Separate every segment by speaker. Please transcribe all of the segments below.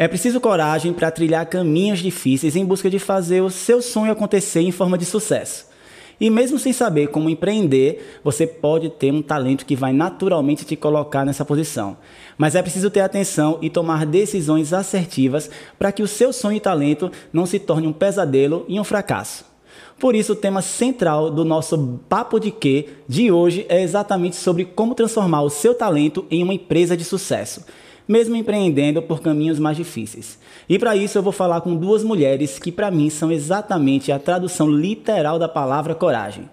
Speaker 1: É preciso coragem para trilhar caminhos difíceis em busca de fazer o seu sonho acontecer em forma de sucesso. E mesmo sem saber como empreender, você pode ter um talento que vai naturalmente te colocar nessa posição. Mas é preciso ter atenção e tomar decisões assertivas para que o seu sonho e talento não se torne um pesadelo e um fracasso. Por isso, o tema central do nosso Papo de Quê de hoje é exatamente sobre como transformar o seu talento em uma empresa de sucesso mesmo empreendendo por caminhos mais difíceis. E para isso eu vou falar com duas mulheres que para mim são exatamente a tradução literal da palavra coragem.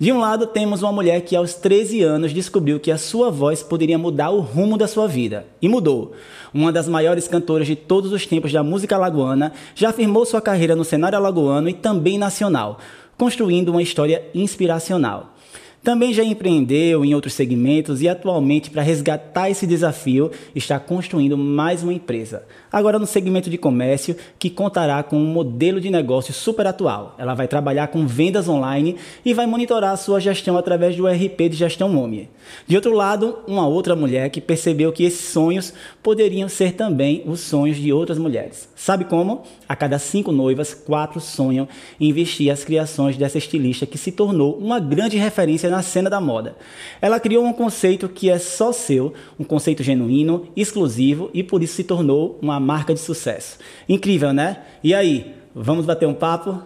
Speaker 1: De um lado, temos uma mulher que aos 13 anos descobriu que a sua voz poderia mudar o rumo da sua vida. E mudou. Uma das maiores cantoras de todos os tempos da música alagoana, já afirmou sua carreira no cenário alagoano e também nacional, construindo uma história inspiracional. Também já empreendeu em outros segmentos e atualmente, para resgatar esse desafio, está construindo mais uma empresa. Agora no segmento de comércio, que contará com um modelo de negócio super atual. Ela vai trabalhar com vendas online e vai monitorar a sua gestão através do RP de gestão OMI. De outro lado, uma outra mulher que percebeu que esses sonhos poderiam ser também os sonhos de outras mulheres. Sabe como? A cada cinco noivas, quatro sonham em vestir as criações dessa estilista que se tornou uma grande referência na cena da moda. Ela criou um conceito que é só seu, um conceito genuíno, exclusivo e por isso se tornou uma marca de sucesso. Incrível, né? E aí, vamos bater um papo?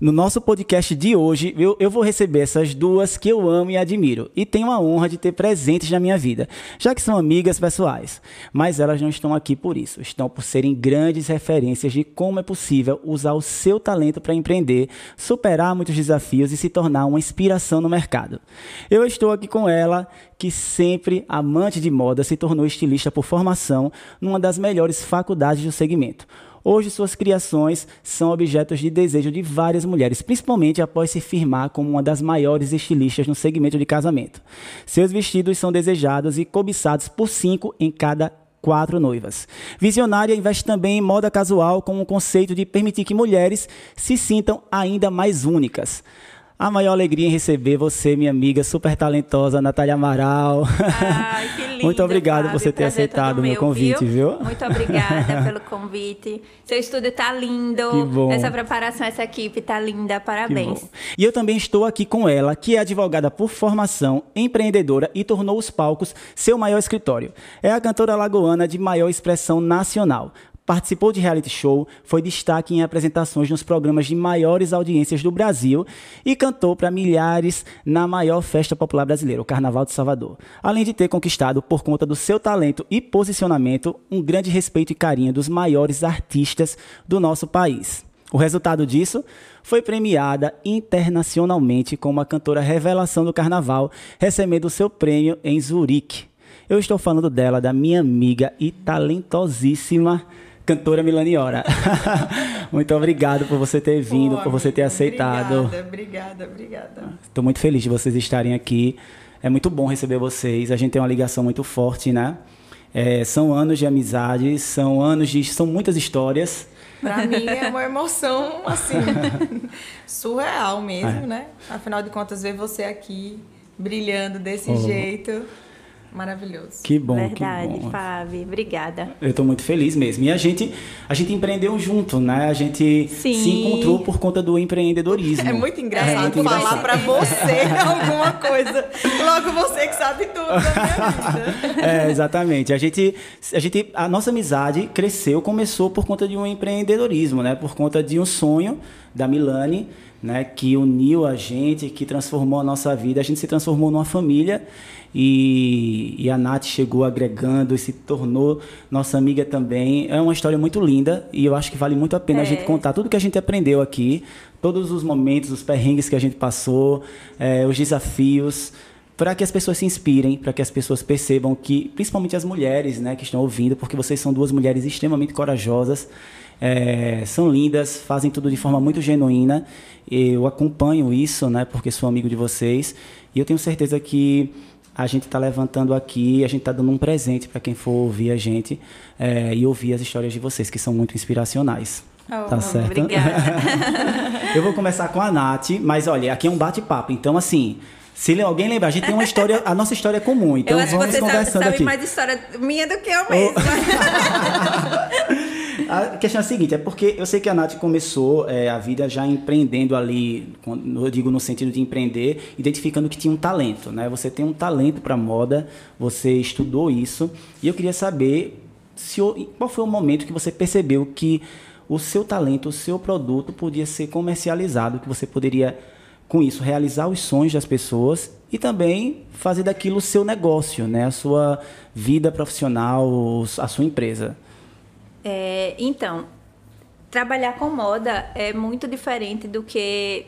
Speaker 1: No nosso podcast de hoje, eu, eu, vou receber essas duas que eu amo e admiro e tenho a honra de ter presentes na minha vida, já que são amigas pessoais. Mas elas não estão aqui por isso, estão por serem grandes referências de como é possível usar o seu talento para empreender, superar muitos desafios e se tornar uma inspiração no mercado. Eu estou aqui com ela, que sempre amante de moda, se tornou estilista por formação numa das melhores faculdades do segmento. Hoje, suas criações são objetos de desejo de várias mulheres, principalmente após se firmar como uma das maiores estilistas no segmento de casamento. Seus vestidos são desejados e cobiçados por cinco em cada quatro noivas. Visionária investe também em moda casual com o conceito de permitir que mulheres se sintam ainda mais únicas a maior alegria em receber você, minha amiga super talentosa, Natália Amaral.
Speaker 2: Ai, que linda,
Speaker 1: Muito obrigado
Speaker 2: Fábio.
Speaker 1: por você ter aceitado o meu convite, viu?
Speaker 2: Muito obrigada pelo convite. Seu estúdio tá lindo.
Speaker 1: Que bom.
Speaker 2: Essa preparação, essa equipe tá linda. Parabéns.
Speaker 1: E eu também estou aqui com ela, que é advogada por formação, empreendedora e tornou os palcos seu maior escritório. É a cantora lagoana de maior expressão nacional. Participou de reality show, foi destaque em apresentações nos programas de maiores audiências do Brasil e cantou para milhares na maior festa popular brasileira, o Carnaval de Salvador. Além de ter conquistado, por conta do seu talento e posicionamento, um grande respeito e carinho dos maiores artistas do nosso país. O resultado disso foi premiada internacionalmente como a cantora revelação do carnaval, recebendo seu prêmio em Zurique. Eu estou falando dela, da minha amiga e talentosíssima cantora Milaniora. muito obrigado por você ter vindo,
Speaker 3: Pô,
Speaker 1: por você ter aceitado.
Speaker 3: Obrigada, obrigada, obrigada.
Speaker 1: Estou muito feliz de vocês estarem aqui. É muito bom receber vocês. A gente tem uma ligação muito forte, né? É, são anos de amizade, são anos de. são muitas histórias.
Speaker 3: Pra mim é uma emoção, assim, surreal mesmo,
Speaker 1: É.
Speaker 3: né? Afinal de contas, ver você aqui brilhando desse
Speaker 1: Oh.
Speaker 3: jeito, maravilhoso.
Speaker 1: Que bom,
Speaker 2: Verdade,
Speaker 1: que bom.
Speaker 2: Fábio. Obrigada.
Speaker 1: Eu estou muito feliz mesmo. E a gente, a gente empreendeu junto, né? A gente
Speaker 2: Sim.
Speaker 1: se encontrou por conta do empreendedorismo.
Speaker 3: É muito engraçado
Speaker 1: muito
Speaker 3: falar
Speaker 1: engraçado.
Speaker 3: pra você alguma coisa. Logo você que sabe tudo da minha vida.
Speaker 1: É, exatamente. A gente, a gente, a nossa amizade cresceu, começou por conta de um empreendedorismo, né? Por conta de um sonho da Milani, né? Que uniu a gente, que transformou a nossa vida. A gente se transformou numa família e, e a Nath chegou agregando e se tornou nossa amiga também. É uma história muito linda e eu acho que vale muito a pena a
Speaker 2: É.
Speaker 1: gente contar tudo que a gente aprendeu aqui, todos os momentos, os perrengues que a gente passou, é, os desafios para que as pessoas se inspirem, para que as pessoas percebam que, principalmente as mulheres, né, que estão ouvindo, porque vocês são duas mulheres extremamente corajosas, é, são lindas, fazem tudo de forma muito genuína. Eu acompanho isso, né, porque sou amigo de vocês, e eu tenho certeza que a gente está levantando aqui, a gente está dando um presente para quem for ouvir a gente é, e ouvir as histórias de vocês, que são muito inspiracionais.
Speaker 3: Oh,
Speaker 1: tá certo? Eu vou começar com a Nath, mas olha, aqui é um bate-papo. Então, assim, Se alguém lembrar, a gente tem uma história, a nossa história é comum, então
Speaker 2: eu acho
Speaker 1: vamos
Speaker 2: que você
Speaker 1: conversando
Speaker 2: sabe, sabe
Speaker 1: aqui.
Speaker 2: mais história minha do que eu mesma.
Speaker 1: A questão é a seguinte, é porque eu sei que a Nath começou é, a vida já empreendendo ali, eu digo no sentido de empreender, identificando que tinha um talento, né? Você tem um talento para moda, você estudou isso, e eu queria saber se, qual foi o momento que você percebeu que o seu talento, o seu produto podia ser comercializado, que você poderia com isso realizar os sonhos das pessoas e também fazer daquilo o seu negócio, né? A sua vida profissional, a sua empresa.
Speaker 2: É, então, trabalhar com moda é muito diferente do que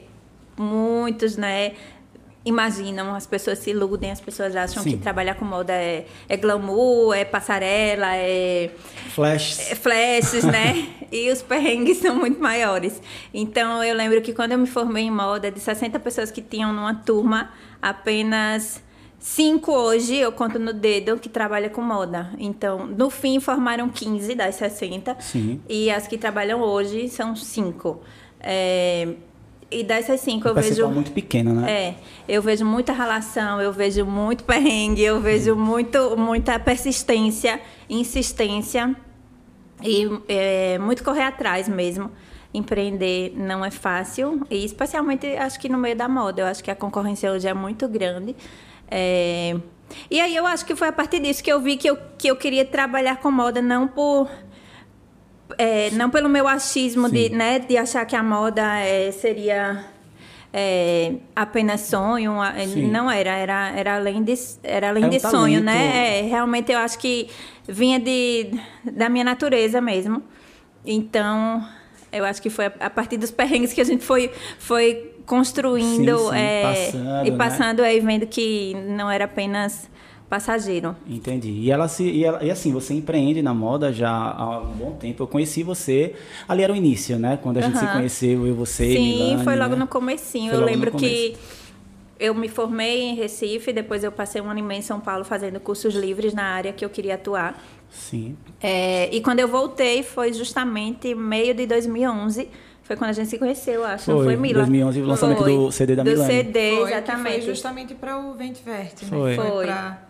Speaker 2: muitos, né? Imaginam, as pessoas se iludem, as pessoas acham
Speaker 1: Sim.
Speaker 2: que trabalhar com moda é, é glamour, é passarela, é,
Speaker 1: Flash.
Speaker 2: é flashes, né? E os perrengues são muito maiores. Então, eu lembro que quando eu me formei em moda, de 60 pessoas que tinham numa turma, apenas cinco hoje, eu conto no dedo, que trabalha com moda. Então, no fim, formaram 15 das 60.
Speaker 1: Sim.
Speaker 2: E as que trabalham hoje são cinco. É, e dessas cinco, eu vejo...
Speaker 1: muito pequeno, né?
Speaker 2: É, eu vejo muita relação, eu vejo muito perrengue, eu vejo muito, muita persistência, insistência e é, muito correr atrás mesmo. Empreender não é fácil, e especialmente acho que no meio da moda. Eu acho que a concorrência hoje é muito grande. É, E aí eu acho que foi a partir disso que eu vi que eu, que eu queria trabalhar com moda, não por. é, não pelo meu achismo de, né, de achar que a moda é, seria é, apenas sonho.
Speaker 1: Sim.
Speaker 2: Não era, era, era além de, era além
Speaker 1: É um
Speaker 2: de sonho,
Speaker 1: talento.
Speaker 2: né? É, realmente eu acho que vinha de, da minha natureza mesmo. Então, eu acho que foi a, a partir dos perrengues que a gente foi, foi construindo
Speaker 1: Sim, sim,
Speaker 2: é,
Speaker 1: passando,
Speaker 2: e
Speaker 1: né?
Speaker 2: passando aí, vendo que não era apenas passageiro.
Speaker 1: Entendi. E ela se e, ela- e assim, você empreende na moda já há um bom tempo. Eu conheci você, ali era o início, né? Quando a gente se
Speaker 2: Aham.
Speaker 1: conheceu, eu, você,
Speaker 2: Sim, foi logo
Speaker 1: né?
Speaker 2: no comecinho.
Speaker 1: Foi
Speaker 2: eu lembro que eu me formei em Recife, depois eu passei um ano e meio em São Paulo fazendo cursos livres na área que eu queria atuar.
Speaker 1: Sim.
Speaker 2: É, e quando eu voltei foi justamente meio de 2011. Foi quando a gente se conheceu, acho. não
Speaker 1: Foi,
Speaker 2: foi, Mila?
Speaker 1: 2011, o lançamento
Speaker 2: Foi.
Speaker 1: do CD da
Speaker 2: Do
Speaker 1: Milane.
Speaker 2: CD,
Speaker 3: Foi,
Speaker 2: exatamente.
Speaker 3: Foi justamente para o Ventiverte, né?
Speaker 1: Foi.
Speaker 2: Foi.
Speaker 3: pra-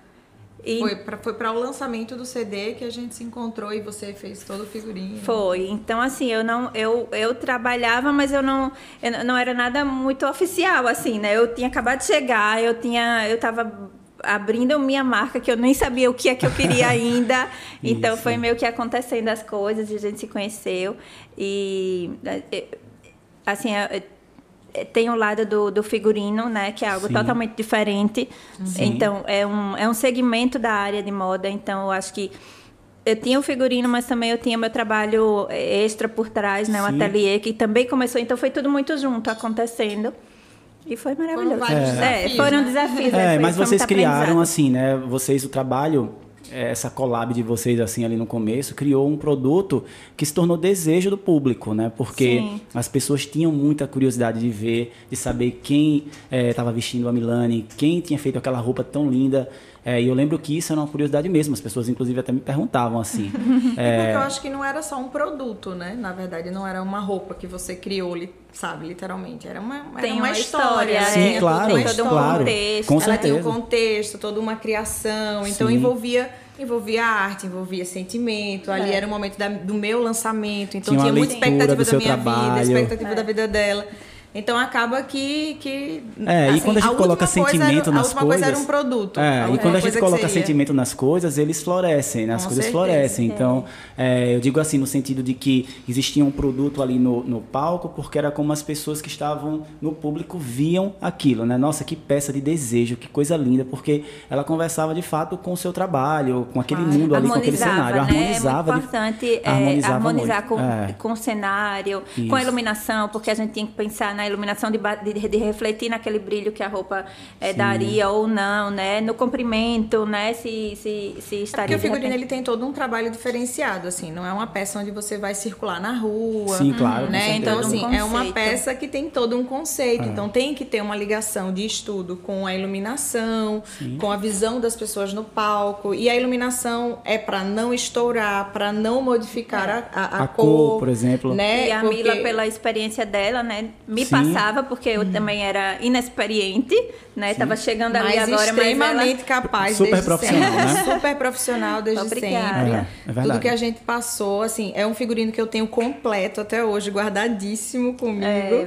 Speaker 2: E-
Speaker 3: Foi pra- foi para o lançamento do CD que a gente se encontrou e você fez todo o figurinho.
Speaker 2: Foi. Então, assim, eu não. Eu, eu trabalhava, mas eu não. Eu não era nada muito oficial, assim, né? Eu tinha acabado de chegar, eu tinha. Eu tava abrindo minha marca, que eu nem sabia o que é que eu queria ainda. então foi meio que acontecendo as coisas, e a gente se conheceu. E eh, assim, eh, eh, tem o lado do, do figurino, né? Que é algo
Speaker 1: Sim.
Speaker 2: totalmente diferente.
Speaker 1: Sim.
Speaker 2: Então, é um, é um segmento da área de moda. Então, eu acho que eu tinha o figurino, mas também eu tinha meu trabalho extra por trás, né?
Speaker 1: Sim.
Speaker 2: ateliê que também começou. Então, foi tudo muito junto acontecendo. E foi maravilhoso.
Speaker 3: vários
Speaker 2: É,
Speaker 3: desafios,
Speaker 2: foram
Speaker 3: né?
Speaker 2: desafios.
Speaker 1: É,
Speaker 2: foi-
Speaker 1: mas
Speaker 2: foi
Speaker 1: vocês
Speaker 2: muito
Speaker 1: criaram assim, né? Vocês o trabalho, é, essa collab de vocês assim ali no começo, criou um produto que se tornou desejo do público, né? Porque
Speaker 2: Sim.
Speaker 1: as pessoas tinham muita curiosidade de ver, de saber quem estava vestindo a Milane, quem tinha feito aquela roupa tão linda. É, e eu lembro que isso era uma curiosidade mesmo. As pessoas, inclusive, até me perguntavam assim.
Speaker 3: É porque eu acho que não era só um produto, né? Na verdade, não era uma roupa que você criou, li- sabe, literalmente. Era uma, era
Speaker 2: Tem
Speaker 3: uma,
Speaker 2: uma
Speaker 3: história.
Speaker 2: história,
Speaker 1: Sim,
Speaker 3: tinha toda
Speaker 1: claro,
Speaker 3: uma
Speaker 2: tem todo um
Speaker 3: história.
Speaker 2: contexto.
Speaker 1: Com
Speaker 3: Ela tinha
Speaker 1: certeza.
Speaker 3: um contexto, toda uma criação. Então
Speaker 1: Sim.
Speaker 3: envolvia envolvia arte, envolvia sentimento. Ali
Speaker 2: É.
Speaker 3: era o momento da- do meu lançamento. Então
Speaker 1: Tinha
Speaker 3: tinha muita expectativa
Speaker 1: do
Speaker 3: da
Speaker 1: seu
Speaker 3: minha vida,
Speaker 1: trabalho.
Speaker 3: expectativa
Speaker 2: É.
Speaker 3: da vida dela. Então acaba que. que
Speaker 1: É, e
Speaker 3: assim,
Speaker 1: quando a gente
Speaker 3: última
Speaker 1: coloca sentimento
Speaker 3: era,
Speaker 1: nas
Speaker 3: A última coisa era
Speaker 1: coisas-
Speaker 3: um produto.
Speaker 1: É, e quando a gente coloca sentimento nas coisas, eles florescem, né? As
Speaker 3: Com
Speaker 1: coisas
Speaker 3: certeza.
Speaker 1: florescem. Então, é, eu digo assim, no sentido de que existia um produto ali no, no palco, porque era como as pessoas que estavam no público viam aquilo, né? Nossa, que peça de desejo, que coisa linda, porque ela conversava de fato com o seu trabalho, com aquele
Speaker 3: Claro.
Speaker 1: mundo ali, com aquele cenário.
Speaker 2: né?
Speaker 1: Harmonizava.
Speaker 2: É
Speaker 1: de-
Speaker 2: muito importante é,
Speaker 1: harmonizava
Speaker 2: harmonizar
Speaker 1: muito.
Speaker 2: com,
Speaker 1: É.
Speaker 2: com o cenário,
Speaker 1: Isso.
Speaker 2: com a iluminação, porque a gente tinha que pensar na iluminação de, de, de refletir naquele brilho que a roupa é,
Speaker 1: Sim.
Speaker 2: daria ou não, né? No comprimento, né? Se, se, se
Speaker 3: Porque
Speaker 2: estaria
Speaker 3: o
Speaker 2: de
Speaker 3: figurino
Speaker 2: repente-
Speaker 3: ele tem todo um trabalho diferenciado, assim, não é uma peça onde você vai circular na rua.
Speaker 1: Sim, claro,
Speaker 3: Né? Então,
Speaker 2: Todo um
Speaker 3: assim, é uma peça que tem todo um conceito.
Speaker 1: É.
Speaker 3: Então, tem que ter uma ligação de estudo com a iluminação, com a visão das pessoas no palco. E a iluminação é para não estourar, para não modificar a, a, a
Speaker 1: A cor, por exemplo.
Speaker 3: Né?
Speaker 2: E a
Speaker 3: Porque-
Speaker 2: Mila, pela experiência dela, né, me
Speaker 1: Sim.
Speaker 2: Passava, porque eu também era inexperiente, né? Tava chegando ali
Speaker 3: Mas
Speaker 2: agora,
Speaker 3: extremamente
Speaker 2: mas ela...
Speaker 3: capaz
Speaker 1: Super
Speaker 3: desde
Speaker 1: profissional,
Speaker 3: sempre.
Speaker 1: né?
Speaker 3: Super profissional desde
Speaker 2: Obrigada.
Speaker 3: sempre.
Speaker 1: É, é verdade.
Speaker 3: Tudo que a gente passou, assim, é um figurino que eu tenho completo até hoje, guardadíssimo comigo.
Speaker 2: É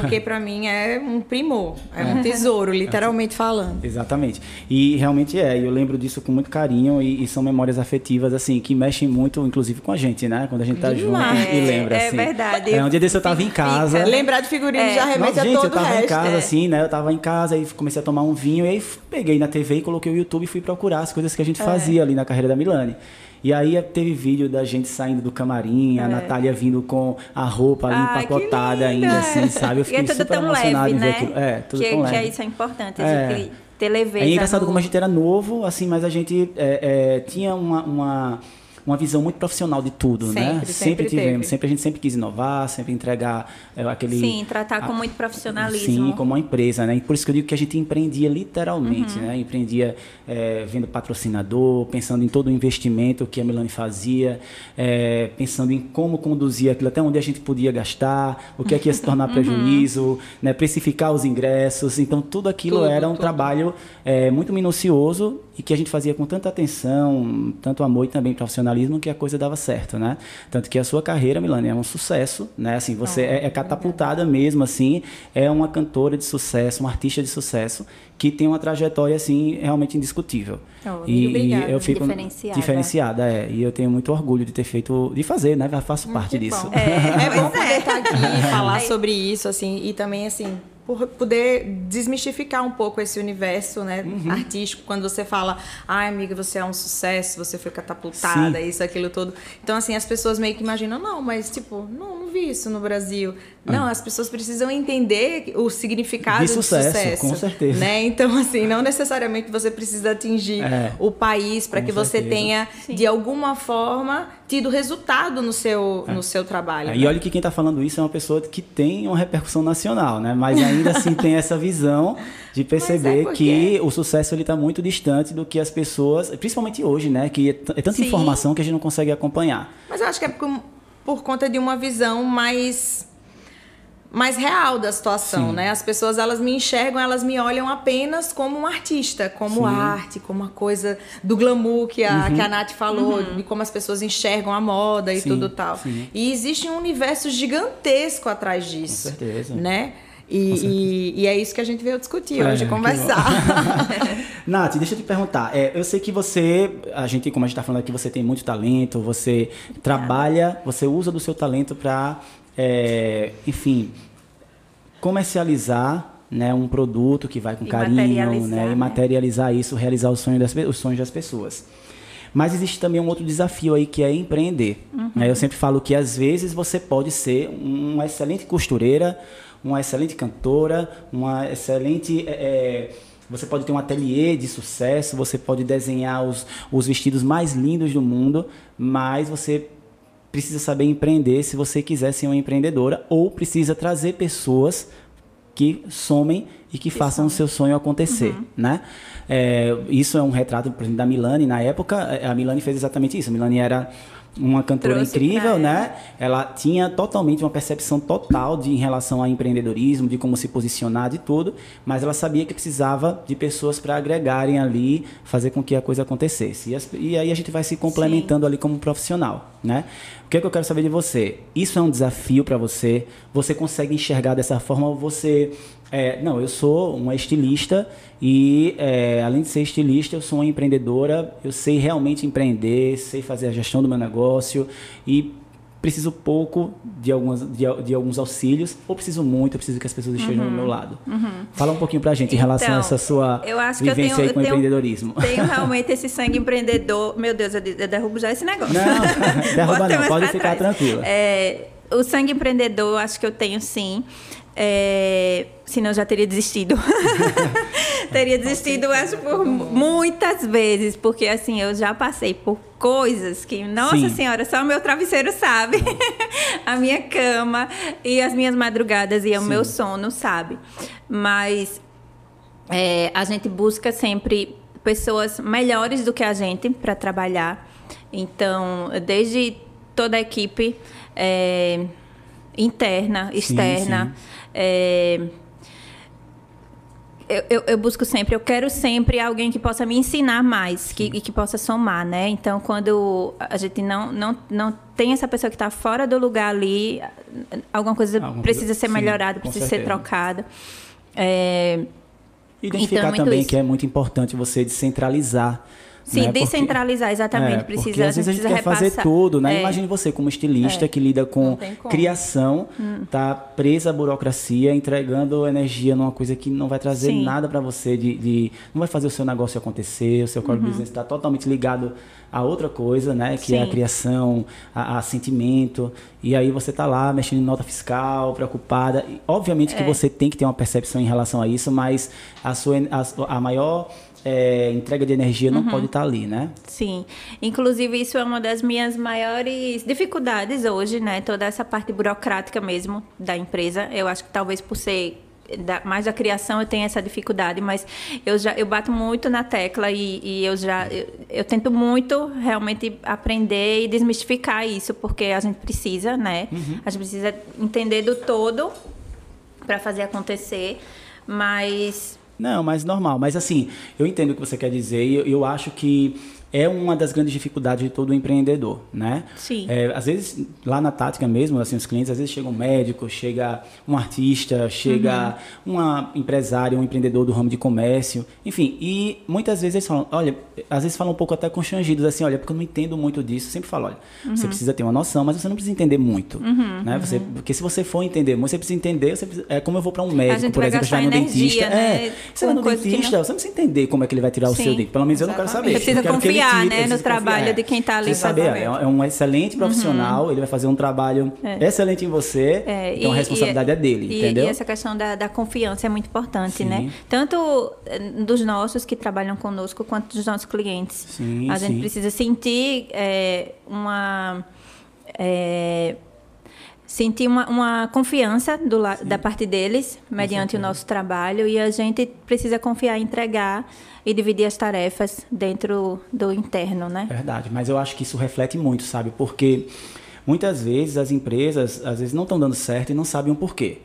Speaker 3: Porque pra mim é um primor, é um tesouro, literalmente falando.
Speaker 1: Exatamente. E realmente é, e eu lembro disso com muito carinho e, e são memórias afetivas, assim, que mexem muito, inclusive, com a gente, né? Quando a gente tá
Speaker 3: Demais.
Speaker 1: junto e lembra,
Speaker 2: É
Speaker 1: assim.
Speaker 2: verdade.
Speaker 1: É, um dia desse eu tava em casa.
Speaker 3: Lembrar de figurino já remete a
Speaker 1: gente,
Speaker 3: todo
Speaker 1: eu tava
Speaker 3: o resto.
Speaker 1: em casa,
Speaker 3: é.
Speaker 1: assim, né? Eu tava em casa e comecei a tomar um vinho, e aí peguei na TV e coloquei o YouTube e fui procurar as coisas que a
Speaker 3: É.
Speaker 1: gente fazia ali na carreira da Milani. E aí eh, teve vídeo da gente saindo do camarim, a Natália vindo com a roupa ali
Speaker 2: É. Ai,
Speaker 1: empacotada ainda, assim, sabe? Eu
Speaker 2: E
Speaker 1: fiquei
Speaker 2: é tudo
Speaker 1: super
Speaker 2: tão
Speaker 1: emocionado
Speaker 2: leve,
Speaker 1: em ver
Speaker 2: né?
Speaker 1: aquilo. É, tudo
Speaker 2: que,
Speaker 1: tão
Speaker 2: que
Speaker 1: leve.
Speaker 2: é isso é importante,
Speaker 1: É.
Speaker 2: de ter leveza.
Speaker 1: É engraçado
Speaker 2: no-
Speaker 1: como a gente era novo, assim, mas a gente é, é, tinha uma, uma, uma visão muito profissional de tudo, né?
Speaker 3: Sempre, sempre
Speaker 1: tivemos,
Speaker 3: teve.
Speaker 1: sempre a gente sempre quis inovar, sempre entregar é, aquele
Speaker 2: Sim, tratar com
Speaker 1: a-
Speaker 2: muito profissionalismo.
Speaker 1: Sim, como uma empresa, né? E por isso que eu digo que a gente empreendia literalmente,
Speaker 2: Uhum.
Speaker 1: né? Empreendia é, vendo patrocinador, pensando em todo o investimento que a Milani fazia, é, pensando em como conduzir aquilo, até onde a gente podia gastar, o que é que ia se
Speaker 2: Uhum.
Speaker 1: tornar prejuízo, né? Precificar os ingressos. Então, tudo aquilo
Speaker 3: Tudo,
Speaker 1: era um
Speaker 3: tudo.
Speaker 1: trabalho muito minucioso e que a gente fazia com tanta atenção, tanto amor e também profissionalismo, que a coisa dava certo, né? Tanto que a sua carreira, Milani, é um sucesso, né? Assim, você é, é catapultada mesmo, assim, é uma cantora de sucesso, uma artista de sucesso, que tem uma trajetória, assim, realmente indiscutível.
Speaker 2: Oh,
Speaker 1: e,
Speaker 3: obrigada.
Speaker 1: e eu fico
Speaker 2: Diferenciada.
Speaker 1: diferenciada, é. E eu tenho muito orgulho de ter feito, de fazer, né? Eu faço parte
Speaker 3: Que
Speaker 1: disso.
Speaker 3: bom. É, bom poder estar aqui e falar
Speaker 2: Aí-
Speaker 3: sobre isso, assim, e também, assim, por poder desmistificar um pouco esse universo, né,
Speaker 1: Uhum.
Speaker 3: artístico, quando você fala, ai, amiga, você é um sucesso, você foi catapultada,
Speaker 1: Sim.
Speaker 3: isso, aquilo todo. Então, assim, as pessoas meio que imaginam, não, mas, tipo, não, não vi isso no Brasil. Não, as pessoas precisam entender o significado
Speaker 1: De
Speaker 3: de
Speaker 1: sucesso,
Speaker 3: sucesso.
Speaker 1: com certeza.
Speaker 3: Né? Então, assim, não necessariamente você precisa atingir
Speaker 1: É.
Speaker 3: o país para que você
Speaker 1: certeza.
Speaker 3: tenha,
Speaker 2: Sim.
Speaker 3: de alguma forma, tido resultado no seu, no seu trabalho.
Speaker 1: É,
Speaker 3: né?
Speaker 1: E olha que quem está falando isso é uma pessoa que tem uma repercussão nacional, né? Mas ainda assim tem essa visão de perceber
Speaker 3: porque-
Speaker 1: que o sucesso ele está muito distante do que as pessoas, principalmente hoje, né? Que é, é tanta
Speaker 2: Sim.
Speaker 1: informação que a gente não consegue acompanhar.
Speaker 3: Mas eu acho que é por, por conta de uma visão mais mais real da situação,
Speaker 1: Sim.
Speaker 3: né? As pessoas elas me enxergam, elas me olham apenas como um artista, como
Speaker 1: Sim. Uhum.
Speaker 3: arte, como uma coisa do glamour que a, que a Nath falou, de como as pessoas enxergam a moda e
Speaker 1: Sim,
Speaker 3: tudo tal.
Speaker 1: sim.
Speaker 3: E existe um universo gigantesco atrás disso.
Speaker 1: certeza.
Speaker 3: Né? E, e, e é isso que a gente veio discutir
Speaker 1: É,
Speaker 3: hoje, conversar.
Speaker 1: Nath, deixa eu te perguntar. É, eu sei que você, a gente, como a gente está falando aqui, você tem muito talento, você trabalha, você usa do seu talento para, enfim, comercializar né, um produto que vai com
Speaker 2: E
Speaker 1: carinho,
Speaker 2: materializar,
Speaker 1: né, e
Speaker 2: né?
Speaker 1: materializar isso, realizar os sonhos das, os sonhos das pessoas. Mas existe também um outro desafio aí que é empreender.
Speaker 2: Uhum.
Speaker 1: né? Eu sempre falo que às vezes você pode ser uma excelente costureira, uma excelente cantora, uma excelente. é, é, você pode ter um ateliê de sucesso, você pode desenhar os, os vestidos mais lindos do mundo, mas você precisa saber empreender se você quiser ser uma empreendedora ou precisa trazer pessoas que somem e que façam o seu sonho acontecer, né? É, isso é um retrato, por exemplo, da Milani. Na época, a Milani fez exatamente isso. A Milani era uma cantora
Speaker 2: Trouxe
Speaker 1: incrível, né? Ela tinha totalmente uma percepção total de em relação ao empreendedorismo, de como se posicionar, de tudo, mas ela sabia que precisava de pessoas para agregarem ali, fazer com que a coisa acontecesse. E, as- e aí a gente vai se complementando ali como profissional, né? O que, é que eu quero saber de você? Isso é um desafio para você? Você consegue enxergar dessa forma? Ou você é, não, eu sou uma estilista e, é, além de ser estilista, eu sou uma empreendedora. Eu sei realmente empreender, sei fazer a gestão do meu negócio e preciso pouco de, algumas, de, de alguns auxílios ou preciso muito, eu preciso que as pessoas estejam do meu lado. Fala um pouquinho pra gente em relação a
Speaker 2: Então,
Speaker 1: essa sua
Speaker 2: eu acho que eu
Speaker 1: vivência
Speaker 2: tenho-
Speaker 1: aí com
Speaker 2: eu
Speaker 1: o
Speaker 2: tenho-
Speaker 1: empreendedorismo.
Speaker 2: Tenho realmente esse sangue empreendedor. Meu Deus, eu eu derrubo já esse negócio.
Speaker 1: Não, derruba não, pode ficar
Speaker 2: trás.
Speaker 1: tranquila.
Speaker 2: É, o sangue empreendedor, acho que eu tenho sim. É, senão eu já teria desistido. teria desistido, acho, por muitas vezes, porque assim, eu já passei por coisas que, nossa
Speaker 1: Sim.
Speaker 2: senhora, só o meu travesseiro sabe. a minha cama e as minhas madrugadas e o
Speaker 1: Sim.
Speaker 2: meu sono, sabe? Mas é, a gente busca sempre pessoas melhores do que a gente para trabalhar. Então, desde toda a equipe, é, interna, externa. Sim, sim. É, eu, eu, eu, busco sempre, eu quero sempre alguém que possa me ensinar mais que, e que possa somar, né? Então, quando a gente não, não, não tem essa pessoa que está fora do lugar ali, alguma coisa alguma precisa coisa, ser melhorada, precisa certeza. ser trocada. É,
Speaker 1: Identificar então, é também isso. que é muito importante você descentralizar
Speaker 2: Sim, né? descentralizar, porque, exatamente. É, precisa,
Speaker 1: às vezes a gente, quer fazer tudo, né? É. Imagine você como estilista é. que lida com criação, hum. tá presa à burocracia, entregando energia numa coisa que não vai trazer Sim. nada para você, de, de, não vai fazer o seu negócio acontecer, o seu core uhum. business está totalmente ligado a outra coisa, né? Que Sim. é a criação, a, a, sentimento. E aí você tá lá mexendo em nota fiscal, preocupada. E, obviamente que é. você tem que ter uma percepção em relação a isso, mas a sua a, a maior é, entrega de energia não uhum. pode estar tá ali, né?
Speaker 2: Sim. Inclusive, isso é uma das minhas maiores dificuldades hoje, né? Toda essa parte burocrática mesmo da empresa. Eu acho que talvez por ser da, mais da criação eu tenho essa dificuldade, mas eu já eu bato muito na tecla e, e eu já eu, eu, tento muito realmente aprender e desmistificar isso, porque a gente precisa, né? Uhum. A gente precisa entender do todo para fazer acontecer, mas
Speaker 1: não, mas normal. Mas assim, eu entendo o que você quer dizer e eu, eu acho que é uma das grandes dificuldades de todo empreendedor, né?
Speaker 2: Sim.
Speaker 1: É, às vezes, lá na tática mesmo, assim, os clientes, às vezes chega um médico, chega um artista, chega uhum. uma empresária, um empreendedor do ramo de comércio, enfim, e muitas vezes eles falam, olha, às vezes falam um pouco até constrangidos, assim, olha, porque eu não entendo muito disso, eu sempre falo, olha, uhum. você precisa ter uma noção, mas você não precisa entender muito, uhum. né? Você, uhum. porque se você for entender muito, você precisa entender, você precisa, é como eu vou para um médico, por exemplo, vai no dentista,
Speaker 2: né?
Speaker 1: é, você vai no dentista, não... você não precisa entender como é que ele vai tirar Sim. o seu dente, pelo menos Exatamente. eu não quero saber.
Speaker 2: Precisa confiar confiar, né, no trabalho confiar. de quem está ali.
Speaker 1: Você saber, é, é um excelente profissional, uhum. ele vai fazer um trabalho é. excelente em você, é. então e, a responsabilidade
Speaker 2: e,
Speaker 1: é dele,
Speaker 2: e,
Speaker 1: entendeu?
Speaker 2: E essa questão da, da confiança é muito importante, né? sim. né? Tanto eh, dos nossos que trabalham conosco, quanto dos nossos clientes.
Speaker 1: Sim,
Speaker 2: a gente sim. precisa sentir é, uma... É, sentir uma, uma confiança do, da parte deles, mediante o nosso trabalho, e a gente precisa confiar entregar e dividir as tarefas dentro do interno, né?
Speaker 1: Verdade, mas eu acho que isso reflete muito, sabe? Porque muitas vezes as empresas, às vezes não estão dando certo e não sabem o porquê.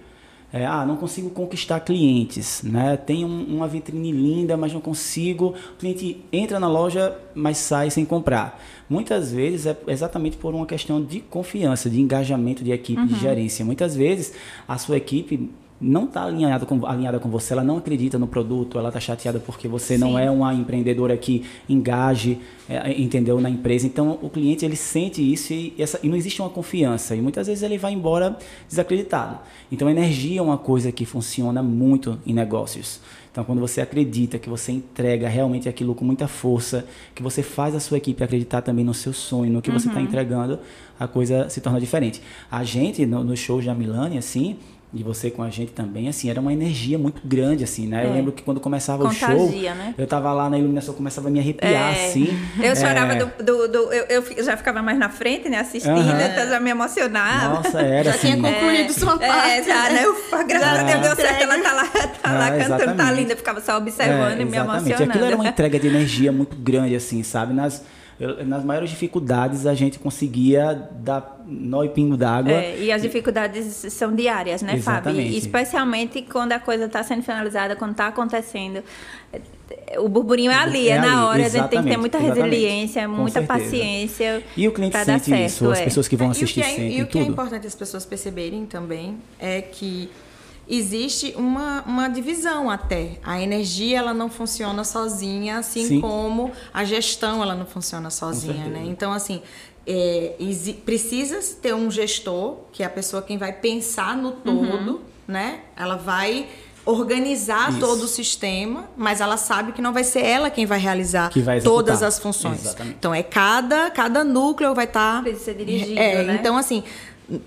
Speaker 1: É, ah, não consigo conquistar clientes, né? Tem um, uma vitrine linda, mas não consigo. O cliente entra na loja, mas sai sem comprar. Muitas vezes é exatamente por uma questão de confiança, de engajamento de equipe, uhum. de gerência. Muitas vezes a sua equipe não está alinhada com, alinhada com você, ela não acredita no produto, ela está chateada porque você Sim. não é uma empreendedora que engaje, é, entendeu, na empresa. Então, o cliente, ele sente isso e, essa, e não existe uma confiança. E muitas vezes ele vai embora desacreditado. Então, a energia é uma coisa que funciona muito em negócios. Então, quando você acredita, que você entrega realmente aquilo com muita força, que você faz a sua equipe acreditar também no seu sonho, no que tá uhum. você está entregando, a coisa se torna diferente. A gente, no, no show da Milani, assim, e você com a gente também, assim, era uma energia muito grande, assim, né? É. Eu lembro que quando começava Contagia, o show, né? eu tava lá na iluminação, começava a me arrepiar, é. assim.
Speaker 2: Eu é. chorava do... do, do eu, eu, já ficava mais na frente, né? Assistindo, uhum. até já me emocionava.
Speaker 1: Nossa, era
Speaker 3: Já
Speaker 1: assim,
Speaker 3: tinha concluído sua
Speaker 2: é,
Speaker 3: parte.
Speaker 2: É, já, né? Ufa, graças a Deus deu certo, ela tá lá, tá ah, lá cantando, tá linda. Eu ficava só observando e me emocionando.
Speaker 1: Aquilo era uma entrega de energia muito grande, assim, sabe? Nas eu, nas maiores dificuldades a gente conseguia dar nó e pingo d'água.
Speaker 2: É, e as dificuldades são diárias, né, Exatamente. Fábio? Especialmente quando a coisa está sendo finalizada, quando está acontecendo. O burburinho é ali, é, é na hora. A gente tem que ter muita resiliência, muita certeza. paciência.
Speaker 1: E o cliente sente certo, isso, é. as pessoas que vão assistir
Speaker 3: e o que
Speaker 1: é, sentem
Speaker 3: E o
Speaker 1: que
Speaker 3: é importante as pessoas perceberem também é que existe uma, uma divisão até. A energia ela não funciona sozinha, assim Sim. como a gestão ela não funciona sozinha, né? Então assim é, precisa ter um gestor que é a pessoa quem vai pensar no todo, uhum. né? Ela vai organizar Isso. todo o sistema, mas ela sabe que não vai ser ela quem vai realizar vai todas as funções. Exatamente. Então é cada cada núcleo vai estar tá,
Speaker 2: precisa ser dirigido,
Speaker 3: é,
Speaker 2: né?
Speaker 3: Então assim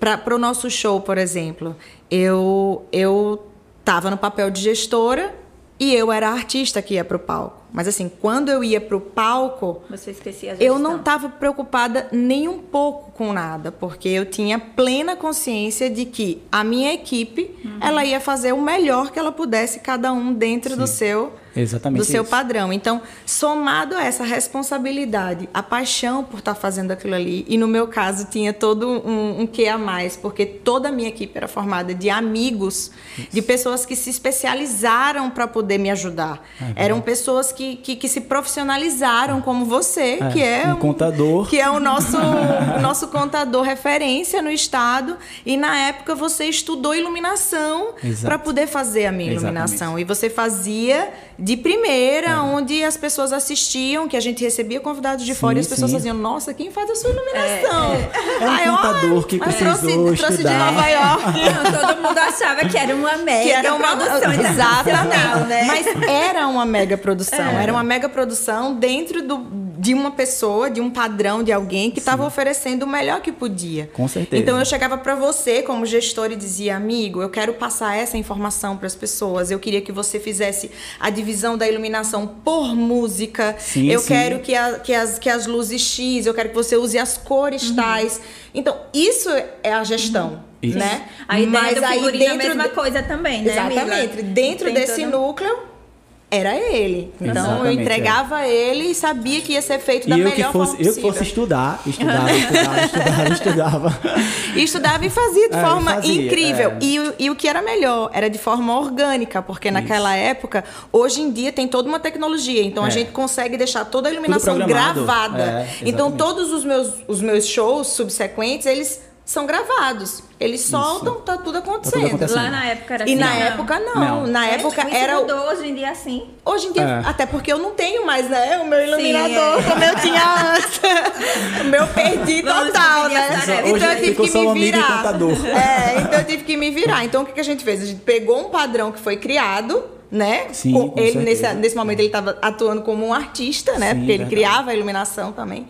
Speaker 3: para o nosso show, por exemplo, eu eu estava no papel de gestora e eu era a artista que ia para o palco. Mas assim, quando eu ia para o palco,
Speaker 2: você esquecia a
Speaker 3: gestão. eu não estava preocupada nem um pouco com nada, porque eu tinha plena consciência de que a minha equipe, uhum. ela ia fazer o melhor que ela pudesse, cada um dentro Sim. do seu
Speaker 1: Exatamente
Speaker 3: do seu
Speaker 1: isso.
Speaker 3: padrão. Então, somado a essa responsabilidade, a paixão por estar fazendo aquilo ali, e no meu caso tinha todo um, um quê a mais, porque toda a minha equipe era formada de amigos, isso. de pessoas que se especializaram para poder me ajudar. É Eram pessoas que, que, que, se profissionalizaram, como você,
Speaker 1: é,
Speaker 3: que é
Speaker 1: um contador.
Speaker 3: Que é o nosso, o nosso contador referência no estado. E na época você estudou iluminação para poder fazer a minha iluminação. Exatamente. E você fazia de primeira, é. onde as pessoas assistiam, que a gente recebia convidados de sim, fora e as pessoas sim. faziam, nossa, quem faz a sua iluminação?
Speaker 1: É, é. é um contador que precisou trouxe, trouxe de
Speaker 3: Nova York.
Speaker 2: Não, todo mundo achava que era uma mega que era uma, produção
Speaker 3: exatamente, né? Mas era uma mega produção. É. Era uma mega produção dentro do, de uma pessoa, de um padrão, de alguém que estava oferecendo o melhor que podia.
Speaker 1: Com certeza.
Speaker 3: Então eu chegava para você como gestor e dizia, amigo, eu quero passar essa informação para as pessoas. Eu queria que você fizesse a divisão da iluminação por música. Sim, eu sim. quero que, a, que, as, que as luzes X, eu quero que você use as cores uhum. tais. Então, isso é a gestão. Uhum. Né?
Speaker 2: A ideia Mas do aí dentro é a mesma de... coisa também, né?
Speaker 3: Exatamente. Dentro, dentro desse todo... núcleo, era ele. Então Exatamente, eu entregava é. ele e sabia que ia ser feito e da melhor
Speaker 1: que fosse,
Speaker 3: forma possível.
Speaker 1: Eu que fosse estudar, estudava, estudava, estudava, estudava.
Speaker 3: E estudava e fazia de é, forma fazia, incrível. É. E, e, o que era melhor, era de forma orgânica, porque naquela época, hoje em dia tem toda uma tecnologia, então a é. gente consegue deixar toda a iluminação gravada. É, então todos os meus, os meus shows subsequentes, eles são gravados. Eles soltam, Isso. tá tudo acontecendo. Tá tudo acontecendo.
Speaker 2: Lá na época era assim.
Speaker 3: E na não. época não. não. Na é, época era.
Speaker 2: Mudou hoje em dia assim.
Speaker 3: Hoje em dia, é. até porque eu não tenho mais, né? O meu iluminador, Sim, é. como eu tinha antes. o meu perdi total, né? Então eu tive que me virar. É, então eu tive que me virar. Então o que, que a gente fez? A gente pegou um padrão que foi criado né?
Speaker 1: Sim, com, com
Speaker 3: ele nesse, nesse momento ele estava atuando como um artista, né? Sim, porque ele verdade. criava a iluminação também.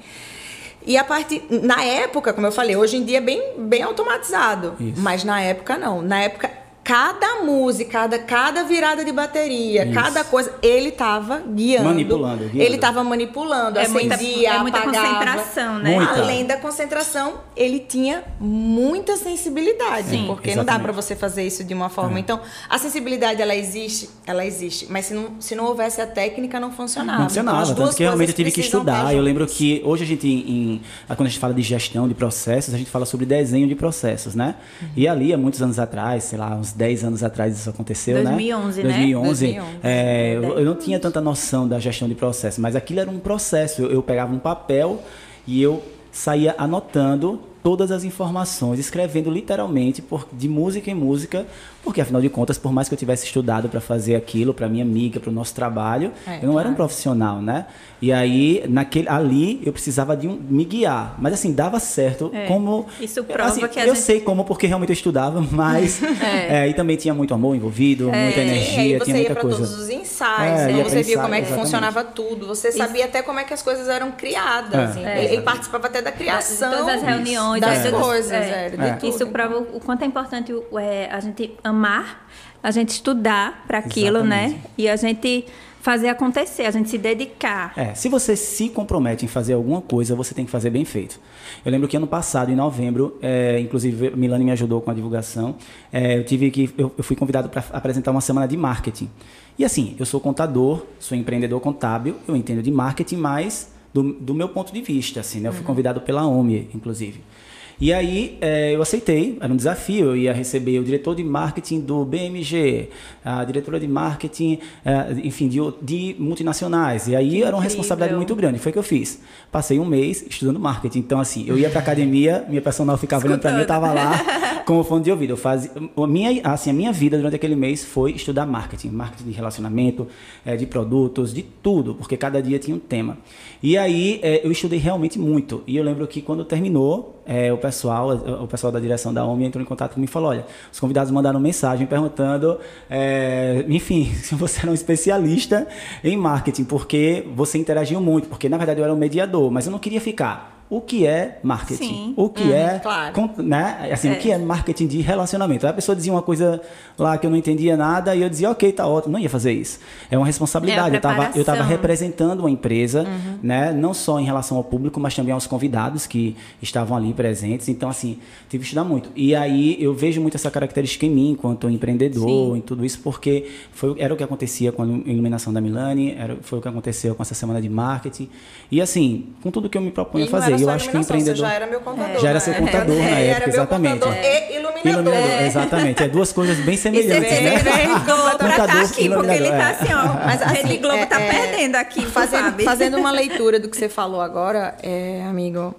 Speaker 3: E a parte na época, como eu falei, hoje em dia é bem, bem automatizado, Isso. mas na época não. Na época cada música, cada, cada virada de bateria, Isso. cada coisa, ele estava guiando.
Speaker 1: Manipulando, guiando.
Speaker 3: Ele estava manipulando, é acendia, muita, é
Speaker 2: muita
Speaker 3: apagava.
Speaker 2: concentração, né?
Speaker 3: Muita. Além da concentração, ele tinha muita sensibilidade, Sim. porque Exatamente. não dá para você fazer isso de uma forma. É. Então, a sensibilidade ela existe, ela existe, mas se não, se não houvesse a técnica não funcionava.
Speaker 1: Não funcionava, então, tanto que realmente eu tive que estudar. Eu lembro que hoje a gente em, quando a gente fala de gestão de processos, a gente fala sobre desenho de processos, né? Uhum. E ali há muitos anos atrás, sei lá, uns 10 anos atrás isso aconteceu,
Speaker 2: 2011,
Speaker 1: né? 2011,
Speaker 2: 2011.
Speaker 1: É, eu, eu, não tinha tanta noção da gestão de processo, mas aquilo era um processo. Eu, eu pegava um papel e eu saía anotando todas as informações, escrevendo literalmente por, de música em música, porque afinal de contas, por mais que eu tivesse estudado para fazer aquilo, para minha amiga, para o nosso trabalho, é, eu não claro. era um profissional, né? E aí, naquele, ali, eu precisava de um, me guiar. Mas assim, dava certo é. como.
Speaker 2: Isso prova
Speaker 1: assim,
Speaker 2: que
Speaker 1: Eu gente... sei como, porque realmente eu estudava, mas. é. é. e também tinha muito amor envolvido, é. muita energia, e aí você
Speaker 3: tinha
Speaker 1: muita
Speaker 3: ia
Speaker 1: coisa.
Speaker 3: todos os ensaios, é, né? você via como é que exatamente. funcionava tudo, você sabia Isso. até como é que as coisas eram criadas. É. Assim. Ele, ele, participava até da criação.
Speaker 2: todas as reuniões,
Speaker 3: das coisas.
Speaker 2: Isso prova o quanto é importante a gente amar, a gente estudar para aquilo, né? E a gente fazer acontecer, a gente se dedicar.
Speaker 1: É, se você se compromete em fazer alguma coisa, você tem que fazer bem feito. Eu lembro que ano passado, em novembro, é, inclusive Milani me ajudou com a divulgação, é, eu tive que eu, eu fui convidado para apresentar uma semana de marketing. E assim, eu sou contador, sou empreendedor contábil, eu entendo de marketing, mas do, do meu ponto de vista, assim, né? Eu fui uhum. convidado pela OMI, inclusive. E aí é, eu aceitei, era um desafio, eu ia receber o diretor de marketing do BMG, a diretora de marketing, é, enfim, de, de, multinacionais. E aí era uma responsabilidade muito grande. Foi o que eu fiz. Passei um mês estudando marketing. Então, assim, eu ia para academia, minha personal ficava olhando para mim, eu estava lá com o fone de ouvido. Eu fazia, a, minha, assim, a minha vida durante aquele mês foi estudar marketing. Marketing de relacionamento, é, de produtos, de tudo, porque cada dia tinha um tema. E aí é, eu estudei realmente muito. E eu lembro que quando terminou, é, o pessoal, o pessoal da direção da OMI entrou em contato comigo e falou: olha, os convidados mandaram mensagem perguntando, é, enfim, se você era um especialista em marketing, porque você interagiu muito, porque na verdade eu era um mediador, mas eu não queria ficar o que é marketing,
Speaker 2: Sim.
Speaker 1: o que
Speaker 3: Hum,
Speaker 1: é,
Speaker 3: claro.
Speaker 1: né, assim,
Speaker 2: É.
Speaker 1: o que é marketing de relacionamento. Aí a pessoa dizia uma coisa lá que eu não entendia nada e eu dizia, ok, tá ótimo, não ia fazer isso. É uma responsabilidade.
Speaker 2: É
Speaker 1: eu estava eu tava
Speaker 2: preparação.
Speaker 1: representando uma empresa,
Speaker 3: Uhum.
Speaker 1: né, não só em relação ao público, mas também aos convidados que estavam ali presentes. Então, assim, tive que estudar muito. E aí eu vejo muito essa característica em mim, enquanto empreendedor, em tudo isso, porque foi, era o que acontecia com a iluminação da Milani, era, foi o que aconteceu com essa semana de marketing. E assim, com tudo que eu me proponho a fazer,
Speaker 3: era
Speaker 1: eu acho que o empreendedor.
Speaker 3: Você já era meu contador.
Speaker 1: Já era
Speaker 3: na
Speaker 1: seu
Speaker 3: época.
Speaker 1: contador na
Speaker 3: É,
Speaker 1: época,
Speaker 3: era meu
Speaker 1: exatamente.
Speaker 3: contador e iluminador.
Speaker 1: Iluminador, exatamente. É duas coisas bem
Speaker 2: E
Speaker 1: semelhantes, né?
Speaker 2: desligou pra
Speaker 1: e
Speaker 2: aqui, porque ele
Speaker 1: iluminador,
Speaker 2: tá
Speaker 1: é.
Speaker 2: assim, ó.
Speaker 3: Mas,
Speaker 2: a
Speaker 3: assim,
Speaker 2: Rede Globo
Speaker 3: é-
Speaker 2: tá
Speaker 3: é-
Speaker 2: perdendo aqui,
Speaker 3: fazendo, fazendo uma leitura do que você falou agora, é, amigo.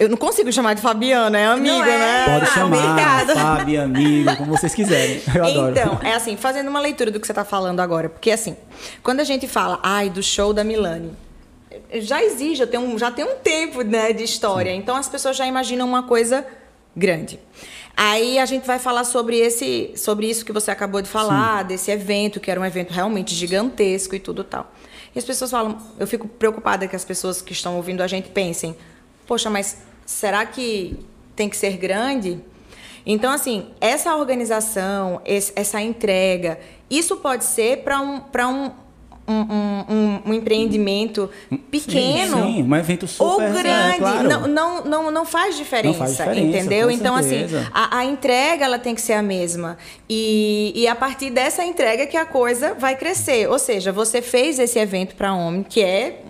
Speaker 3: Eu não consigo chamar de Fabiana, é amigo,
Speaker 2: Não é?
Speaker 3: né?
Speaker 1: Pode
Speaker 2: Ah,
Speaker 1: chamar,
Speaker 2: obrigada.
Speaker 1: Fábio, amigo, como vocês quiserem. Eu adoro.
Speaker 3: Então, é assim, fazendo uma leitura do que você está falando agora. Porque, assim, quando a gente fala, ai, do show da Milani, já exige, já tem um, já tem um tempo né, de história. Então, as pessoas já imaginam uma coisa grande. Aí a gente vai falar sobre esse, sobre isso que você acabou de falar, desse evento, que era um evento realmente gigantesco e tudo tal. E as pessoas falam, eu fico preocupada que as pessoas que estão ouvindo a gente pensem, poxa, mas será que tem que ser grande? Então, assim, essa organização, esse- essa entrega, isso pode ser para um, pra um, um, um- um- empreendimento pequeno.
Speaker 1: Sim, sim, um evento super.
Speaker 3: Ou
Speaker 1: é,
Speaker 3: grande,
Speaker 1: claro.
Speaker 3: não, não, não, não faz diferença,
Speaker 1: Não faz diferença,
Speaker 3: entendeu? Então, assim,
Speaker 1: certeza.
Speaker 3: a, a entrega ela tem que ser a mesma. E, e a partir dessa entrega que a coisa vai crescer. Ou seja, você fez esse evento para homem, que é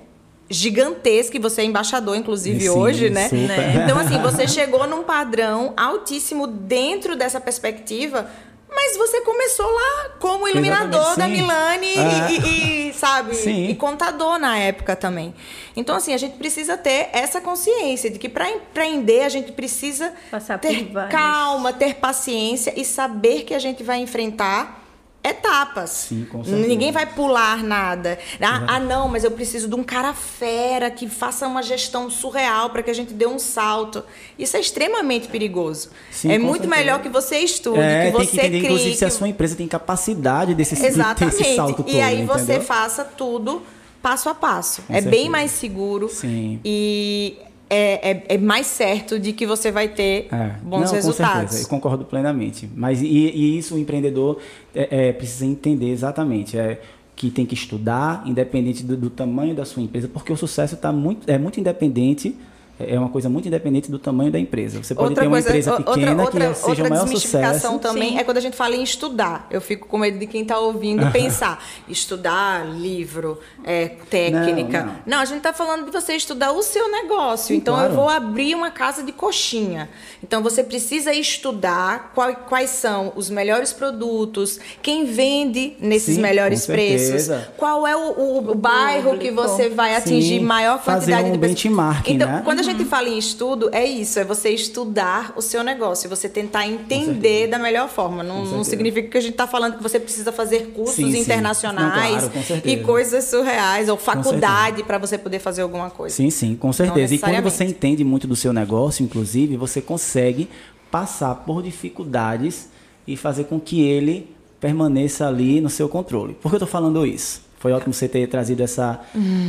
Speaker 3: gigantesco, e você é embaixador, inclusive,
Speaker 1: Sim,
Speaker 3: hoje, né?
Speaker 1: super.
Speaker 3: Então, assim, você chegou num padrão altíssimo dentro dessa perspectiva. Mas você começou lá como iluminador da. Milani e-
Speaker 1: É.
Speaker 3: e, e, sabe,
Speaker 1: Sim.
Speaker 3: e contador na época também. Então, assim, a gente precisa ter essa consciência de que para empreender a gente precisa
Speaker 2: Passar
Speaker 3: ter calma, ter paciência e saber que a gente vai enfrentar etapas.
Speaker 1: Sim, com certeza.
Speaker 3: Ninguém vai pular nada. Ah, ah, não, mas eu preciso de um cara fera que faça uma gestão surreal para que a gente dê um salto. Isso é extremamente perigoso.
Speaker 1: Sim,
Speaker 3: é muito
Speaker 1: certeza.
Speaker 3: melhor que você estude,
Speaker 1: É,
Speaker 3: que
Speaker 1: tem
Speaker 3: você
Speaker 1: que entender,
Speaker 3: crie.
Speaker 1: inclusive, se a
Speaker 3: que-
Speaker 1: sua empresa tem capacidade desse,
Speaker 3: Exatamente.
Speaker 1: salto todo.
Speaker 3: e aí você faça tudo passo a passo.
Speaker 1: Com
Speaker 3: é bem
Speaker 1: certeza.
Speaker 3: mais seguro
Speaker 1: Sim.
Speaker 3: e é, é, é mais certo de que você vai ter
Speaker 1: É,
Speaker 3: bons
Speaker 1: não, Com
Speaker 3: resultados.
Speaker 1: certeza, eu concordo plenamente. Mas e, e isso o empreendedor é, é, precisa entender exatamente. É, que tem que estudar, independente do, do tamanho da sua empresa, porque o sucesso tá muito, é muito independente, é uma coisa muito independente do tamanho da empresa. Você pode
Speaker 3: outra
Speaker 1: ter uma
Speaker 3: coisa,
Speaker 1: empresa pequena
Speaker 3: outra,
Speaker 1: que seja
Speaker 3: outra
Speaker 1: o maior
Speaker 3: desmistificação
Speaker 1: sucesso.
Speaker 3: também
Speaker 2: Sim.
Speaker 3: é quando a gente fala em estudar. Eu fico com medo de quem está ouvindo pensar. Estudar livro, é, técnica.
Speaker 1: Não, não.
Speaker 3: a gente está falando de você estudar o seu negócio.
Speaker 1: Sim,
Speaker 3: então,
Speaker 1: claro.
Speaker 3: eu vou abrir uma casa de coxinha. Então, você precisa estudar qual- quais são os melhores produtos, quem vende nesses
Speaker 1: Sim,
Speaker 3: melhores preços, qual é o, o- o bairro que
Speaker 2: público.
Speaker 3: você vai atingir
Speaker 1: Sim,
Speaker 3: maior
Speaker 1: fazer
Speaker 3: quantidade
Speaker 1: um
Speaker 3: de pessoas.
Speaker 1: benchmarking,
Speaker 3: Então,
Speaker 1: né?
Speaker 3: quando a gente fala em estudo, é isso, é você estudar o seu negócio, você tentar entender da melhor forma. Não, não significa que a gente está falando que você precisa fazer cursos
Speaker 1: Sim, sim.
Speaker 3: internacionais
Speaker 1: Não, claro,
Speaker 3: e coisas surreais, ou faculdade para você poder fazer alguma coisa.
Speaker 1: Sim, sim, com certeza. E quando você entende muito do seu negócio, inclusive, você consegue passar por dificuldades e fazer com que ele permaneça ali no seu controle. Por que eu estou falando isso? Foi ótimo você ter trazido essa,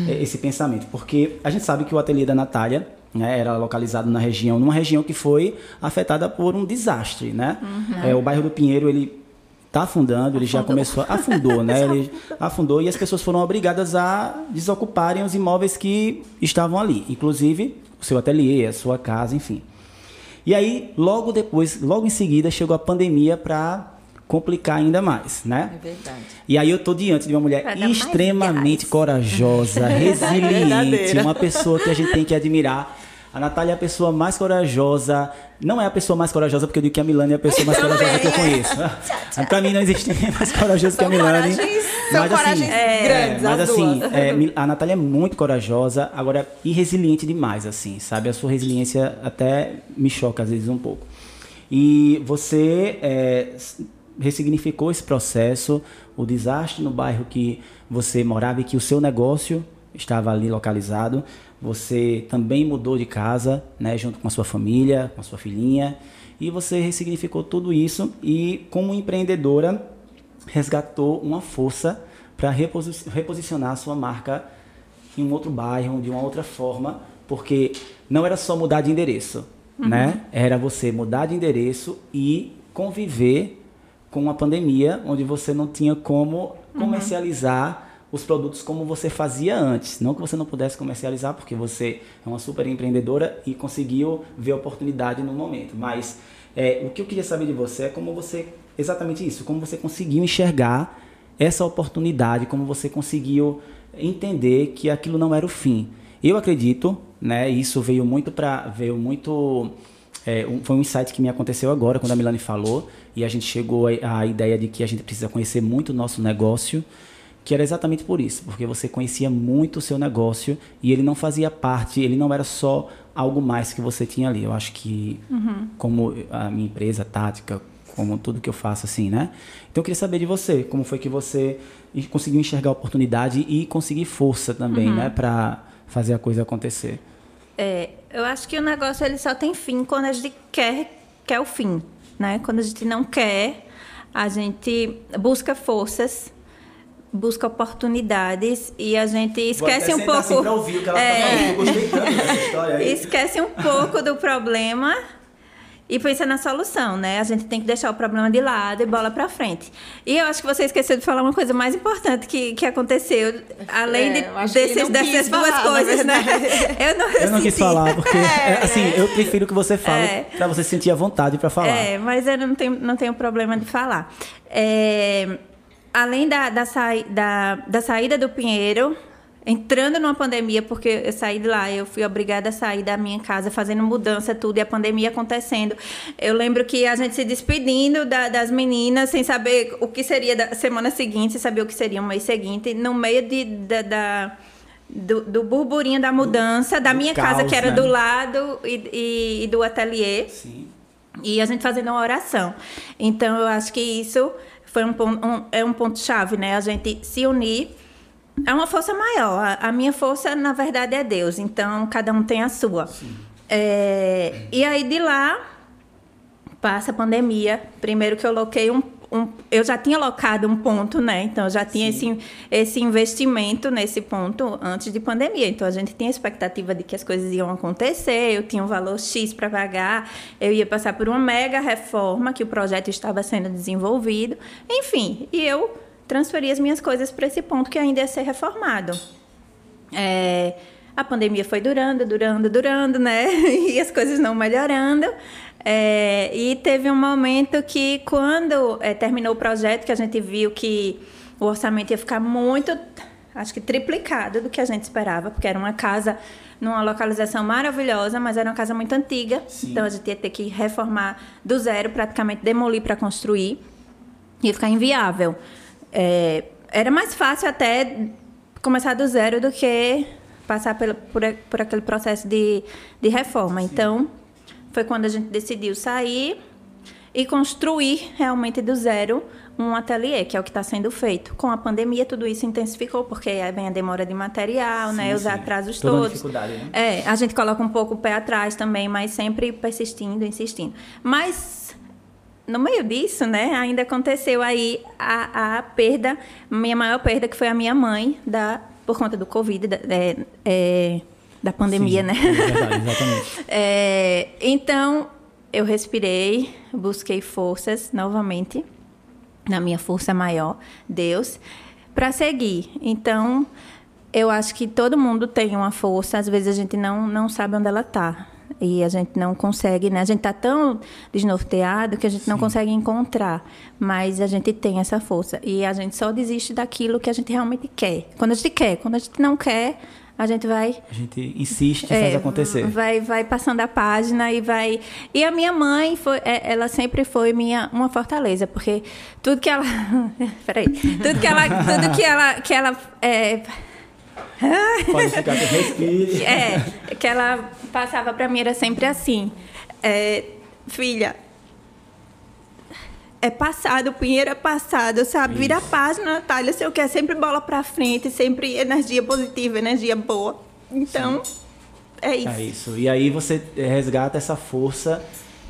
Speaker 1: eh, esse pensamento, porque a gente sabe que o ateliê da Natália né, era localizado na região, numa região que foi afetada por um desastre, né? É, o bairro do Pinheiro, ele está afundando, ele já começou, afundou, né? Ele afundou e as pessoas foram obrigadas a desocuparem os imóveis que estavam ali, inclusive o seu ateliê, a sua casa, enfim. E aí, logo depois, logo em seguida, chegou a pandemia para complicar ainda mais, né?
Speaker 3: É verdade.
Speaker 1: E aí eu tô diante de uma mulher extremamente corajosa, resiliente, uma pessoa que a gente tem que admirar. A Natália é a pessoa mais corajosa. Não é a pessoa mais corajosa, porque eu digo que a Milane é a pessoa mais corajosa que eu conheço. Pra mim não existe ninguém mais corajoso que a Milane.
Speaker 3: coragens- são coragens grandes,
Speaker 1: mas
Speaker 3: as
Speaker 1: assim, é, a Natália é muito corajosa, agora e resiliente demais, assim, sabe? A sua resiliência até me choca às vezes um pouco. E você é, ressignificou esse processo, o desastre no bairro que você morava e que o seu negócio estava ali localizado. Você também mudou de casa, né, junto com a sua família, com a sua filhinha, e você ressignificou tudo isso e como empreendedora resgatou uma força para reposicionar a sua marca em um outro bairro, de uma outra forma, porque não era só mudar de endereço, uhum. né? Era você mudar de endereço e conviver com uma pandemia onde você não tinha como uhum. comercializar. Os produtos como você fazia antes. Não que você não pudesse comercializar, porque você é uma super empreendedora e conseguiu ver a oportunidade no momento. Mas é, o que eu queria saber de você é como você, exatamente isso, como você conseguiu enxergar essa oportunidade, como você conseguiu entender que aquilo não era o fim. Eu acredito, né? Isso veio muito para veio muito é, um, foi um insight que me aconteceu agora quando a Milane falou e a gente chegou à ideia de que a gente precisa conhecer muito o nosso negócio, que era exatamente por isso, porque você conhecia muito o seu negócio e ele não fazia parte, ele não era só algo mais que você tinha ali. Eu acho que uhum. como a minha empresa tática, como tudo que eu faço assim, né? Então eu queria saber de você, como foi que você conseguiu enxergar a oportunidade e conseguir força também, uhum. né, para fazer a coisa acontecer.
Speaker 2: É, eu acho que o negócio ele só tem fim quando a gente quer, quer o fim, né? Quando a gente não quer, a gente busca forças, busca oportunidades e a gente esquece um pouco. Assim
Speaker 1: ouvir o que ela tá é, tá falando. Eu gostei tanto dessa história aí.
Speaker 2: Esquece um pouco do problema e pensa na solução, né? A gente tem que deixar o problema de lado e bola para frente. E eu acho que você esqueceu de falar uma coisa mais importante que, que aconteceu, além é, de, desses, dessas duas falar, coisas, né?
Speaker 1: Eu não, eu, eu não quis falar, porque, é, assim, eu prefiro que você fale é, para você sentir a vontade para falar.
Speaker 2: É, mas eu não tenho, não tenho problema de falar. É, além da, da, da, da saída do Pinheiro, entrando numa pandemia, porque eu saí de lá, eu fui obrigada a sair da minha casa, fazendo mudança, tudo, e a pandemia acontecendo. Eu lembro que a gente se despedindo da, das meninas, sem saber o que seria da semana seguinte, sem saber o que seria o mês seguinte, no meio de, da, da do, do, burburinho da mudança, da minha caos, casa, que era né? do lado, e, e, e do ateliê. Sim. E a gente fazendo uma oração. Então, eu acho que isso foi um, um, é um ponto chave, né? A gente se unir é uma força maior. A, a, minha força, na verdade, é Deus. Então, cada um tem a sua. É, e aí, de lá, passa a pandemia. Primeiro que eu loquei um, um, eu já tinha locado um ponto, né? Então, eu já tinha esse, esse investimento nesse ponto antes de pandemia. Então, a gente tinha a expectativa de que as coisas iam acontecer, eu tinha um valor X para pagar, eu ia passar por uma mega reforma, que o projeto estava sendo desenvolvido. Enfim, e eu transferir as minhas coisas para esse ponto que ainda ia ser reformado. É, a pandemia foi durando, durando, durando, né? E as coisas não melhorando. É, e teve um momento que, quando é, terminou o projeto, que a gente viu que o orçamento ia ficar muito, acho que triplicado do que a gente esperava, porque era uma casa numa localização maravilhosa, mas era uma casa muito antiga. Sim. Então a gente ia ter que reformar do zero, praticamente demolir para construir. Ia ficar inviável. É, era mais fácil até começar do zero do que passar por, por, por aquele processo de, de reforma. Sim. Então, foi quando a gente decidiu sair e construir realmente do zero um ateliê, que é o que está sendo feito. Com a pandemia, tudo isso intensificou, porque aí vem a demora de material, sim, né? Os sim. atrasos Toda todos. Dificuldade, né? É, a gente coloca um pouco o pé atrás também, mas sempre persistindo, insistindo. Mas no meio disso, né, ainda aconteceu aí a, a perda, minha maior perda, que foi a minha mãe, da, por conta do Covid, da, é, é, da pandemia, Sim, né? É verdade, exatamente. é, então, eu respirei, busquei forças novamente, na minha força maior, Deus, para seguir. Então, eu acho que todo mundo tem uma força, às vezes a gente não, não sabe onde ela está e a gente não consegue, né? A gente está tão desnorteado que a gente Sim. não consegue encontrar, mas a gente tem essa força e a gente só desiste daquilo que a gente realmente quer. Quando a gente quer, quando a gente não quer, a gente vai
Speaker 1: a gente insiste é, faz acontecer
Speaker 2: vai vai passando a página e vai e a minha mãe foi é, ela sempre foi minha uma fortaleza porque tudo que ela peraí tudo que ela tudo que ela que ela é,
Speaker 1: Pode ficar com respire.
Speaker 2: É, que ela passava para mim era sempre assim. É, filha, é passado, o Pinheiro é passado, sabe? Vira a página, Natália, se eu quer sempre bola para frente, sempre energia positiva, energia boa. Então, Sim. é isso.
Speaker 1: É isso. E aí você resgata essa força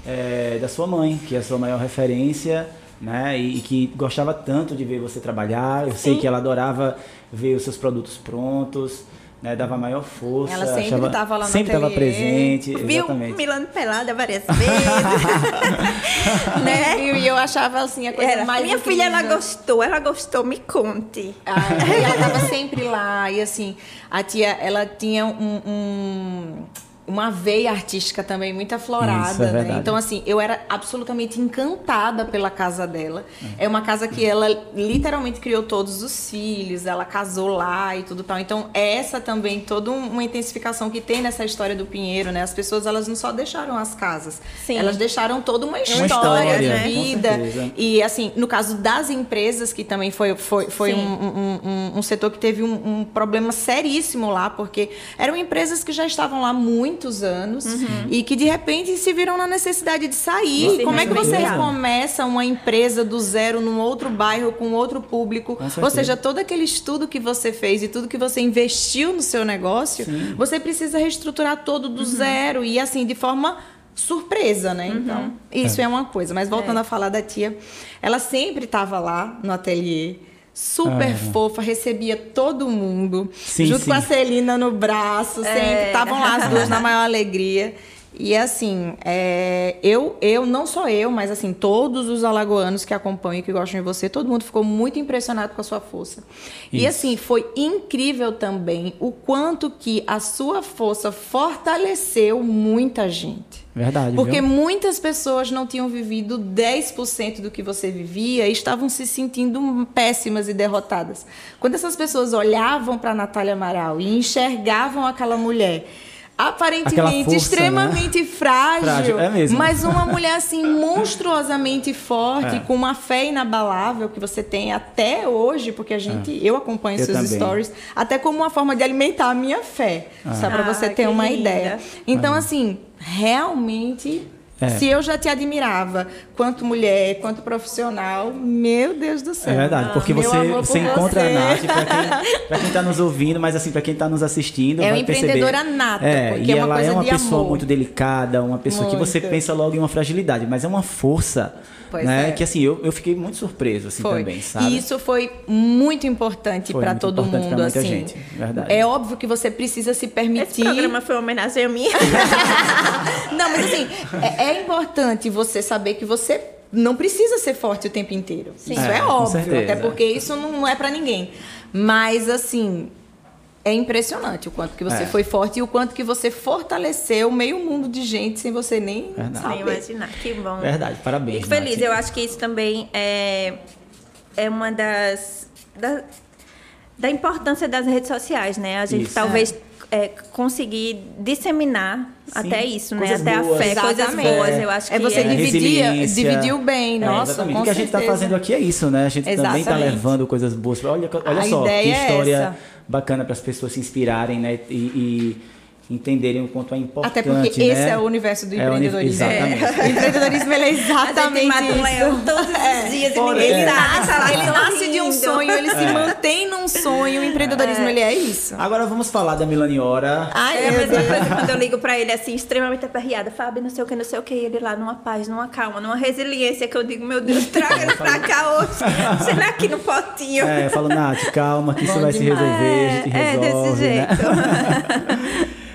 Speaker 1: é, da sua mãe, que é a sua maior referência, né? E, e que gostava tanto de ver você trabalhar. Eu Sim. sei que ela adorava ver os seus produtos prontos. Né, dava maior força.
Speaker 3: Ela sempre estava lá no
Speaker 1: Sempre estava presente.
Speaker 2: Viu
Speaker 1: exatamente.
Speaker 2: Milano pelada várias vezes.
Speaker 3: né? E eu achava assim a coisa
Speaker 2: Era,
Speaker 3: mais
Speaker 2: Minha
Speaker 3: incrível.
Speaker 2: filha, ela gostou, ela gostou, me conte.
Speaker 3: Ah, e ela estava sempre lá. E assim, a tia, ela tinha um, um- uma veia artística também muito aflorada.
Speaker 1: Isso, é
Speaker 3: né? Então, assim, eu era absolutamente encantada pela casa dela. É uma casa que ela literalmente criou todos os filhos, ela casou lá e tudo tal. Então, essa também, toda um- uma intensificação que tem nessa história do Pinheiro, né? As pessoas, elas não só deixaram as casas,
Speaker 2: Sim.
Speaker 3: elas deixaram toda uma história,
Speaker 1: história,
Speaker 3: de
Speaker 1: né?
Speaker 3: vida. E assim, no caso das empresas, que também foi, foi, foi um, um, um- um setor que teve um, um problema seríssimo lá, porque eram empresas que já estavam lá há muitos anos e que de repente se viram na necessidade de sair.
Speaker 2: Sim,
Speaker 3: Como é que você recomeça uma empresa do zero num outro bairro com outro público? Ou seja, todo aquele estudo que você fez e tudo que você investiu no seu negócio, você precisa reestruturar todo do zero e assim, de forma surpresa, né? Então, isso é. uma coisa. Mas voltando a falar da tia, ela sempre estava lá no ateliê. Super
Speaker 1: Ah.
Speaker 3: fofa, recebia todo mundo,
Speaker 1: Sim,
Speaker 3: junto
Speaker 1: sim.
Speaker 3: com a Celina no braço, sempre estavam lá as duas na maior alegria. E assim, é, eu, eu, não só eu, mas assim, todos os alagoanos que acompanham e que gostam de você, todo mundo ficou muito impressionado com a sua força. E
Speaker 1: Isso.
Speaker 3: assim, foi incrível também o quanto que a sua força fortaleceu muita gente.
Speaker 1: Verdade,
Speaker 3: Porque
Speaker 1: viu?
Speaker 3: muitas pessoas não tinham vivido 10% do que você vivia e estavam se sentindo péssimas e derrotadas. Quando essas pessoas olhavam para Natália Amaral e enxergavam aquela mulher aparentemente
Speaker 1: força,
Speaker 3: extremamente frágil,
Speaker 1: Frágil, é mesmo.
Speaker 3: mas uma mulher assim monstruosamente forte,
Speaker 1: É.
Speaker 3: com uma fé inabalável que você tem até hoje, porque a gente, eu acompanho
Speaker 1: É. Eu
Speaker 3: seus
Speaker 1: também.
Speaker 3: stories, até como uma forma de alimentar a minha fé, só para
Speaker 2: Ah,
Speaker 3: você ter
Speaker 2: que
Speaker 3: uma
Speaker 2: linda.
Speaker 3: ideia. Então assim, realmente
Speaker 1: É.
Speaker 3: se eu já te admirava quanto mulher, quanto profissional, meu Deus do céu.
Speaker 1: É verdade, porque
Speaker 3: Meu
Speaker 1: você,
Speaker 3: por
Speaker 1: você encontra
Speaker 3: você.
Speaker 1: a Nath, pra quem, pra quem tá nos ouvindo, mas assim, pra quem tá nos assistindo,
Speaker 3: É
Speaker 1: vai
Speaker 3: uma
Speaker 1: perceber.
Speaker 3: empreendedora nata,
Speaker 1: é,
Speaker 3: porque
Speaker 1: e
Speaker 3: é uma
Speaker 1: ela
Speaker 3: coisa
Speaker 1: é uma pessoa
Speaker 3: amor.
Speaker 1: muito delicada, uma pessoa que você
Speaker 3: Muito.
Speaker 1: pensa logo em uma fragilidade, mas é uma força,
Speaker 3: Pois
Speaker 1: né?
Speaker 3: é.
Speaker 1: Que assim, eu, eu fiquei muito surpreso, assim,
Speaker 3: Foi.
Speaker 1: também, sabe?
Speaker 3: E isso foi muito importante para todo
Speaker 1: importante
Speaker 3: mundo,
Speaker 1: pra muita
Speaker 3: assim.
Speaker 1: gente, verdade.
Speaker 3: É óbvio que você precisa se
Speaker 2: Esse
Speaker 3: permitir.
Speaker 2: programa foi uma homenagem a mim.
Speaker 3: Não, mas assim, é, é importante você saber que você não precisa ser forte o tempo inteiro. Isso
Speaker 1: É,
Speaker 3: é, óbvio,
Speaker 1: certeza.
Speaker 3: até porque isso não é para ninguém. Mas assim, é impressionante o quanto que você
Speaker 1: É.
Speaker 3: foi forte e o quanto que você fortaleceu meio mundo de gente sem você nem
Speaker 1: Verdade.
Speaker 2: Nem
Speaker 3: saber.
Speaker 2: imaginar. Que bom.
Speaker 1: Verdade, parabéns.
Speaker 2: Fico feliz.
Speaker 1: Nath.
Speaker 2: Eu acho que isso também é, é uma das. Da, da importância das redes sociais, né? A gente
Speaker 1: Isso.
Speaker 2: talvez é, conseguir disseminar até isso, né?
Speaker 1: Coisas
Speaker 2: até
Speaker 1: boas.
Speaker 2: a fé, coisas
Speaker 3: Exatamente.
Speaker 2: boas. Eu acho que
Speaker 3: É você dividir,
Speaker 1: Resiliência.
Speaker 3: dividiu bem,
Speaker 1: É,
Speaker 3: nossa,
Speaker 1: exatamente.
Speaker 3: com
Speaker 1: O que a gente está
Speaker 3: certeza.
Speaker 1: fazendo aqui é isso, né? A gente também está
Speaker 3: Exatamente.
Speaker 1: levando coisas boas. Olha, olha
Speaker 3: A
Speaker 1: só, que
Speaker 3: é
Speaker 1: história
Speaker 3: essa.
Speaker 1: Bacana para as pessoas se inspirarem, né? E, e entenderem o quanto é importante.
Speaker 3: Até porque
Speaker 1: né?
Speaker 3: esse é o universo do
Speaker 1: É
Speaker 3: empreendedorismo.
Speaker 1: Exatamente.
Speaker 3: O empreendedorismo ele é exatamente
Speaker 2: mata um leão
Speaker 3: isso.
Speaker 2: todos os dias e
Speaker 1: Fora-
Speaker 2: ninguém
Speaker 1: é.
Speaker 2: tá lá
Speaker 3: Ele nasce de um sonho, ele se mantém num sonho. O empreendedorismo ele é isso.
Speaker 1: Agora vamos falar da Milaniora.
Speaker 3: Ai,
Speaker 2: É a mesma coisa quando eu ligo pra ele assim, extremamente aperreada, Fábio, não sei o que, não sei o que, ele lá numa paz, numa calma, numa resiliência que eu digo, meu Deus, traga ele pra cá hoje, sei lá aqui no potinho.
Speaker 1: É, eu falo, Nath, calma, que isso
Speaker 3: Bom
Speaker 1: vai se resolver, a gente
Speaker 2: É, é
Speaker 1: resolve.
Speaker 2: desse
Speaker 1: né?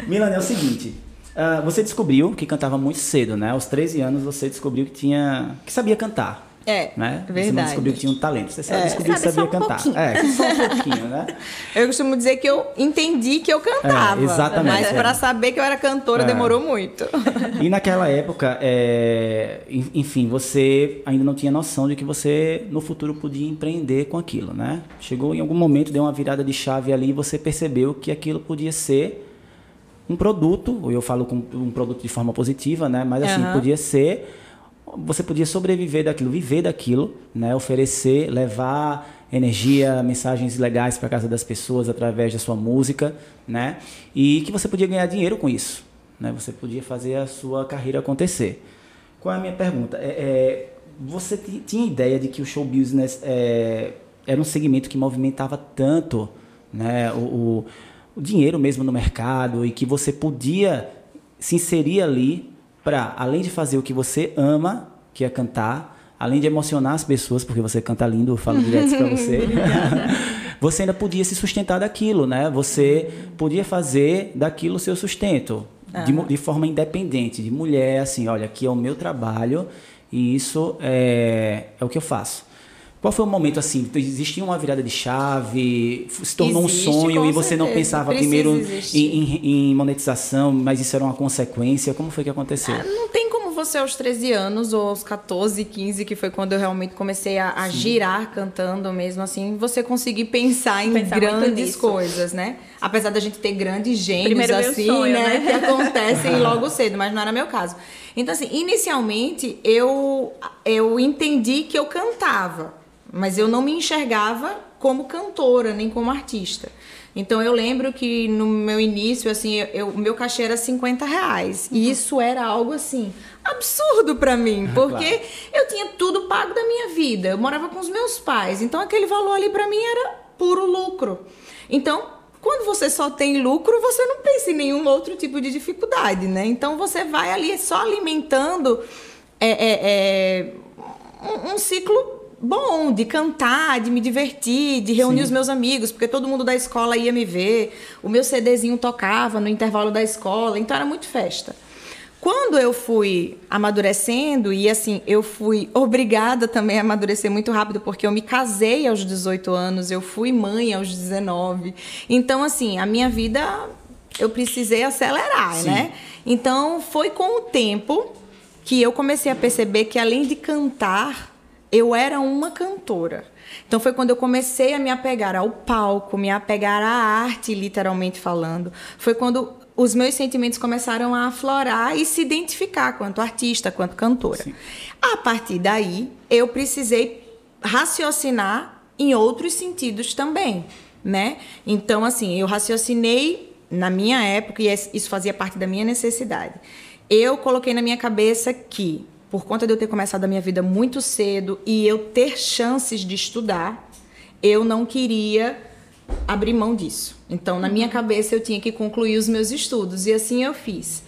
Speaker 1: Milani, é o seguinte. ah, você descobriu que cantava muito cedo, né? Aos 13 anos você descobriu que tinha. que sabia cantar.
Speaker 3: É,
Speaker 1: né? Você não
Speaker 3: verdade.
Speaker 1: descobriu que tinha um talento. Você
Speaker 3: É.
Speaker 1: descobriu que sabia
Speaker 2: um
Speaker 1: cantar.
Speaker 2: pouquinho.
Speaker 1: É, só um pouquinho, né?
Speaker 3: Eu costumo dizer que eu entendi que eu cantava.
Speaker 1: É, exatamente,
Speaker 3: Mas
Speaker 1: é.
Speaker 3: pra saber que eu era cantora
Speaker 1: É.
Speaker 3: demorou muito.
Speaker 1: E naquela época, é, en- enfim, você ainda não tinha noção de que você no futuro podia empreender com aquilo, né? Chegou em algum momento, deu uma virada de chave ali e você percebeu que aquilo podia ser um produto, eu falo com um produto de forma positiva, né? Mas assim,
Speaker 3: Aham.
Speaker 1: podia ser, você podia sobreviver daquilo, viver daquilo, né? Oferecer, levar energia, mensagens legais para casa das pessoas através da sua música, né? E que você podia ganhar dinheiro com isso, né? Você podia fazer a sua carreira acontecer. Qual é a minha pergunta? É, é, você ti- tinha ideia de que o show business é, era um segmento que movimentava tanto, né? O, o, o dinheiro mesmo no mercado e que você podia se inserir ali para, além de fazer o que você ama, que é cantar, além de emocionar as pessoas, porque você canta lindo, eu falo direto para você, você ainda podia se sustentar daquilo, né? Você podia fazer daquilo o seu sustento. De, de, forma independente, de mulher, assim, olha, aqui é o meu trabalho e isso é, é o que eu faço. Qual foi o momento assim? Existia uma virada de chave? Se tornou Existe, um sonho e você certeza. não pensava Precisa primeiro em, em, em, monetização, mas isso era uma consequência? Como foi que aconteceu? Ah,
Speaker 3: não tem como você aos 13 anos ou aos 14, 15, que foi quando eu realmente comecei a, a girar cantando mesmo assim, você conseguir pensar em pensar grandes coisas, né? Apesar da gente ter grandes gênios Primeiro assim, sonho, né? né? Que acontecem logo cedo, mas não era meu caso. Então, assim, inicialmente eu, eu entendi que eu cantava mas eu não me enxergava como cantora, nem como artista. Então eu lembro que no meu início, assim, o meu cachê era 50 reais. Uhum. E isso era algo assim, absurdo para mim, porque claro. eu tinha tudo pago da minha vida. Eu morava com os meus pais. Então aquele valor ali para mim era puro lucro. Então, quando você só tem lucro, você não pensa em nenhum outro tipo de dificuldade, né? Então você vai ali só alimentando é, é, é, um, um ciclo bom de cantar, de me divertir, de reunir Sim. os meus amigos, porque todo mundo da escola ia me ver. O meu CDzinho tocava no intervalo da escola, então era muito festa. Quando eu fui amadurecendo, e assim, eu fui obrigada também a amadurecer muito rápido, porque eu me casei aos 18 anos, eu fui mãe aos 19. Então, assim, a minha vida eu precisei acelerar, Sim. né? Então, foi com o tempo que eu comecei a perceber que além de cantar, eu era uma cantora. Então foi quando eu comecei a me apegar ao palco, me apegar à arte, literalmente falando. Foi quando os meus sentimentos começaram a aflorar e se identificar quanto artista, quanto cantora. Sim. A partir daí, eu precisei raciocinar em outros sentidos também, né? Então, assim, eu raciocinei na minha época e isso fazia parte da minha necessidade. Eu coloquei na minha cabeça que por conta de eu ter começado a minha vida muito cedo e eu ter chances de estudar, eu não queria abrir mão disso. Então, na minha cabeça, eu tinha que concluir os meus estudos e assim eu fiz.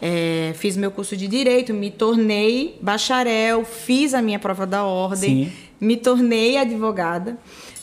Speaker 3: É, fiz meu curso de direito, me tornei bacharel, fiz a minha prova da ordem, Sim. me tornei advogada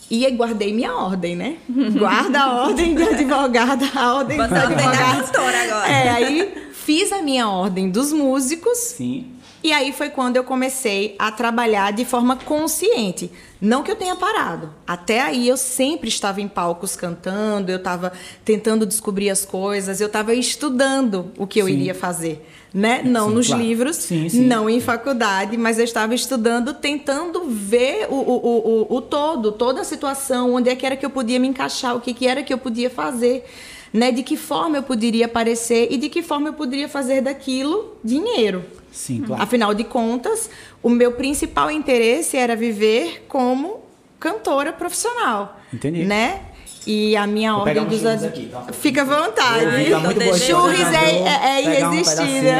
Speaker 3: e guardei minha ordem, né? Guarda a ordem de advogada, a ordem Você da advogada. agora. É, aí fiz a minha ordem dos músicos.
Speaker 1: Sim
Speaker 3: e aí foi quando eu comecei a trabalhar de forma consciente. Não que eu tenha parado. Até aí eu sempre estava em palcos cantando, eu estava tentando descobrir as coisas, eu estava estudando o que eu sim. iria fazer. Né? Não sim, nos claro. livros, sim, não em faculdade, mas eu estava estudando, tentando ver o, o, o, o todo, toda a situação, onde é que era que eu podia me encaixar, o que, que era que eu podia fazer. Né, de que forma eu poderia aparecer e de que forma eu poderia fazer daquilo dinheiro.
Speaker 1: Sim, claro.
Speaker 3: Afinal de contas, o meu principal interesse era viver como cantora profissional.
Speaker 1: Entendi.
Speaker 3: Né? E a minha Vou ordem dos ad... aqui, tá? Fica à vontade.
Speaker 1: Tá
Speaker 3: Churros é, é, é irresistível.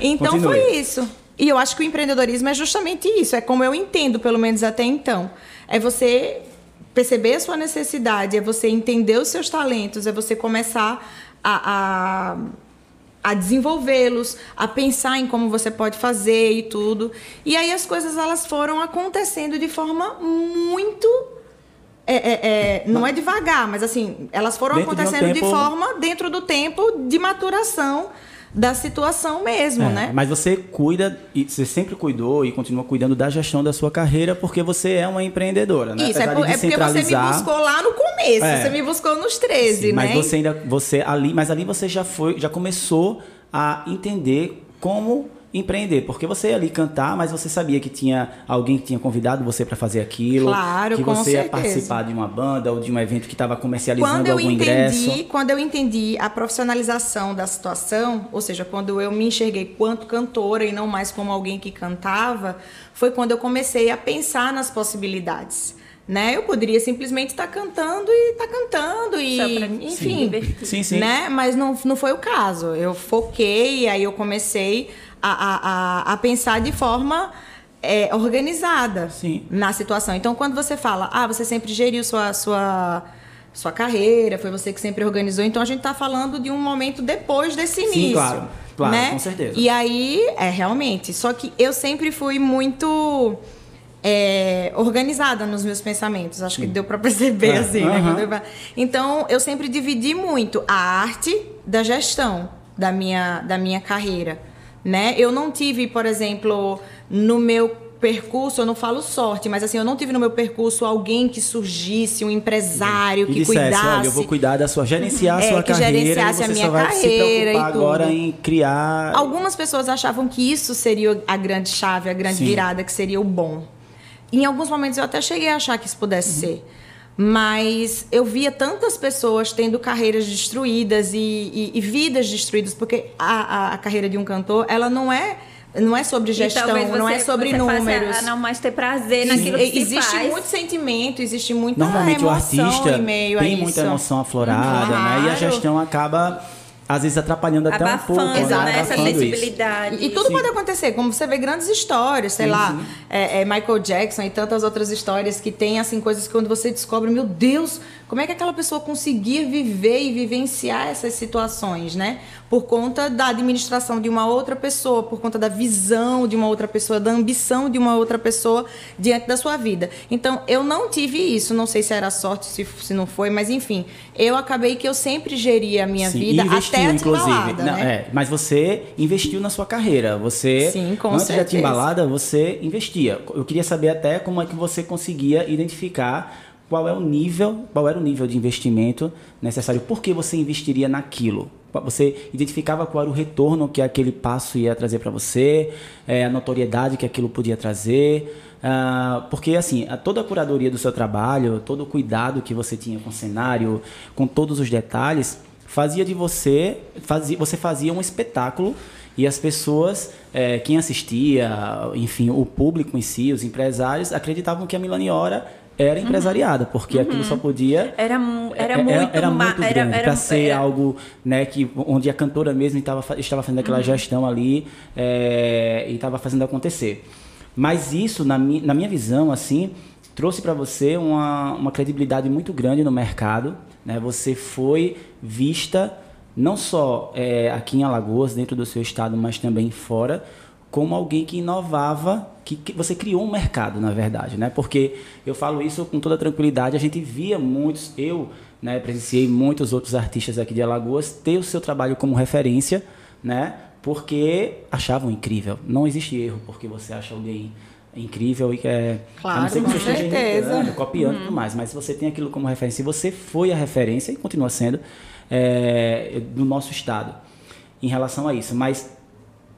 Speaker 3: Um então Continue. foi isso. E eu acho que o empreendedorismo é justamente isso. É como eu entendo, pelo menos até então. É você perceber a sua necessidade, é você entender os seus talentos, é você começar a, a a desenvolvê-los, a pensar em como você pode fazer e tudo. E aí as coisas elas foram acontecendo de forma muito é, é, é, não é devagar, mas assim, elas foram dentro acontecendo de, um tempo... de forma dentro do tempo de maturação da situação mesmo, é, né?
Speaker 1: Mas você cuida, e você sempre cuidou e continua cuidando da gestão da sua carreira porque você é uma empreendedora, né?
Speaker 3: Isso, é, por, é porque você me buscou lá no começo, é. você me buscou nos 13, Sim,
Speaker 1: né? Mas você ainda, você ali, mas ali você já foi, já começou a entender como empreender, porque você ia ali cantar, mas você sabia que tinha alguém que tinha convidado você para fazer aquilo,
Speaker 3: claro,
Speaker 1: que você
Speaker 3: certeza.
Speaker 1: ia participar de uma banda ou de um evento que estava comercializando algum entendi, ingresso.
Speaker 3: Quando eu entendi a profissionalização da situação, ou seja, quando eu me enxerguei quanto cantora e não mais como alguém que cantava, foi quando eu comecei a pensar nas possibilidades né? Eu poderia simplesmente estar tá cantando e estar tá cantando e, enfim,
Speaker 1: sim, sim.
Speaker 3: né? Mas não, não foi o caso. Eu foquei, aí eu comecei a, a, a pensar de forma é, organizada
Speaker 1: sim.
Speaker 3: na situação. Então, quando você fala, ah, você sempre geriu sua sua sua carreira, foi você que sempre organizou. Então a gente está falando de um momento depois desse início. Sim,
Speaker 1: claro, claro,
Speaker 3: né?
Speaker 1: com certeza.
Speaker 3: E aí, é realmente. Só que eu sempre fui muito é, organizada nos meus pensamentos. Acho Sim. que deu para perceber é. assim, né? Então, eu sempre dividi muito a arte da gestão da minha, da minha carreira, né? Eu não tive, por exemplo, no meu percurso, eu não falo sorte, mas assim, eu não tive no meu percurso alguém que surgisse, um empresário que dissesse, cuidasse. Olha,
Speaker 1: eu vou cuidar da sua, gerenciar a é, sua que carreira. Gerenciasse
Speaker 3: a minha carreira e tudo.
Speaker 1: agora em criar.
Speaker 3: Algumas pessoas achavam que isso seria a grande chave, a grande Sim. virada, que seria o bom. Em alguns momentos eu até cheguei a achar que isso pudesse uhum. ser. Mas eu via tantas pessoas tendo carreiras destruídas e, e, e vidas destruídas, porque a, a, a carreira de um cantor, ela não é não é sobre gestão, você, não é sobre números.
Speaker 2: A não mais ter prazer naquilo que
Speaker 3: Existe
Speaker 2: faz.
Speaker 3: muito sentimento, existe muita
Speaker 1: Normalmente
Speaker 3: emoção
Speaker 1: o artista
Speaker 3: em meio
Speaker 1: tem muita emoção aflorada, claro. né? E a gestão acaba às vezes atrapalhando até um pouco.
Speaker 2: Né? Exato, né? essa sensibilidade.
Speaker 3: E, e tudo sim. pode acontecer, como você vê grandes histórias, sei sim, lá. É, é, Michael Jackson e tantas outras histórias que tem assim coisas que quando você descobre, meu Deus, como é que aquela pessoa conseguir viver e vivenciar essas situações, né? Por conta da administração de uma outra pessoa, por conta da visão de uma outra pessoa, da ambição de uma outra pessoa diante da sua vida. Então, eu não tive isso, não sei se era sorte, se, se não foi, mas enfim, eu acabei que eu sempre geria a minha vida investiu, até a inclusive. Não, né?
Speaker 1: é, mas você investiu na sua carreira. Você,
Speaker 3: Sim, com
Speaker 1: antes
Speaker 3: certeza.
Speaker 1: da timbalada, você investia. Eu queria saber até como é que você conseguia identificar qual é o nível, qual era o nível de investimento necessário, por que você investiria naquilo? Você identificava qual era o retorno que aquele passo ia trazer para você, é, a notoriedade que aquilo podia trazer, uh, porque assim, a, toda a curadoria do seu trabalho, todo o cuidado que você tinha com o cenário, com todos os detalhes, fazia de você, fazia, você fazia um espetáculo e as pessoas, é, quem assistia, enfim, o público em si, os empresários, acreditavam que a Milaniora era uhum. empresariada, porque uhum. aquilo só podia
Speaker 2: era era é, muito
Speaker 1: era, era muito grande para ser era... algo, né, que onde a cantora mesmo estava estava fazendo aquela uhum. gestão ali é, e estava fazendo acontecer. Mas isso na minha, na minha visão assim trouxe para você uma, uma credibilidade muito grande no mercado, né? Você foi vista não só é, aqui em Alagoas, dentro do seu estado, mas também fora, como alguém que inovava, que, que, você criou um mercado, na verdade, né? Porque eu falo isso com toda tranquilidade, a gente via muitos, eu né, presenciei muitos outros artistas aqui de Alagoas ter o seu trabalho como referência, né? Porque achavam incrível. Não existe erro porque você acha alguém incrível e que é
Speaker 3: claro, a não ser que você esteja
Speaker 1: copiando e tudo uhum. mais, mas se você tem aquilo como referência, e você foi a referência e continua sendo é, do nosso estado em relação a isso, mas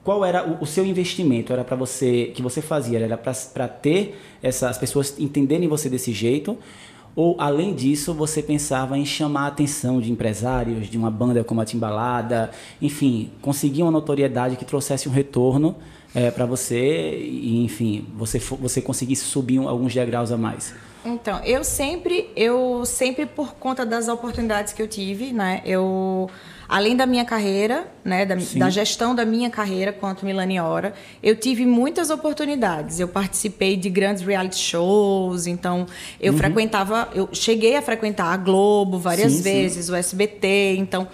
Speaker 1: qual era o, o seu investimento? Era para você que você fazia? Era para ter essas as pessoas entenderem você desse jeito? Ou além disso, você pensava em chamar a atenção de empresários, de uma banda como a Timbalada, enfim, conseguir uma notoriedade que trouxesse um retorno é, para você e, enfim, você você conseguisse subir alguns degraus a mais?
Speaker 3: Então, eu sempre, eu sempre por conta das oportunidades que eu tive, né? Eu além da minha carreira, né, da, da, gestão da minha carreira quanto Milaniora, eu tive muitas oportunidades. Eu participei de grandes reality shows, então eu uhum. frequentava, eu cheguei a frequentar a Globo várias sim, vezes, sim. o SBT, então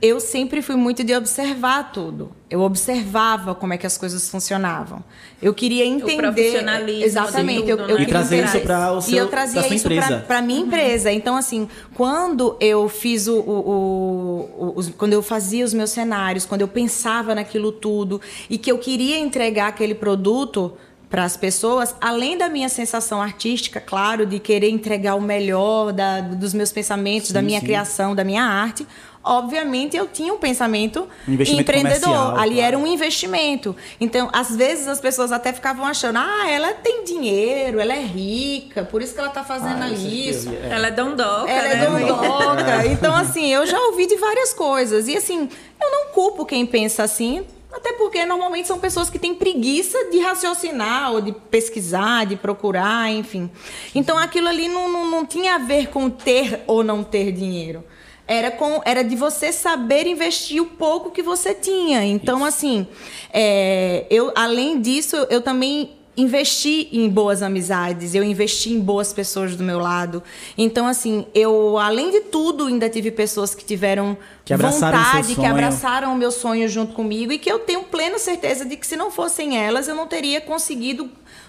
Speaker 3: eu sempre fui muito de observar tudo. Eu observava como é que as coisas funcionavam. Eu queria entender. O
Speaker 2: profissionalismo.
Speaker 3: Exatamente.
Speaker 2: Tudo,
Speaker 3: eu, eu
Speaker 1: né? E trazer isso para o seu,
Speaker 3: E eu trazia isso para a minha uhum. empresa. Então, assim, quando eu fiz o, o, o, o, Quando eu fazia os meus cenários, quando eu pensava naquilo tudo e que eu queria entregar aquele produto para as pessoas, além da minha sensação artística, claro, de querer entregar o melhor da, dos meus pensamentos, sim, da minha sim. criação, da minha arte, obviamente eu tinha um pensamento um empreendedor. Ali claro. era um investimento. Então, às vezes as pessoas até ficavam achando: ah, ela tem dinheiro, ela é rica, por isso que ela está fazendo ah, isso.
Speaker 2: É. Ela é dondoca.
Speaker 3: Ela é
Speaker 2: né?
Speaker 3: é dondoca. Então, assim, eu já ouvi de várias coisas. E assim, eu não culpo quem pensa assim. Até porque normalmente são pessoas que têm preguiça de raciocinar ou de pesquisar, de procurar, enfim. Então aquilo ali não, não, não tinha a ver com ter ou não ter dinheiro era, com, era de você saber investir o pouco que você tinha. Então, Isso. assim, é, eu, além disso, eu também investi em boas amizades, eu investi em boas pessoas do meu lado. Então, assim, eu, além de tudo, ainda tive pessoas que tiveram
Speaker 1: que
Speaker 3: vontade, que abraçaram o meu sonho junto comigo e que eu tenho plena certeza de que se não fossem elas, eu não teria conseguido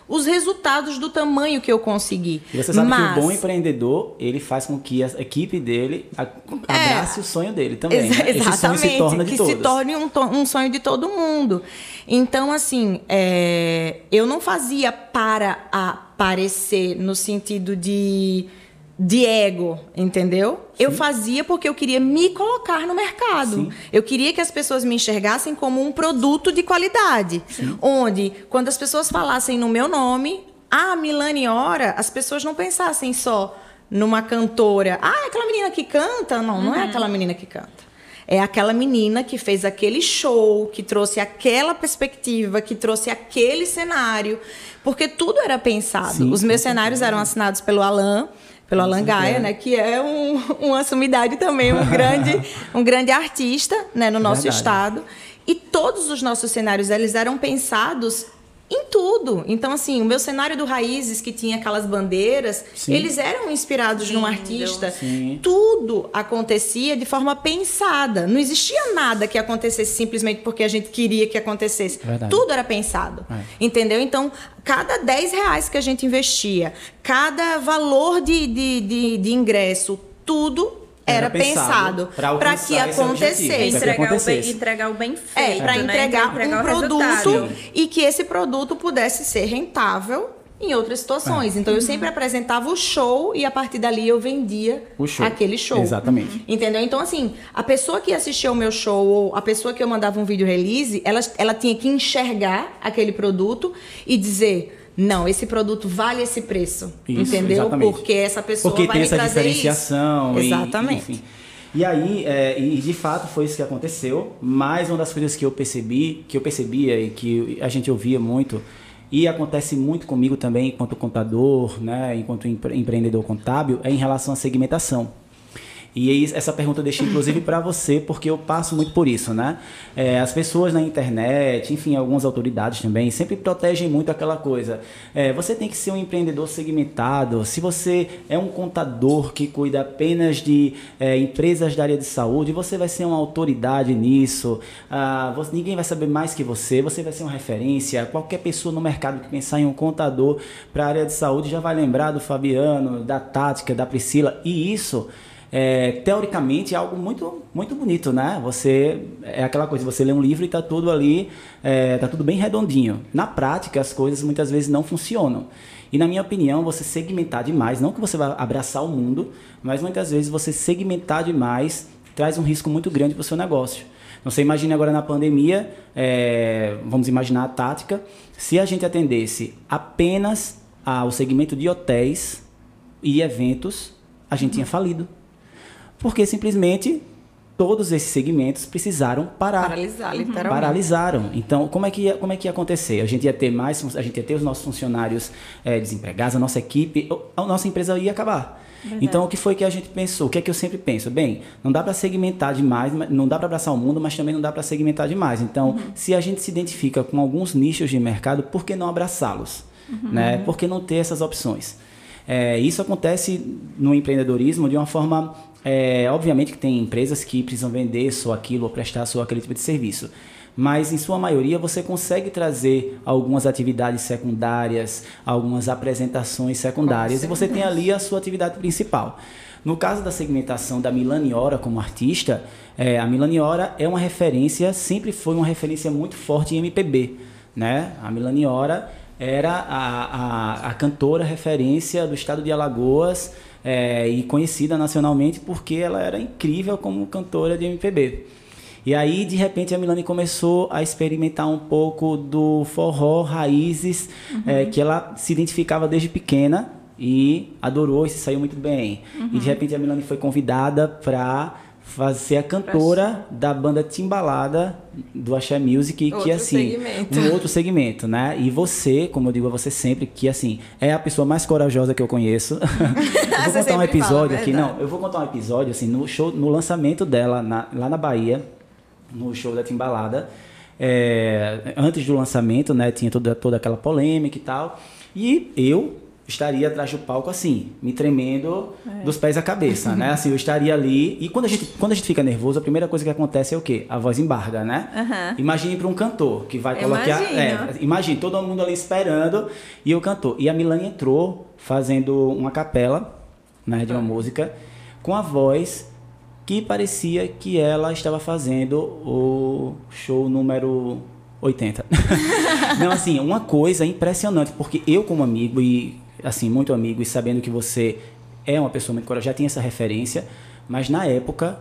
Speaker 3: os resultados do tamanho que eu consegui.
Speaker 1: E você sabe Mas... que o bom empreendedor, ele faz com que a equipe dele abrace é, o sonho dele também. Ex
Speaker 3: né? Exatamente, se torna de que todos. se torne um, um, sonho de todo mundo. Então, assim, é, eu não fazia para aparecer no sentido de de ego, entendeu? Sim. Eu fazia porque eu queria me colocar no mercado. Sim. Eu queria que as pessoas me enxergassem como um produto de qualidade. Sim. Onde, quando as pessoas falassem no meu nome, ah, Milani Ora, as pessoas não pensassem só numa cantora. Ah, é aquela menina que canta? Não, uhum. não é uhum. aquela menina que canta. É aquela menina que fez aquele show, que trouxe aquela perspectiva, que trouxe aquele cenário. Porque tudo era pensado. Os meus cenários eram assinados pelo Alan pelo Alan Gaia, né, que é um, uma sumidade também, um grande, um grande artista né, no nosso Verdade. estado. E todos os nossos cenários eles eram pensados em tudo. Então, assim, o meu cenário do Raízes, que tinha aquelas bandeiras, Sim. eles eram inspirados Sim, num artista. Sim. Tudo acontecia de forma pensada. Não existia nada que acontecesse simplesmente porque a gente queria que acontecesse. Verdade. Tudo era pensado. É. Entendeu? Então, cada 10 reais que a gente investia, cada valor de, de, de, de ingresso, tudo era, pensado, para que acontecesse.
Speaker 2: Entregar, o bem, entregar o bem feito.
Speaker 3: É, para
Speaker 2: né?
Speaker 3: entregar, entregar, um produto e que esse produto pudesse ser rentável em outras situações. É. Então eu sempre apresentava o show e a partir dali eu vendia show. aquele show.
Speaker 1: Exatamente.
Speaker 3: Entendeu? Então, assim, a pessoa que assistia o meu show ou a pessoa que eu mandava um vídeo release, ela, ela tinha que enxergar aquele produto e dizer não, esse produto vale esse preço. Isso, entendeu? Exatamente. Porque essa pessoa
Speaker 1: Porque
Speaker 3: vai
Speaker 1: tem
Speaker 3: me
Speaker 1: essa
Speaker 3: trazer
Speaker 1: diferenciação.
Speaker 3: Isso. Exatamente.
Speaker 1: enfim. E aí, é, e de fato foi isso que aconteceu. Mas uma das coisas que eu percebi, que eu percebia e que a gente ouvia muito, e acontece muito comigo também enquanto contador, né, enquanto empreendedor contábil, é em relação à segmentação. E essa pergunta eu deixei inclusive para você, porque eu passo muito por isso, né? É, as pessoas na internet, enfim, algumas autoridades também, sempre protegem muito aquela coisa. É, você tem que ser um empreendedor segmentado. Se você é um contador que cuida apenas de é, empresas da área de saúde, você vai ser uma autoridade nisso. Ah, você, ninguém vai saber mais que você, você vai ser uma referência. Qualquer pessoa no mercado que pensar em um contador para a área de saúde já vai lembrar do Fabiano, da Tática, da Priscila. E isso é, teoricamente é algo muito, muito bonito, né? Você é aquela coisa, você lê um livro e está tudo ali, é, tá tudo bem redondinho. Na prática, as coisas muitas vezes não funcionam. E na minha opinião, você segmentar demais, não que você vai abraçar o mundo, mas muitas vezes você segmentar demais traz um risco muito grande para o seu negócio. Você imagine agora na pandemia, é, vamos imaginar a tática, se a gente atendesse apenas ao segmento de hotéis e eventos, a gente tinha falido porque simplesmente todos esses segmentos precisaram parar.
Speaker 3: Paralisar, literalmente.
Speaker 1: Paralisaram. Então, como é que ia, como é que ia acontecer? A gente ia ter mais, a gente ia ter os nossos funcionários é, desempregados, a nossa equipe, a nossa empresa ia acabar. Verdade. Então, o que foi que a gente pensou? O que é que eu sempre penso? Bem, não dá para segmentar demais, não dá para abraçar o mundo, mas também não dá para segmentar demais. Então, uhum. se a gente se identifica com alguns nichos de mercado, por que não abraçá-los? Uhum. Né? Por que não ter essas opções? É, isso acontece no empreendedorismo de uma forma é, obviamente que tem empresas que precisam vender só aquilo ou prestar só aquele tipo de serviço. Mas em sua maioria você consegue trazer algumas atividades secundárias, algumas apresentações secundárias e você tem ali a sua atividade principal. No caso da segmentação da Milaniora como artista, é, a Milaniora é uma referência, sempre foi uma referência muito forte em MPB. Né? A Milaniora era a, a, a cantora referência do estado de Alagoas é, e conhecida nacionalmente porque ela era incrível como cantora de MPB. E aí, de repente, a Milani começou a experimentar um pouco do forró, raízes, uhum. é, que ela se identificava desde pequena e adorou e se saiu muito bem. Uhum. E de uhum. repente a Milani foi convidada para fazer a cantora da banda Timbalada do Axé Music, outro que assim, segmento. um outro segmento, né? E você, como eu digo a você sempre, que assim, é a pessoa mais corajosa que eu conheço. eu vou contar um episódio aqui, não, eu vou contar um episódio assim, no show, no lançamento dela na, lá na Bahia, no show da Timbalada. É, antes do lançamento, né, tinha toda, toda aquela polêmica e tal. E eu estaria atrás do palco assim, me tremendo é. dos pés à cabeça, né? Assim, eu estaria ali. E quando a, gente, quando a gente fica nervoso, a primeira coisa que acontece é o quê? A voz embarga, né? Uhum. Imagine para um cantor que vai colocar. É, imagine todo mundo ali esperando e o cantor. E a Milani entrou fazendo uma capela né, de uma música com a voz que parecia que ela estava fazendo o show número 80. Não, assim, uma coisa impressionante, porque eu como amigo e assim, muito amigo e sabendo que você é uma pessoa muito corajosa, já tinha essa referência, mas na época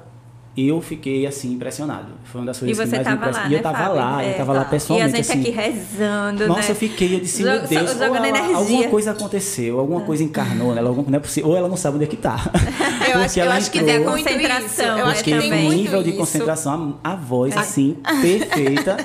Speaker 1: eu fiquei assim impressionado. Foi uma das coisas que mais me impressionou. e eu
Speaker 2: né,
Speaker 1: tava Fábio? lá, é, eu tava lá pessoalmente.
Speaker 2: E a gente
Speaker 1: assim,
Speaker 2: aqui rezando,
Speaker 1: Nossa,
Speaker 2: né?
Speaker 1: eu fiquei, eu disse, meu Deus, ou ela, alguma coisa aconteceu, alguma coisa encarnou nela, não é possível, ou ela não sabe onde é que tá.
Speaker 3: Eu acho, eu acho que tem concentração.
Speaker 1: Eu acho que tem um nível de concentração, a, a voz, é. assim, perfeita.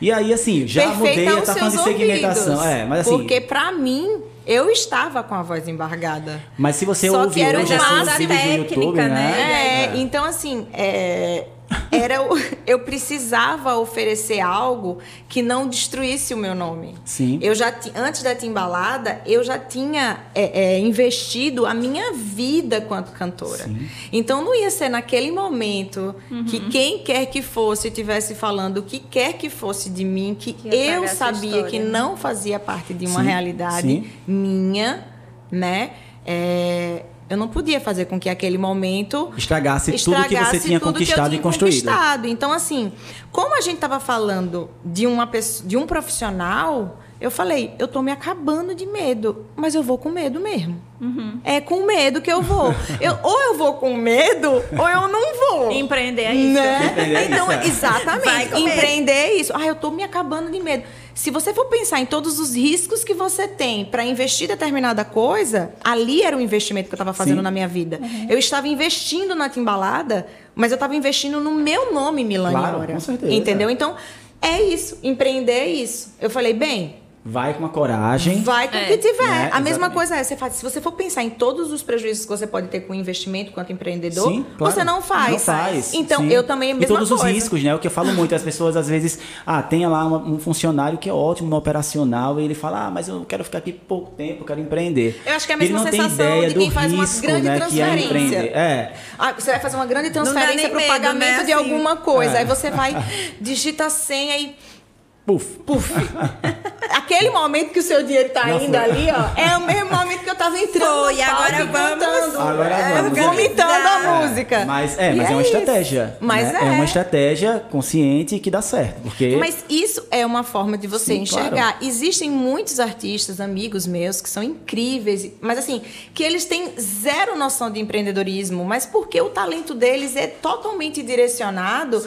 Speaker 1: E aí, assim, já Perfeita mudei, eu tá falando de segmentação. É, mas assim.
Speaker 3: Porque pra mim, eu estava com a voz embargada.
Speaker 1: Mas se você Só ouvir hoje esses vídeos no YouTube, né?
Speaker 3: né? É, então assim, é, era eu precisava oferecer algo que não destruísse o meu nome.
Speaker 1: Sim.
Speaker 3: Eu já antes da timbalada eu já tinha é, é, investido a minha vida quanto cantora. Sim. Então não ia ser naquele momento uhum. que quem quer que fosse tivesse falando o que quer que fosse de mim que, que eu sabia que não fazia parte de uma Sim. realidade Sim. minha, né? É, eu não podia fazer com que aquele momento
Speaker 1: estragasse, estragasse tudo que você tinha conquistado e construído. Conquistado.
Speaker 3: Então, assim, como a gente estava falando de uma pessoa, de um profissional, eu falei, eu tô me acabando de medo, mas eu vou com medo mesmo. Uhum. É com medo que eu vou. Eu, ou eu vou com medo, ou eu não vou.
Speaker 2: Empreender é isso. Né?
Speaker 3: Empreender é então, isso. exatamente. Empreender é isso. Ah, eu tô me acabando de medo. Se você for pensar em todos os riscos que você tem para investir determinada coisa, ali era o investimento que eu estava fazendo Sim. na minha vida. Uhum. Eu estava investindo na timbalada, mas eu estava investindo no meu nome, Milani
Speaker 1: claro, Com certeza.
Speaker 3: Entendeu? Então, é isso. Empreender é isso. Eu falei, bem,
Speaker 1: Vai com a coragem.
Speaker 3: Vai com o é. que tiver. Né? A mesma coisa é, você faz, se você for pensar em todos os prejuízos que você pode ter com investimento quanto empreendedor, Sim, claro. você não faz.
Speaker 1: Não faz.
Speaker 3: Então, Sim. eu também é a mesma
Speaker 1: E todos
Speaker 3: coisa.
Speaker 1: os riscos, né? O que eu falo muito, as pessoas às vezes, ah, tem lá um funcionário que é ótimo no operacional e ele fala, ah, mas eu quero ficar aqui pouco tempo, eu quero empreender.
Speaker 3: Eu acho que é a mesma ele não sensação tem ideia de quem faz risco, uma grande né, transferência.
Speaker 1: Que é, é.
Speaker 3: Ah, você vai fazer uma grande transferência para o pagamento né? de assim, alguma coisa. É. Aí você vai, digita a senha e
Speaker 1: Puf.
Speaker 3: Puf. Aquele momento que o seu dinheiro tá Não indo foi. ali, ó, é o mesmo momento que eu tava entrando.
Speaker 2: Foi, agora vamos. Cantando,
Speaker 1: agora é, vamos.
Speaker 3: Vomitando a música.
Speaker 1: Mas é, mas é, é uma estratégia. Mas né? é. é uma estratégia consciente que dá certo. Porque...
Speaker 3: Mas isso é uma forma de você Sim, enxergar. Claro. Existem muitos artistas, amigos meus, que são incríveis, mas assim, que eles têm zero noção de empreendedorismo, mas porque o talento deles é totalmente direcionado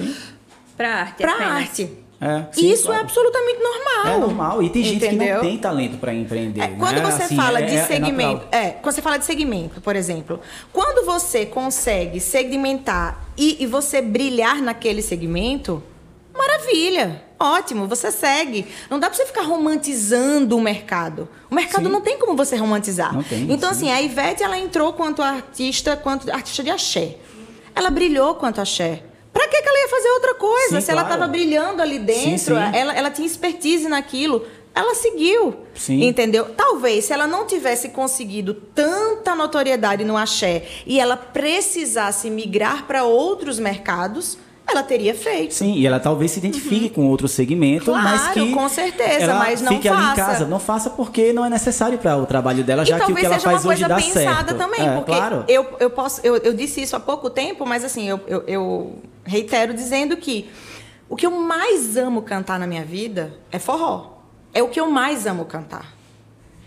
Speaker 2: para arte.
Speaker 3: Para arte.
Speaker 1: É, sim,
Speaker 3: Isso é claro. é absolutamente normal.
Speaker 1: É normal. E tem gente que não tem talento para empreender. É,
Speaker 3: quando
Speaker 1: né?
Speaker 3: você assim, fala é, de é segmento, é, quando você fala de segmento, por exemplo, quando você consegue segmentar e, e você brilhar naquele segmento, maravilha. Ótimo, você segue. Não dá para você ficar romantizando o mercado. O mercado sim. não tem como você romantizar.
Speaker 1: Não tem,
Speaker 3: então, sim. assim, a Ivete ela entrou quanto artista, quanto artista de axé. Ela brilhou quanto axé. Pra que, que ela ia fazer outra coisa? Sim, Se claro. ela estava brilhando ali dentro, sim, sim. Ela, ela tinha expertise naquilo, ela seguiu.
Speaker 1: Sim.
Speaker 3: Entendeu? Talvez se ela não tivesse conseguido tanta notoriedade no axé e ela precisasse migrar para outros mercados, ela teria feito.
Speaker 1: Sim, e ela talvez se identifique uhum. com outro segmento, claro, mas que
Speaker 3: com certeza, mas não
Speaker 1: fique
Speaker 3: faça.
Speaker 1: ali em casa. Não faça porque não é necessário para o trabalho dela, já que o que ela faz hoje dá certo.
Speaker 3: também,
Speaker 1: é,
Speaker 3: porque
Speaker 1: claro.
Speaker 3: eu, eu posso, eu, eu disse isso há pouco tempo, mas assim, eu, eu, eu reitero dizendo que o que eu mais amo cantar na minha vida é forró. É o que eu mais amo cantar.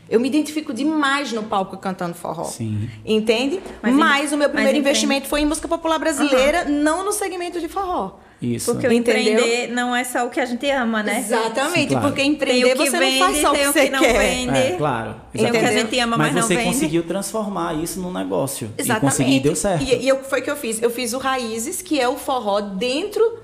Speaker 3: Eu me identifico demais no palco cantando forró.
Speaker 1: Sim.
Speaker 3: Entende? Mas, mas o meu primeiro investimento foi em música popular brasileira, uhum. não no segmento de forró.
Speaker 1: Isso.
Speaker 2: Porque o empreender não é só o que a gente ama, né?
Speaker 3: Exatamente, Sim, claro. porque empreender você vende, não faz só o que você
Speaker 2: que não
Speaker 3: quer.
Speaker 2: Vende,
Speaker 1: é, claro.
Speaker 2: Tem o que a gente ama, mas,
Speaker 1: mas
Speaker 2: não vende.
Speaker 1: Mas você conseguiu transformar isso num negócio.
Speaker 3: Exatamente.
Speaker 1: E conseguir deu certo.
Speaker 3: E, e eu, foi o que eu fiz. Eu fiz o Raízes, que é o forró dentro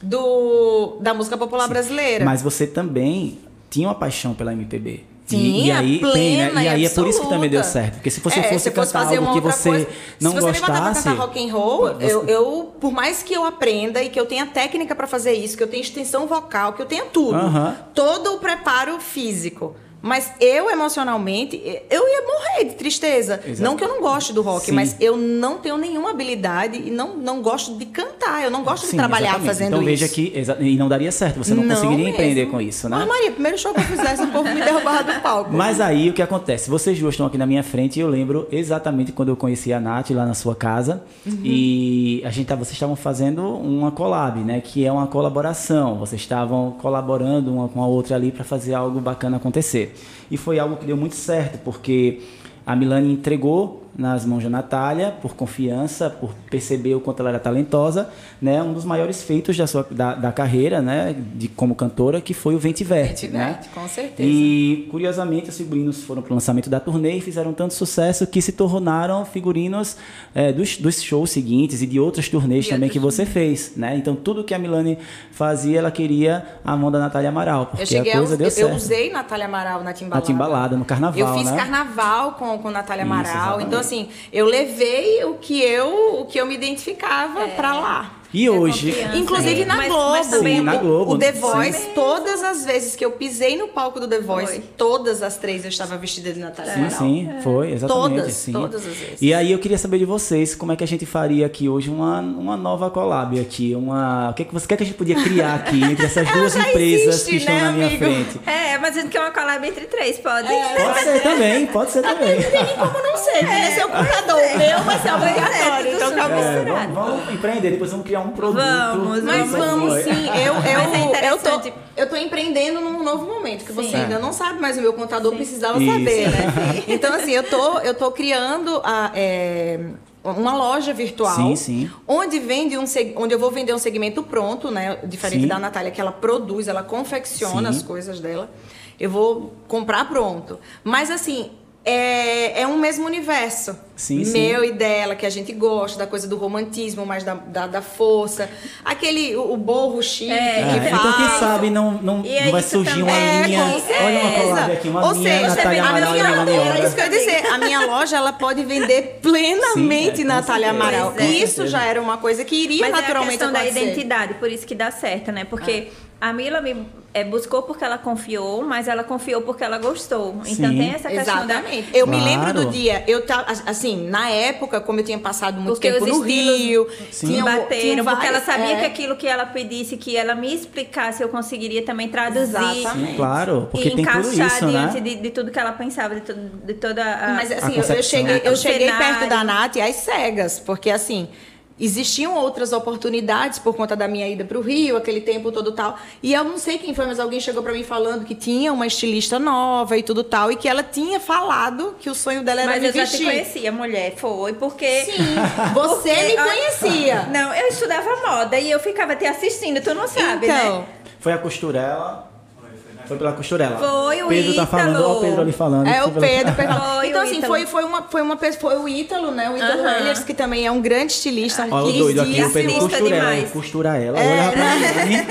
Speaker 3: do, da música popular Sim. brasileira.
Speaker 1: Mas você também tinha uma paixão pela MPB.
Speaker 3: Sim, e,
Speaker 1: e aí,
Speaker 3: plena
Speaker 1: tem,
Speaker 3: né?
Speaker 1: E, aí
Speaker 3: é por
Speaker 1: isso que também deu certo. Porque se você
Speaker 3: é,
Speaker 1: fosse
Speaker 3: se
Speaker 1: cantar
Speaker 3: fazer
Speaker 1: algo que você
Speaker 3: coisa,
Speaker 1: não
Speaker 3: se você
Speaker 1: gostasse...
Speaker 3: pra cantar rock and roll, você... eu, eu, por mais que eu aprenda e que eu tenha técnica para fazer isso, que eu tenha extensão vocal, que eu tenha tudo,
Speaker 1: uh -huh.
Speaker 3: todo o preparo físico, Mas eu, emocionalmente, eu ia morrer de tristeza. Exato. Não que eu não goste do rock, Sim. mas eu não tenho nenhuma habilidade e não, não gosto de cantar. Eu não gosto Sim, de trabalhar exatamente. fazendo
Speaker 1: então,
Speaker 3: isso.
Speaker 1: Então veja que... E não daria certo. Você não, não conseguiria mesmo. empreender com isso, né?
Speaker 3: Mas Maria, primeiro show que eu fizesse, o povo me derrubava do palco.
Speaker 1: Mas aí, o que acontece? Vocês duas estão aqui na minha frente e eu lembro exatamente quando eu conheci a Nath lá na sua casa. Uhum. E a gente, vocês estavam fazendo uma collab, né? Que é uma colaboração. Vocês estavam colaborando uma com a outra ali para fazer algo bacana acontecer. E foi algo que deu muito certo, porque a Milane entregou nas mãos da Natália, por confiança, por perceber o quanto ela era talentosa, né? Um dos maiores feitos da sua da, da carreira, né? De como cantora, que foi o Vente Verte, né?
Speaker 3: com certeza.
Speaker 1: E curiosamente os figurinos foram para o lançamento da turnê e fizeram tanto sucesso que se tornaram figurinos é, dos, dos shows seguintes e de outras turnês e também que você fez, né? Então tudo que a Milane fazia, ela queria a mão da Natália Amaral, porque a coisa
Speaker 3: a,
Speaker 1: deu
Speaker 3: eu,
Speaker 1: certo.
Speaker 3: Eu usei Natália Amaral na timbalada.
Speaker 1: Na timbalada, no carnaval,
Speaker 3: Eu fiz
Speaker 1: né?
Speaker 3: carnaval com, com Natália Amaral, Isso, então assim, eu levei o que eu, o que eu me identificava é. para lá.
Speaker 1: E hoje,
Speaker 3: inclusive na mas, Globo, mas
Speaker 1: sim, na Globo,
Speaker 3: o The Voice, sim. todas as vezes que eu pisei no palco do The Voice, foi. todas as três eu estava vestida de Natália
Speaker 1: Sim, sim, é. foi, exatamente.
Speaker 3: Todas,
Speaker 1: sim.
Speaker 3: todas as vezes.
Speaker 1: E aí eu queria saber de vocês, como é que a gente faria aqui hoje uma, uma nova collab aqui, uma, o que é que você quer que a gente podia criar aqui entre essas duas empresas existe, que estão né, na minha amigo? frente?
Speaker 2: É, mas a gente quer uma collab entre três, pode?
Speaker 1: É, pode ser também, pode ser também.
Speaker 3: Não tem como não ser, né? é, Seu o meu vai ser obrigatório, então
Speaker 1: é, vamos, vamos empreender, depois vamos criar um produto.
Speaker 3: Vamos vamos, Mas vamos, sim. Eu, eu, é eu, tô, eu tô empreendendo num novo momento, que sim. você ainda não sabe, mas o meu contador sim. precisava Isso. saber, né? Então, assim, eu tô, eu tô criando a. É, uma loja virtual
Speaker 1: sim, sim.
Speaker 3: onde vende um onde eu vou vender um segmento pronto, né? Diferente sim. da Natália, que ela produz, ela confecciona as coisas dela. Eu vou comprar pronto. Mas assim, é, é um mesmo universo.
Speaker 1: Sim,
Speaker 3: meu
Speaker 1: sim.
Speaker 3: e dela, que a gente gosta, da coisa do romantismo, mais da, da, da força. Aquele, o, o borro chique
Speaker 1: é,
Speaker 3: que
Speaker 1: é,
Speaker 3: fala.
Speaker 1: Então, quem sabe não, não, não vai surgir uma
Speaker 3: é,
Speaker 1: linha. Olha uma collab aqui, uma
Speaker 3: Ou
Speaker 1: linha
Speaker 3: seja,
Speaker 1: Natália Amaral
Speaker 3: e Era isso que eu ia dizer. A minha loja, ela pode vender plenamente sim, é, Natália Amaral. É, isso já era uma coisa que iria
Speaker 2: Mas
Speaker 3: naturalmente
Speaker 2: é a questão
Speaker 3: acontecer.
Speaker 2: da identidade, por isso que dá certo, né? Porque... Ah a Mila me é, buscou porque ela confiou, mas ela confiou porque ela gostou. Então
Speaker 3: Sim,
Speaker 2: tem essa questão
Speaker 3: exatamente.
Speaker 2: da...
Speaker 3: Eu claro. me lembro do dia, eu assim, na época, como eu tinha passado muito porque tempo no Rio,
Speaker 2: Sim. bateram, porque vários, ela sabia é. que aquilo que ela pedisse, que ela me explicasse, eu conseguiria também traduzir.
Speaker 1: Sim, claro, porque
Speaker 2: e
Speaker 1: tem tudo isso,
Speaker 2: diante
Speaker 1: né?
Speaker 2: de, de, tudo que ela pensava, de, tudo, de toda a
Speaker 3: Mas assim, eu, eu cheguei, eu cheguei perto da Nath às cegas, porque assim, existiam outras oportunidades por conta da minha ida para o Rio, aquele tempo todo tal. E eu não sei quem foi, mas alguém chegou para mim falando que tinha uma estilista nova e tudo tal, e que ela tinha falado que o sonho dela era
Speaker 2: mas
Speaker 3: me
Speaker 2: vestir.
Speaker 3: Mas eu
Speaker 2: já te conhecia, mulher, foi porque...
Speaker 3: Sim, você porque, me conhecia.
Speaker 2: Não, eu estudava moda e eu ficava te assistindo, tu não sabe, então, né?
Speaker 1: Foi a costurela foi pela costurela.
Speaker 2: Foi
Speaker 1: o Pedro
Speaker 2: Ítalo.
Speaker 1: tá falando, ó o Pedro ali falando.
Speaker 3: É o Pedro, Pedro.
Speaker 2: Foi
Speaker 3: então,
Speaker 2: o
Speaker 3: assim, foi, foi, uma, foi uma foi o Ítalo, né? O Ítalo uh -huh. que também é um grande estilista. Um
Speaker 1: Olha o doido aqui, o Pedro costura ela, costura ela. É, olha pra mim.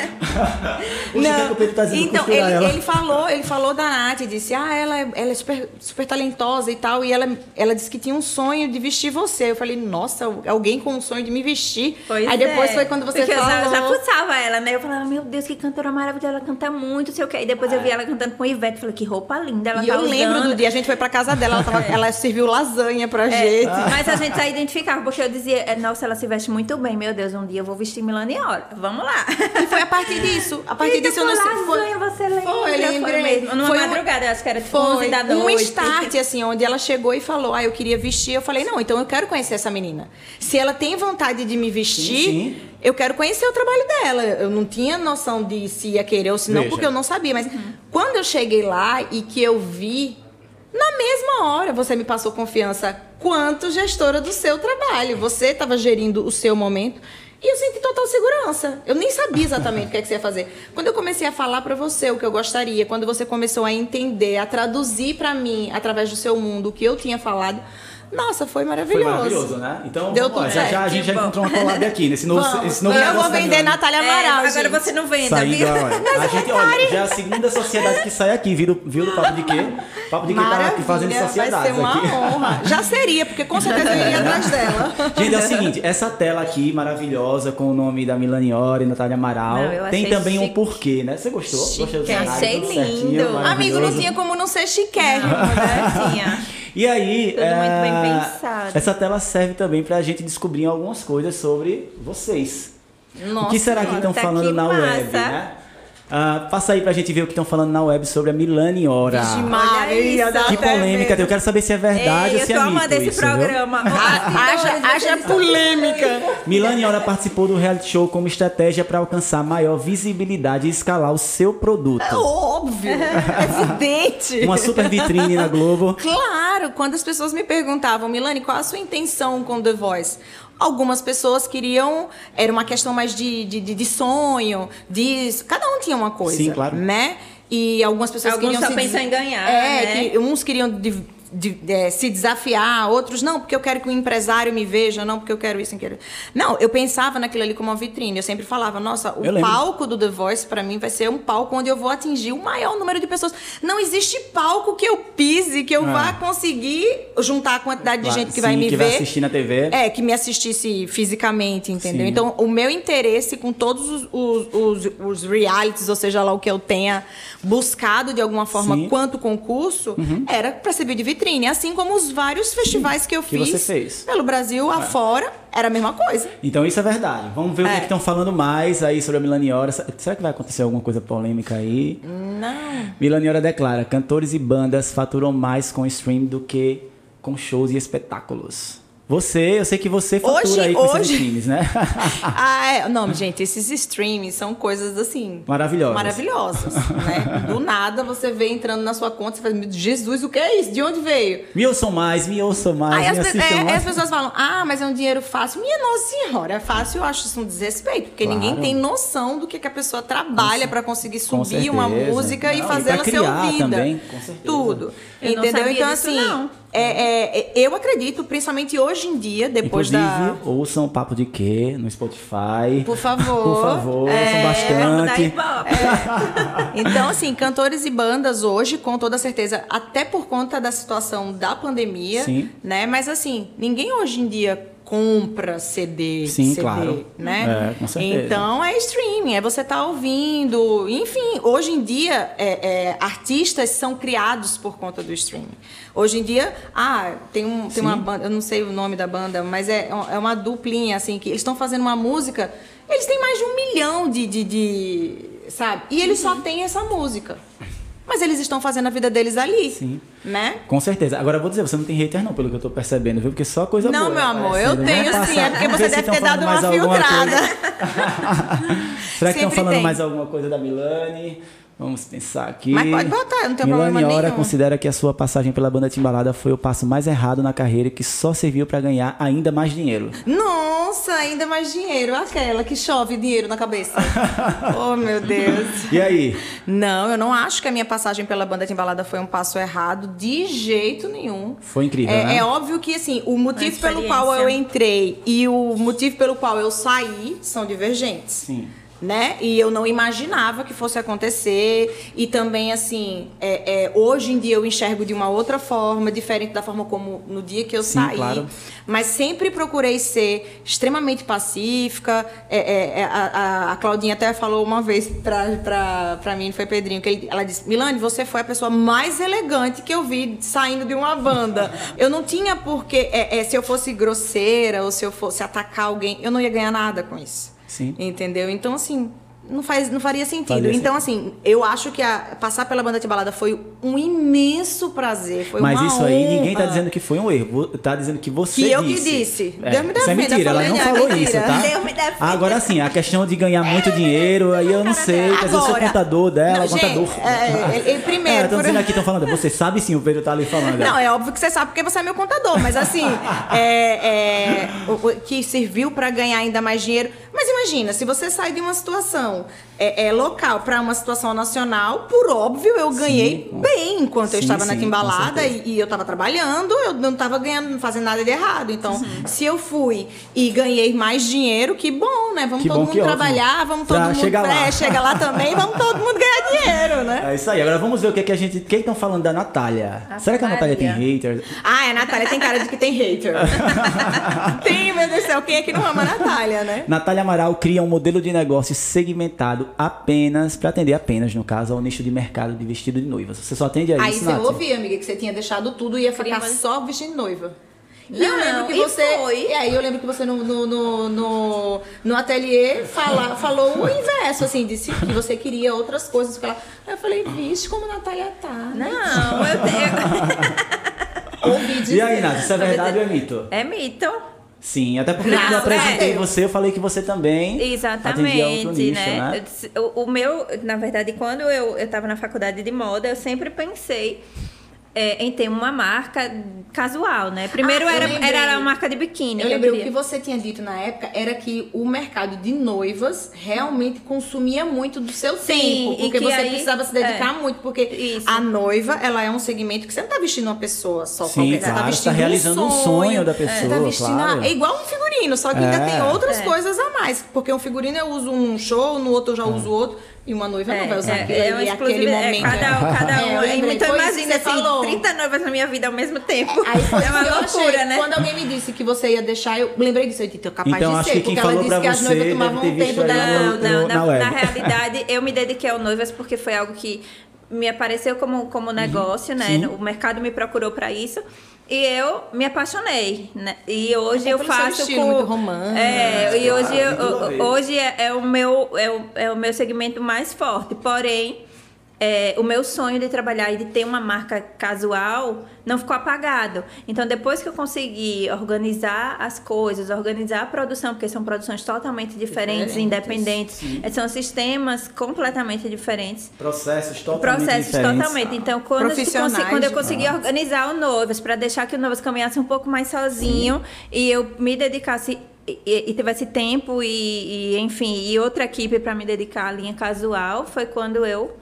Speaker 1: Não, o Pedro tá dizendo
Speaker 3: então, ele, ela. ele falou, ele falou da Nath, disse, ah, ela, é, ela é super, super talentosa e tal, e ela, ela disse que tinha um sonho de vestir você. Eu falei, nossa, alguém com um sonho de me vestir.
Speaker 2: Pois
Speaker 3: Aí depois
Speaker 2: é.
Speaker 3: foi quando você
Speaker 2: Porque
Speaker 3: falou...
Speaker 2: eu já, já puxava ela, né? Eu falava, meu Deus, que cantora maravilhosa, ela canta muito, sei o quê. E depois eu vi ela cantando com Ivete, falei, que roupa linda ela
Speaker 3: e
Speaker 2: tá
Speaker 3: eu
Speaker 2: usando.
Speaker 3: lembro do dia, a gente foi pra casa dela, ela, tava, é. ela serviu lasanha pra é, gente.
Speaker 2: Mas a gente já identificava, porque eu dizia, é, nossa, ela se veste muito bem, meu Deus, um dia eu vou vestir Milani Hora, vamos lá.
Speaker 3: E foi a partir disso, a partir disso eu
Speaker 2: não sei... Lasanha, você lembra?
Speaker 3: Foi, eu lembrei.
Speaker 2: mesmo, numa
Speaker 3: foi
Speaker 2: madrugada,
Speaker 3: um,
Speaker 2: acho que era tipo
Speaker 3: foi
Speaker 2: 11 da noite.
Speaker 3: um start, assim, onde ela chegou e falou, ah, eu queria vestir, eu falei, não, então eu quero conhecer essa menina. Se ela tem vontade de me vestir... Sim, sim eu quero conhecer o trabalho dela. Eu não tinha noção de se ia querer ou se não, Veja. porque eu não sabia. Mas uhum. quando eu cheguei lá e que eu vi, na mesma hora você me passou confiança quanto gestora do seu trabalho. Você estava gerindo o seu momento. E eu senti total segurança. Eu nem sabia exatamente o que, é que você ia fazer. Quando eu comecei a falar para você o que eu gostaria, quando você começou a entender, a traduzir para mim, através do seu mundo, o que eu tinha falado, Nossa, foi maravilhoso. Foi
Speaker 1: maravilhoso, né? Então,
Speaker 3: Deu tudo
Speaker 1: já, já, a gente já encontrou uma collab aqui nesse novo,
Speaker 3: Vamos.
Speaker 1: esse novo
Speaker 3: Eu vou vender. Natália Amaral,
Speaker 2: É, agora
Speaker 3: gente.
Speaker 2: você não venda,
Speaker 1: Saindo,
Speaker 2: viu?
Speaker 1: olha, a gente, olha, já é a segunda sociedade que sai aqui, viu, do- viu do Papo de Quê? Papo de Quê tá aqui fazendo
Speaker 3: Maravilha,
Speaker 1: sociedades
Speaker 3: Vai ser uma
Speaker 1: aqui.
Speaker 3: honra. Já seria, porque com certeza eu iria atrás dela.
Speaker 1: Gente, é o seguinte, essa tela aqui maravilhosa com o nome da Milaniora e Natália Amaral,
Speaker 2: Não,
Speaker 1: tem também um
Speaker 2: chique.
Speaker 1: porquê, né? Você gostou? Gostou do
Speaker 3: Chique.
Speaker 1: cenário?
Speaker 2: Achei lindo.
Speaker 3: Amigo, não tinha como não ser chiquérrimo, né?
Speaker 2: Tinha.
Speaker 1: E aí,
Speaker 2: Tudo muito bem
Speaker 1: é,
Speaker 2: pensado.
Speaker 1: essa tela serve também pra gente descobrir algumas coisas sobre vocês. o que será que
Speaker 2: Nossa,
Speaker 1: estão
Speaker 2: tá
Speaker 1: falando
Speaker 2: que
Speaker 1: na
Speaker 2: massa.
Speaker 1: web, né? Ah, passa aí pra gente ver o que estão falando na web sobre a Milani.
Speaker 3: Vixe,
Speaker 2: Olha
Speaker 3: Maria,
Speaker 2: isso.
Speaker 1: Que
Speaker 3: até
Speaker 1: polêmica, eu quero saber se é verdade
Speaker 2: Ei,
Speaker 1: ou se
Speaker 2: eu
Speaker 1: é
Speaker 2: tô
Speaker 1: mito
Speaker 2: amando esse
Speaker 1: isso, viu?
Speaker 2: programa.
Speaker 3: Ah, Haja, haja polêmica.
Speaker 1: Milani Hora participou do reality show como estratégia para alcançar maior visibilidade e escalar o seu produto.
Speaker 3: É óbvio, evidente.
Speaker 1: Uma super vitrine na Globo.
Speaker 3: Claro, quando as pessoas me perguntavam, Milane, qual a sua intenção com The Voice? Algumas pessoas queriam, era uma questão mais de, de, de- de sonho, de. Cada um tinha uma coisa.
Speaker 1: Sim, claro.
Speaker 3: Né? E algumas pessoas
Speaker 2: Alguns
Speaker 3: queriam
Speaker 2: só
Speaker 3: se
Speaker 2: pensam
Speaker 3: des-
Speaker 2: em ganhar,
Speaker 3: É,
Speaker 2: né?
Speaker 3: que uns queriam de- é, se desafiar, outros não, porque eu quero que o empresário me veja, não, porque eu quero isso, eu quero. Não, eu pensava naquilo ali como uma vitrine. Eu sempre falava, nossa, o
Speaker 1: Eu lembro.
Speaker 3: palco do The Voice pra mim vai ser um palco onde eu vou atingir o maior número de pessoas. Não existe palco que eu pise, que eu
Speaker 1: É.
Speaker 3: vá conseguir juntar a quantidade de
Speaker 1: Claro,
Speaker 3: gente que
Speaker 1: sim,
Speaker 3: vai me
Speaker 1: que
Speaker 3: ver.
Speaker 1: vai assistir na TV.
Speaker 3: É, que me assistisse fisicamente, entendeu?
Speaker 1: Sim.
Speaker 3: Então, o meu interesse com todos os, os, os, os realities, ou seja lá o que eu tenha buscado de alguma forma
Speaker 1: Sim. Uhum.
Speaker 3: quanto concurso, era para servir de vitrine. Assim como os vários festivais que eu
Speaker 1: que
Speaker 3: fiz
Speaker 1: você fez. É.
Speaker 3: pelo Brasil afora, era a mesma coisa.
Speaker 1: Então isso é verdade. Vamos ver o que
Speaker 3: É.
Speaker 1: é que estão falando mais aí sobre a Milani Hora. Será que vai acontecer alguma coisa polêmica aí?
Speaker 3: Não.
Speaker 1: Milani Hora declara: cantores e bandas faturam mais com stream do que com shows e espetáculos. Você, eu sei que você fatura
Speaker 3: Hoje-
Speaker 1: aí com esses
Speaker 3: hoje-
Speaker 1: streams, né?
Speaker 3: Ah, é. Não, gente, esses streams são coisas assim.
Speaker 1: Maravilhosas.
Speaker 3: Maravilhosas. né? Do nada você vê entrando na sua conta e fala, "Meu Jesus, o que é isso? De onde veio?
Speaker 1: me ouçam mais, me ouçam mais,
Speaker 3: Aí
Speaker 1: me
Speaker 3: as,
Speaker 1: assistam
Speaker 3: é,
Speaker 1: mais.
Speaker 3: as pessoas falam, ah, mas é um dinheiro fácil. Minha nossa senhora, é fácil, eu acho isso um desrespeito, porque
Speaker 1: Claro.
Speaker 3: ninguém tem noção do que, que a pessoa trabalha para conseguir subir uma música e
Speaker 1: Não, e
Speaker 3: fazê-la ser
Speaker 1: criar
Speaker 3: ouvida.
Speaker 1: também, com certeza.
Speaker 3: Tudo.
Speaker 2: Eu não
Speaker 3: Entendeu?
Speaker 2: sabia
Speaker 3: então,
Speaker 2: disso,
Speaker 3: assim,
Speaker 2: não.
Speaker 3: É, é, é, eu acredito, principalmente hoje em dia, depois
Speaker 1: Inclusive,
Speaker 3: da.
Speaker 1: ouçam o Papo de Quê no Spotify.
Speaker 3: Por favor.
Speaker 1: Por favor,
Speaker 3: É,
Speaker 1: ouçam bastante.
Speaker 2: ibope.
Speaker 3: Então, assim, cantores e bandas hoje, com toda certeza, até por conta da situação da pandemia,
Speaker 1: Sim.
Speaker 3: né? Mas assim, ninguém hoje em dia compra CD,
Speaker 1: Sim,
Speaker 3: CD,
Speaker 1: claro.
Speaker 3: né?
Speaker 1: É, com certeza.
Speaker 3: Então é streaming, é você tá ouvindo, enfim, hoje em dia é, é, artistas são criados por conta do streaming. Hoje em dia, ah, tem, um, tem uma banda, eu não sei o nome da banda, mas é, é uma duplinha, assim, que eles estão fazendo uma música, eles têm mais de um milhão de, de, de- sabe? E eles
Speaker 1: Uhum.
Speaker 3: só têm essa música. Mas eles estão fazendo a vida deles ali,
Speaker 1: Sim.
Speaker 3: né?
Speaker 1: Com certeza. Agora eu vou dizer, você não tem hater não, pelo que eu tô percebendo, viu? Porque só coisa
Speaker 3: Não,
Speaker 1: boa.
Speaker 3: meu amor, eu
Speaker 1: aparecendo.
Speaker 3: tenho
Speaker 1: Vamos
Speaker 3: sim,
Speaker 1: passar.
Speaker 3: é porque você deve ter dado uma filtrada.
Speaker 1: Será que estão falando
Speaker 3: tem.
Speaker 1: mais alguma coisa da Milani? Vamos pensar aqui.
Speaker 3: Mas pode botar, não tem
Speaker 1: Milani
Speaker 3: problema
Speaker 1: Hora
Speaker 3: nenhum.
Speaker 1: considera que a sua passagem pela banda Timbalada foi o passo mais errado na carreira e que só serviu pra ganhar ainda mais dinheiro.
Speaker 3: Nossa, ainda mais dinheiro. Aquela que chove dinheiro na cabeça. oh, meu Deus.
Speaker 1: E aí?
Speaker 3: Não, eu não acho que a minha passagem pela banda Timbalada foi um passo errado, de jeito nenhum.
Speaker 1: Foi incrível,
Speaker 3: É,
Speaker 1: né?
Speaker 3: é óbvio que, assim, o motivo pelo qual eu entrei e o motivo pelo qual eu saí são divergentes.
Speaker 1: Sim.
Speaker 3: Né? E eu não imaginava que fosse acontecer. E também, assim, é, é, hoje em dia eu enxergo de uma outra forma, diferente da forma como no dia que eu
Speaker 1: Sim,
Speaker 3: saí.
Speaker 1: claro.
Speaker 3: Mas sempre procurei ser extremamente pacífica. É, é, é, a, a- Claudinha até falou uma vez pra, pra, pra mim, foi Pedrinho, que ele- ela disse: Milane, você foi a pessoa mais elegante que eu vi saindo de uma banda. eu não tinha porque, é, se eu fosse grosseira ou se eu fosse atacar alguém, eu não ia ganhar nada com isso.
Speaker 1: Sim.
Speaker 3: Entendeu? Então, assim. Não, faz, não faria sentido.
Speaker 1: Faria
Speaker 3: então, assim, eu acho que a- passar pela banda Tibalada foi um imenso prazer. Foi
Speaker 1: Mas isso aí ninguém tá
Speaker 3: honra.
Speaker 1: dizendo que foi um erro. Tá dizendo que você
Speaker 3: Que eu
Speaker 1: disse.
Speaker 3: que disse.
Speaker 1: É,
Speaker 3: Deus me
Speaker 1: isso é
Speaker 3: defenda,
Speaker 1: mentira, ela não
Speaker 3: é
Speaker 1: falou
Speaker 3: mentira.
Speaker 1: isso, tá?
Speaker 2: Deus me defenda.
Speaker 1: Agora sim, a questão de ganhar muito dinheiro, aí eu não sei. Quer dizer, eu sou
Speaker 3: Agora-
Speaker 1: contador dela,
Speaker 3: Não,
Speaker 1: contador.
Speaker 3: gente, é, é, é, primeiro,
Speaker 1: É, estão
Speaker 3: por-
Speaker 1: dizendo aqui, estão falando. Você sabe sim, o Pedro tá ali falando.
Speaker 3: Não, é óbvio que você sabe porque você é meu contador, mas assim, é, é, o- o que serviu pra ganhar ainda mais dinheiro. Mas imagina, se você sai de uma situação situação é, é local para uma situação nacional, por óbvio, eu ganhei sim. bem enquanto sim, eu estava sim, na timbalada e, e, eu estava trabalhando, eu não estava ganhando, não fazendo nada de errado. Então, se eu fui e ganhei mais dinheiro, que bom, né? Vamos que todo bom, mundo trabalhar, ótimo. vamos todo pra mundo chegar lá. É, chega lá também, vamos todo mundo ganhar dinheiro, né?
Speaker 1: É isso aí. Agora vamos ver o que, é que a gente. O que estão falando da Natália? Será que a Natália tem haters?
Speaker 3: Ah, a Natália tem cara de que tem hater. tem, meu Deus do céu, quem é que não ama a Natália, né?
Speaker 1: Natália Amaral cria um modelo de negócio segmentado apenas para atender apenas, no caso, ao nicho de mercado de vestido de noiva. Você só atende a
Speaker 3: Aí
Speaker 1: isso,
Speaker 3: Aí você ouvia, amiga, que você tinha deixado tudo e ia ficar só vestindo noiva. E não, eu lembro que você. Foi. E aí eu lembro que você no, no, no, no, no ateliê fala, falou o inverso, assim, disse que você queria outras coisas. Aí eu falei, vixe, como a Natália tá.
Speaker 2: Né? Não, eu
Speaker 1: tenho. Ouvi dizer. E aí, Nath, isso é verdade ou é mito?
Speaker 2: É mito.
Speaker 1: Sim, até porque quando eu apresentei você, eu falei que você também
Speaker 2: Exatamente, outro nicho, né? né? O, o, meu, na verdade, quando eu estava na faculdade de moda, eu sempre pensei é, em ter uma marca casual, né? Primeiro ah, era, era uma marca de biquíni.
Speaker 3: Eu lembrei o que você tinha dito na época era que o mercado de noivas realmente consumia muito do seu Sim, tempo. Porque você aí, precisava se dedicar é, muito. Porque isso. a noiva, ela é um segmento que você não tá vestindo uma pessoa só.
Speaker 1: Sim, qualquer,
Speaker 3: claro,
Speaker 1: você tá vestindo tá realizando um sonho, um sonho da pessoa. É, tá vestindo claro.
Speaker 3: a, é igual um figurino, só que ainda tem é. outras é. coisas a mais. Porque um figurino eu uso um show, no outro eu já é. uso outro. E uma noiva é, não vai usar é, aquilo é ali, aquele momento.
Speaker 2: É, cada, cada um. É, então imagina assim, falou. 30 noivas na minha vida ao mesmo tempo.
Speaker 3: Aí foi é uma loucura, achei, né? Quando alguém me disse que você ia deixar, eu lembrei disso, eu disse, capaz
Speaker 1: então,
Speaker 3: de ser.
Speaker 1: Porque ela disse que as noivas tomavam um tempo
Speaker 2: dela. Não, não, na, na, na realidade, eu me dediquei ao noivas porque foi algo que me apareceu como, como uhum. negócio, uhum, né? Sim. O mercado me procurou para isso. E eu me apaixonei, né? E hoje eu faço
Speaker 3: com muito romântico.
Speaker 2: É, e hoje eu, hoje é, é, o meu é o, é o meu segmento mais forte. Porém, é, o meu sonho de trabalhar e de ter uma marca casual não ficou apagado. Então, depois que eu consegui organizar as coisas, organizar a produção, porque são produções totalmente diferentes, diferentes independentes, sim. É, são sistemas completamente diferentes.
Speaker 1: Processos totalmente Processos diferentes.
Speaker 2: totalmente. Então, quando, consegui, quando eu consegui organizar o Novas, para deixar que o Novas caminhasse um pouco mais sozinho sim. e eu me dedicasse e, e, tivesse tempo e, e, enfim, e outra equipe para me dedicar à linha casual, foi quando eu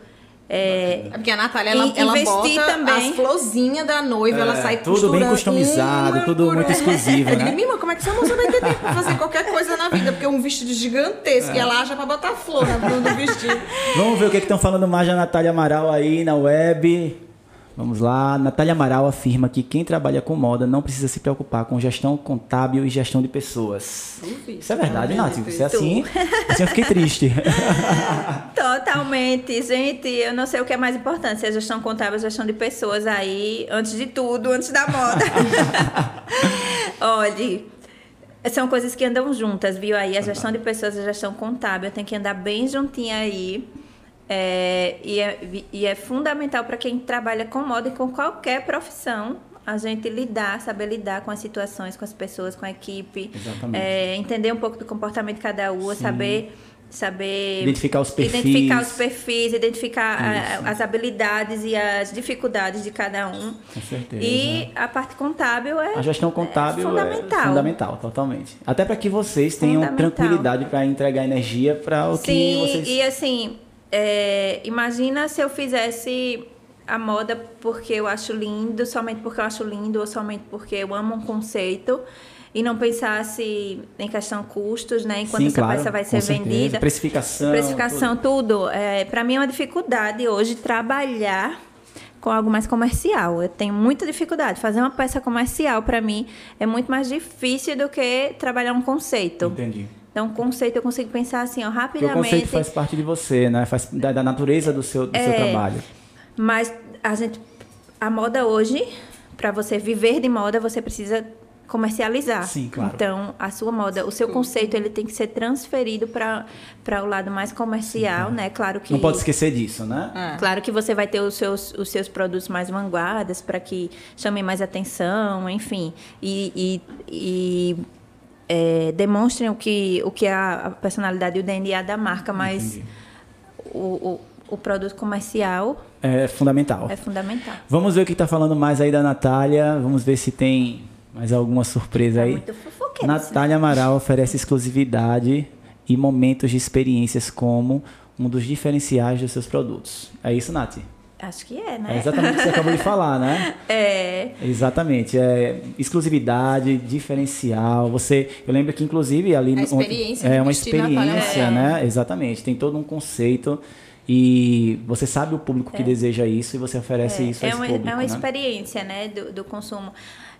Speaker 3: é, é, porque a Natália, ela, ela bota também. as florzinhas da noiva, é, ela sai
Speaker 1: Tudo bem customizado, tudo muito exclusivo, né?
Speaker 3: Eu digo, como é que essa moça vai ter tempo pra fazer qualquer coisa na vida? Porque é um vestido gigantesco é. e ela acha pra botar flor no vestido.
Speaker 1: Vamos ver o que estão falando mais da Natália Amaral aí na web. Vamos lá. Natália Amaral afirma que quem trabalha com moda não precisa se preocupar com gestão contábil e gestão de pessoas. Isso é verdade, Nath? Você é assim, assim eu fiquei triste.
Speaker 2: Totalmente. Gente, eu não sei o que é mais importante, se é gestão contábil ou gestão de pessoas aí, antes de tudo, antes da moda. Olhe, são coisas que andam juntas, viu? Aí a gestão de pessoas e a gestão contábil tem que andar bem juntinha aí é, e, é, e é fundamental para quem trabalha com moda e com qualquer profissão a gente lidar, saber lidar com as situações, com as pessoas, com a equipe, é, entender um pouco do comportamento de cada um, saber saber
Speaker 1: identificar os perfis,
Speaker 2: identificar os perfis, identificar a, as habilidades e as dificuldades de cada um.
Speaker 1: Com certeza.
Speaker 2: E a parte contábil é
Speaker 1: a gestão contábil é fundamental, é fundamental totalmente. Até para que vocês tenham tranquilidade para entregar energia para o
Speaker 2: Sim,
Speaker 1: que vocês.
Speaker 2: e assim é, imagina se eu fizesse a moda porque eu acho lindo, somente porque eu acho lindo, ou somente porque eu amo um conceito e não pensasse em questão custos, né? Enquanto Sim, essa claro, peça vai ser vendida.
Speaker 1: Precificação.
Speaker 2: Precificação, tudo. tudo. É, Para mim é uma dificuldade hoje trabalhar com algo mais comercial. Eu tenho muita dificuldade. Fazer uma peça comercial, para mim, é muito mais difícil do que trabalhar um conceito.
Speaker 1: Entendi.
Speaker 2: Então, o conceito eu consigo pensar assim, ó, rapidamente. Porque
Speaker 1: o conceito faz parte de você, né? Faz da, da natureza do seu, do é, seu trabalho.
Speaker 2: Mas a gente, a moda hoje, para você viver de moda, você precisa comercializar.
Speaker 1: Sim, claro.
Speaker 2: Então, a sua moda, o seu conceito, ele tem que ser transferido para o lado mais comercial, Sim, né? Claro que...
Speaker 1: Não pode esquecer disso, né?
Speaker 2: É. Claro que você vai ter os seus, os seus produtos mais vanguardas para que chamem mais atenção, enfim. E, e, e é, demonstrem o que, o que é a personalidade e o DNA da marca, mas o, o, o, produto comercial
Speaker 1: é fundamental.
Speaker 2: É fundamental.
Speaker 1: Vamos ver o que está falando mais aí da Natália. Vamos ver se tem mais alguma surpresa
Speaker 2: tá
Speaker 1: aí.
Speaker 2: Muito
Speaker 1: Natália Amaral oferece exclusividade e momentos de experiências como um dos diferenciais dos seus produtos. É isso, Nath?
Speaker 2: Acho que é, né?
Speaker 1: É exatamente o que você acabou de falar, né?
Speaker 2: É.
Speaker 1: Exatamente. É exclusividade, diferencial. Você, eu lembro que inclusive ali
Speaker 3: a experiência
Speaker 1: é uma experiência, é. né? Exatamente. Tem todo um conceito e você sabe o público que é. deseja isso e você oferece
Speaker 2: é.
Speaker 1: isso a
Speaker 2: é uma,
Speaker 1: público,
Speaker 2: É uma
Speaker 1: né?
Speaker 2: experiência, né, do, do consumo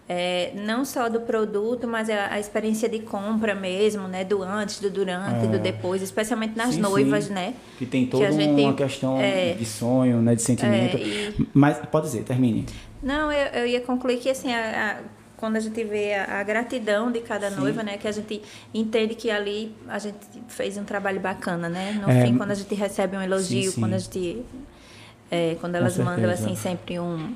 Speaker 2: é, não só do produto, mas a, a, experiência de compra mesmo, né? Do antes, do durante, é. do depois, especialmente nas sim, sim. né?
Speaker 1: Que tem toda que uma questão é, de sonho, né? De sentimento. É, e... Mas pode dizer, termine.
Speaker 2: Não, eu, eu ia concluir que assim, a, a, quando a gente vê a, a gratidão de cada sim. noiva, né? Que a gente entende que ali a gente fez um trabalho bacana, né? No é, fim, quando a gente recebe um elogio, quando a gente. É, quando elas mandam assim sempre um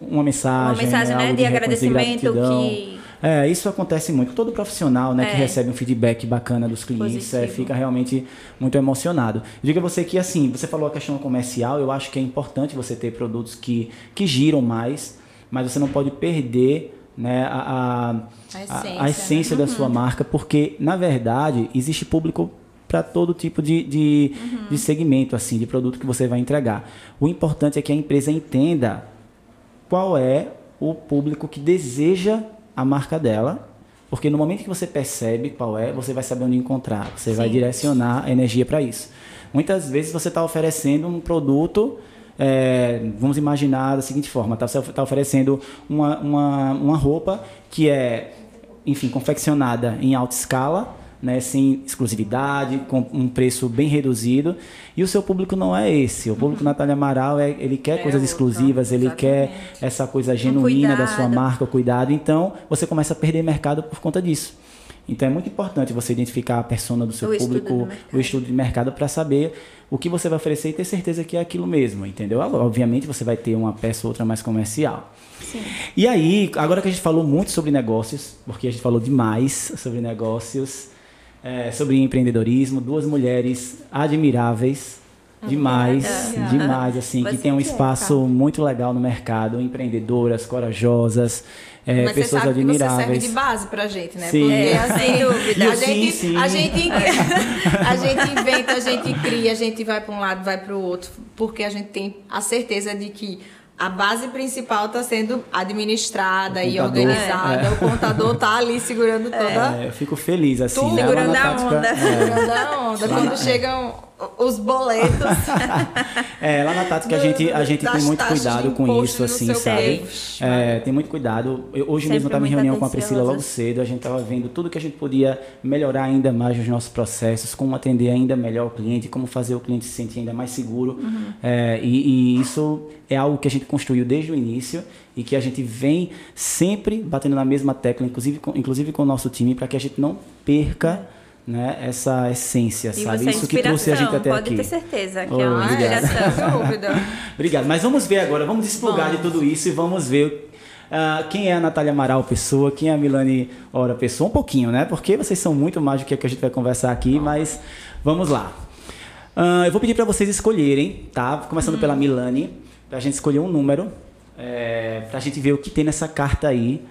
Speaker 1: uma mensagem,
Speaker 2: uma mensagem
Speaker 1: né,
Speaker 2: de, de agradecimento que
Speaker 1: é, isso acontece muito. Todo profissional né, é. que recebe um feedback bacana dos clientes é, fica realmente muito emocionado. Diga você que, assim, você falou a questão comercial, eu acho que é importante você ter produtos que, que giram mais, mas você não pode perder né, a, a, a essência, a essência né? da uhum. sua marca, porque, na verdade, existe público para todo tipo de, de, uhum. de segmento, assim, de produto que você vai entregar. O importante é que a empresa entenda qual é o público que deseja a marca dela, porque no momento que você percebe qual é, você vai saber onde encontrar, você Sim. vai direcionar a energia para isso. Muitas vezes você está oferecendo um produto, é, vamos imaginar da seguinte forma, tá, você está oferecendo uma, uma, uma roupa que é, enfim, confeccionada em alta escala, né, sem exclusividade, com um preço bem reduzido. E o seu público não é esse. O público uhum. Natália Amaral, é, ele quer é coisas exclusivas, ele quer essa coisa genuína da sua marca, o cuidado. Então, você começa a perder mercado por conta disso. Então, é muito importante você identificar a persona do seu o público, estudo o estudo de mercado, para saber o que você vai oferecer e ter certeza que é aquilo mesmo, entendeu? Obviamente, você vai ter uma peça ou outra mais comercial. Sim. E aí, agora que a gente falou muito sobre negócios, porque a gente falou demais sobre negócios, é, sobre empreendedorismo, duas mulheres admiráveis, demais, é. demais, assim, Você que tem um espaço muito legal no mercado, empreendedoras, corajosas, é, Mas pessoas você sabe admiráveis. Que você serve
Speaker 3: de base pra gente, né? Sim. Porque, assim, sem dúvida. A gente, sim, sim. A, gente, a gente inventa, a gente cria, a gente vai para um lado, vai para o outro, porque a gente tem a certeza de que a base principal está sendo administrada e organizada. É. O contador está ali segurando toda.
Speaker 1: É, eu fico feliz assim.
Speaker 2: Tudo,
Speaker 1: né?
Speaker 2: segurando a onda.
Speaker 3: É. Segurando a onda. Quando chegam os boletos.
Speaker 1: é, lá na Tática a gente, a gente tem muito cuidado com isso, assim, sabe? É, tem muito cuidado. Eu, hoje Sempre mesmo estava em reunião com a Priscila logo cedo, a gente estava vendo tudo que a gente podia melhorar ainda mais nos nossos processos, como atender ainda melhor o cliente, como fazer o cliente se sentir ainda mais seguro. Uhum. É, e, e isso é algo que a gente construiu desde o início e que a gente vem sempre batendo na mesma tecla, inclusive com, inclusive com o nosso time, para que a gente não perca né, essa essência, e sabe? Isso que trouxe a gente até
Speaker 2: pode
Speaker 1: aqui.
Speaker 2: Pode ter certeza que oh, é uma obrigado. inspiração, dúvida.
Speaker 1: obrigado. Mas vamos ver agora, vamos explorar de tudo isso e vamos ver uh, quem é a Natália Amaral pessoa, quem é a Milane Ora pessoa, um pouquinho, né? Porque vocês são muito mais do que, que a gente vai conversar aqui, mas vamos lá. Uh, eu vou pedir para vocês escolherem, tá? Começando hum. pela Milane, para a gente escolher um número, é, para a gente ver o que tem nessa carta aí.